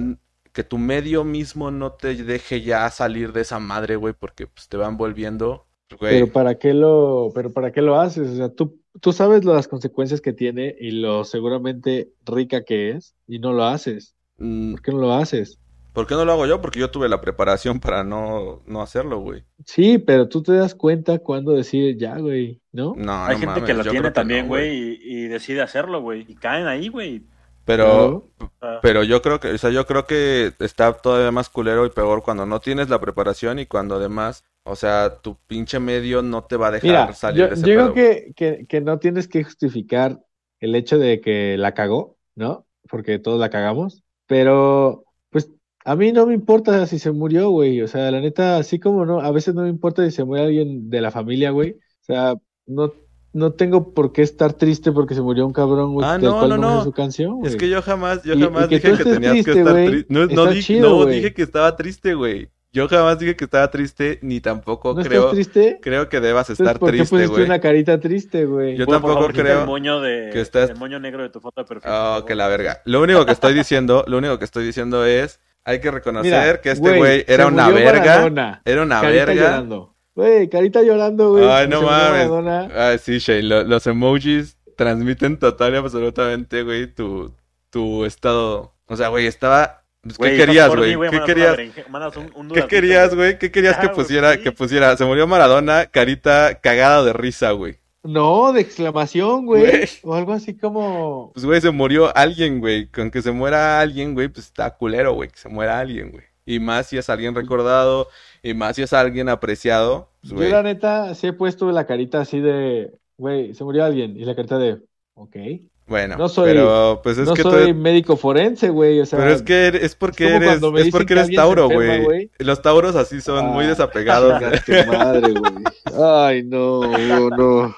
que tu medio mismo no te deje ya salir de esa madre, güey, porque pues te van volviendo, güey. Pero para qué lo, pero para qué lo haces, o sea, tú, tú sabes las consecuencias que tiene y lo seguramente rica que es y no lo haces. Mm, ¿Por qué no lo haces? ¿Por qué no lo hago yo? Porque yo tuve la preparación para no, no hacerlo, güey. Sí, pero tú te das cuenta cuando decir ya, güey, ¿no? No, Hay no gente mames, que lo yo tiene que también, no, güey, y, y decide hacerlo, güey. Y caen ahí, güey. Pero, Ah, pero yo creo que, o sea, yo creo que está todavía más culero y peor cuando no tienes la preparación y cuando además, o sea, tu pinche medio no te va a dejar Mira, salir yo, de ese yo pedo. creo que, que, que no tienes que justificar el hecho de que la cagó, ¿no? Porque todos la cagamos, pero pues a mí no me importa si se murió, güey, o sea, la neta, así como no, a veces no me importa si se muere alguien de la familia, güey, o sea, no, no tengo por qué estar triste porque se murió un cabrón, güey, Ah, no, cual no, no me no. sé su canción, Es que yo jamás, yo Y- y jamás que dije que tenías que triste, estar güey, triste. No, no, está di- chido, no güey. dije que estaba triste, güey. Yo jamás dije que estaba triste, ni tampoco ¿No creo, estás triste? creo que debas estar ¿por qué triste, pusiste güey. una carita triste, güey? Yo tampoco favor, creo el moño de, que estás- el moño negro de tu foto de perfil. Oh, que la verga. Lo único que estoy diciendo, lo único que estoy diciendo es, hay que reconocer Mira, que este güey se era una verga, Maradona. era una verga. Güey, carita llorando, güey. Ay, no mames. Ah, sí, Shay, lo- los emojis transmiten total y absolutamente, güey, tu, tu estado. O sea, güey, estaba... pues, ¿Qué querías, güey? ¿Qué querías? ¿Qué querías, güey? ¿Qué querías que Ah, pusiera? Que pusiera, se murió Maradona, carita cagada de risa, güey. No, de exclamación. Güey. O algo así como. Pues, güey, se murió alguien, güey. Con que se muera alguien, güey, pues está culero, güey, que se muera alguien, güey. Y más si es alguien recordado, y más si es alguien apreciado, pues, Yo, la neta, sí he puesto la carita así de. Güey, se murió alguien. Y la carita de. Ok. Bueno, No soy- pero pues es no que soy médico forense, güey. O sea, Pero es que eres- es porque eres, es porque que eres Tauro, güey. Los Tauros así son muy Ah, desapegados, tu madre, güey. Ay, no, no, no.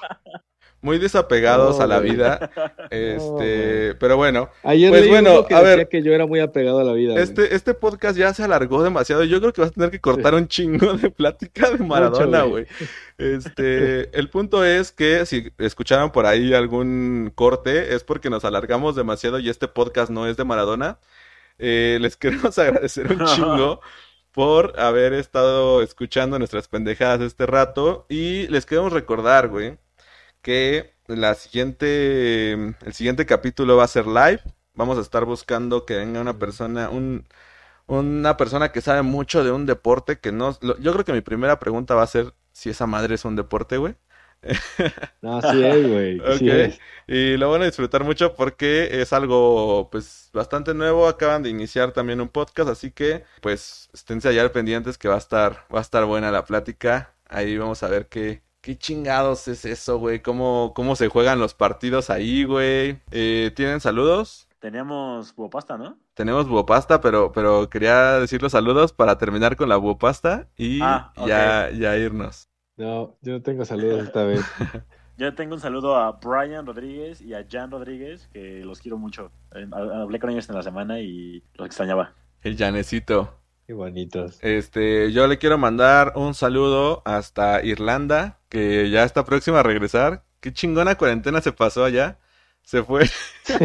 Muy desapegados No, a la vida. Este, pero bueno, Ayer Pues leí bueno, uno que a decía ver. que yo era muy apegado a la vida. güey. este, este podcast ya se alargó demasiado. Yo creo que vas a tener que cortar un chingo de plática de Maradona, güey. güey. Este, el punto es que si escucharon por ahí algún corte, es porque nos alargamos demasiado y este podcast no es de Maradona. Eh, les queremos agradecer un chingo por haber estado escuchando nuestras pendejadas este rato y les queremos recordar, güey, que la siguiente, el siguiente capítulo va a ser live. Vamos a estar buscando que venga una persona, un, una persona que sabe mucho de un deporte que no... lo- yo creo que mi primera pregunta va a ser si esa madre es un deporte, güey. No, sí es, güey. Sí. Y lo van a disfrutar mucho porque es algo, pues, bastante nuevo. Acaban de iniciar también un podcast, así que, pues, esténse allá al pendientes que va a estar, va a estar buena la plática. Ahí vamos a ver qué, qué chingados es eso, güey. Cómo, cómo se juegan los partidos ahí, güey. Eh, ¿tienen saludos? Teníamos buopasta, ¿no? Tenemos buopasta, pero, pero quería decir los saludos para terminar con la buopasta y Ah, ya, ya irnos. No, yo no tengo saludos esta vez. Yo tengo un saludo a Brian Rodríguez y a Jan Rodríguez, que los quiero mucho. Eh, Hablé con ellos en la semana y los extrañaba. El Janecito. Qué bonitos. Este, yo le quiero mandar un saludo hasta Irlanda, que ya está próxima a regresar. Qué chingona cuarentena se pasó allá. Se fue,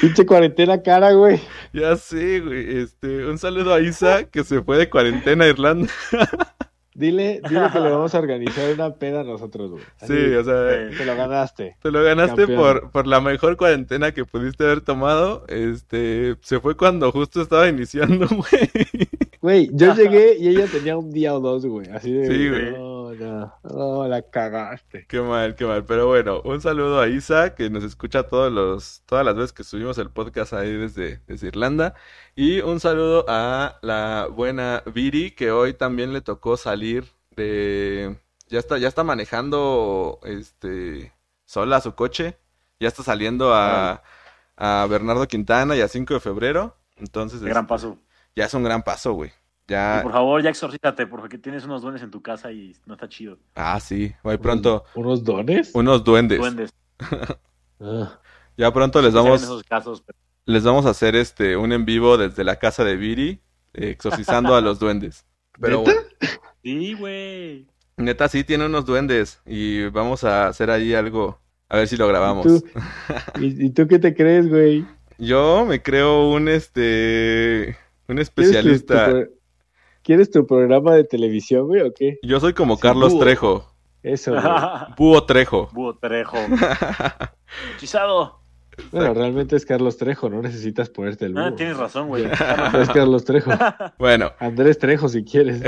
Pinche cuarentena cara, güey. ya sé, güey. Este, un saludo a Isa, que se fue de cuarentena a Irlanda. Dile, dile que le vamos a organizar una peda nosotros, güey. Así, Sí, o sea, Eh, Te lo ganaste. te lo ganaste por, por la mejor cuarentena que pudiste haber tomado. Este, se fue cuando justo estaba iniciando, güey. Güey, yo llegué y ella tenía un día o dos, güey. Así de. Sí, güey. No, no, no, la cagaste. Qué mal, qué mal. Pero bueno, un saludo a Isa, que nos escucha todos los, todas las veces que subimos el podcast ahí desde, desde Irlanda. Y un saludo a la buena Viri, que hoy también le tocó salir de... Ya está, ya está manejando este sola su coche. Ya está saliendo a, a Bernardo Quintana y a 5 de febrero. Entonces, gran este, paso. ya es un gran paso, güey. Ya. Y por favor, ya exorcítate, porque tienes unos duendes en tu casa y no está chido. Ah, sí. Muy pronto. ¿Unos dones? Unos duendes. Duendes. Ah, Ya pronto les vamos, esos casos, pero- les vamos a hacer este un en vivo desde la casa de Viri, eh, exorcizando a los duendes. Pero ¿Neta? Sí, güey. neta sí tiene unos duendes y vamos a hacer ahí algo. A ver si lo grabamos. ¿Y tú, ¿Y, y tú qué te crees, güey? Yo me creo un este un ¿Quieres tu- especialista. tu ¿Quieres tu programa de televisión, güey, o qué? Yo soy como Sí, Carlos búho. Trejo. Eso, güey. Búho Trejo. Búho Trejo. Hechizado. Bueno, realmente es Carlos Trejo, no necesitas ponerte el Ah, búho. tienes razón, güey. Es Carlos Trejo. Bueno, Andrés Trejo, si quieres.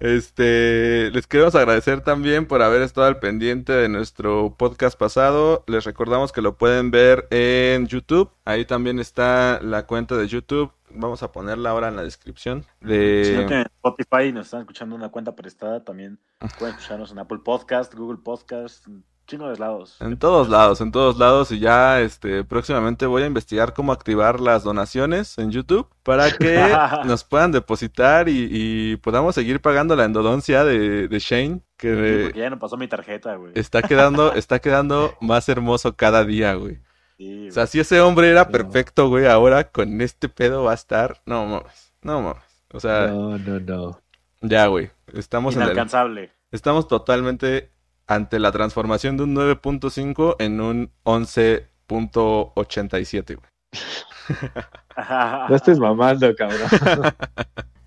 Este, les queremos agradecer también por haber estado al pendiente de nuestro podcast pasado. Les recordamos que lo pueden ver en YouTube. Ahí también está la cuenta de YouTube. Vamos a ponerla ahora en la descripción. De... Si no tienen Spotify y nos están escuchando una cuenta prestada, también pueden escucharnos en Apple Podcast, Google Podcast, chingo de lados. En todos lados, en todos lados. Y ya este próximamente voy a investigar cómo activar las donaciones en YouTube para que nos puedan depositar y, y podamos seguir pagando la endodoncia de, de Shane, Sí, que porque ya no pasó mi tarjeta, güey. está quedando, está quedando más hermoso cada día, güey. Sí, O sea, si ese hombre era perfecto, güey, ahora con este pedo va a estar. No mames, no mames. O sea, No, no, no. ya, güey. Estamos en el, Inalcanzable. Estamos totalmente ante la transformación de un 9.5 en un 11.87, güey. No estés mamando, cabrón.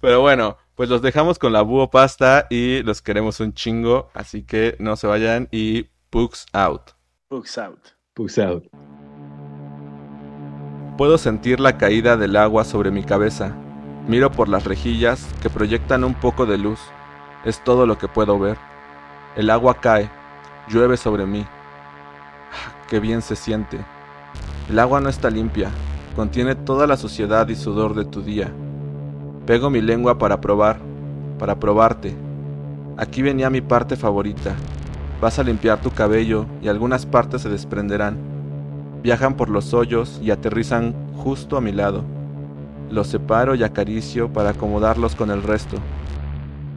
Pero bueno, pues los dejamos con la búho pasta y los queremos un chingo, así que no se vayan y pugs out. Books out. Pugs out. Puedo sentir la caída del agua sobre mi cabeza. Miro por las rejillas que proyectan un poco de luz. Es todo lo que puedo ver. El agua cae, llueve sobre mí. Ah, Qué bien se siente. El agua no está limpia, contiene toda la suciedad y sudor de tu día. Pego mi lengua para probar, para probarte. Aquí venía mi parte favorita. Vas a limpiar tu cabello y algunas partes se desprenderán. Viajan por los hoyos y aterrizan justo a mi lado. Los separo y acaricio para acomodarlos con el resto.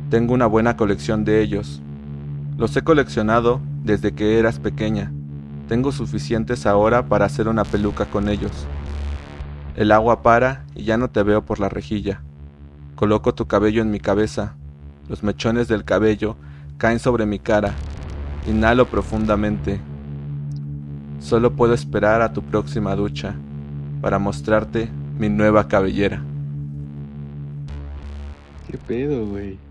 Tengo una buena colección de ellos. Los he coleccionado desde que eras pequeña. Tengo suficientes ahora para hacer una peluca con ellos. El agua para y ya no te veo por la rejilla. Coloco tu cabello en mi cabeza. Los mechones del cabello caen sobre mi cara. Inhalo profundamente. Solo puedo esperar a tu próxima ducha para mostrarte mi nueva cabellera. ¿Qué pedo, güey?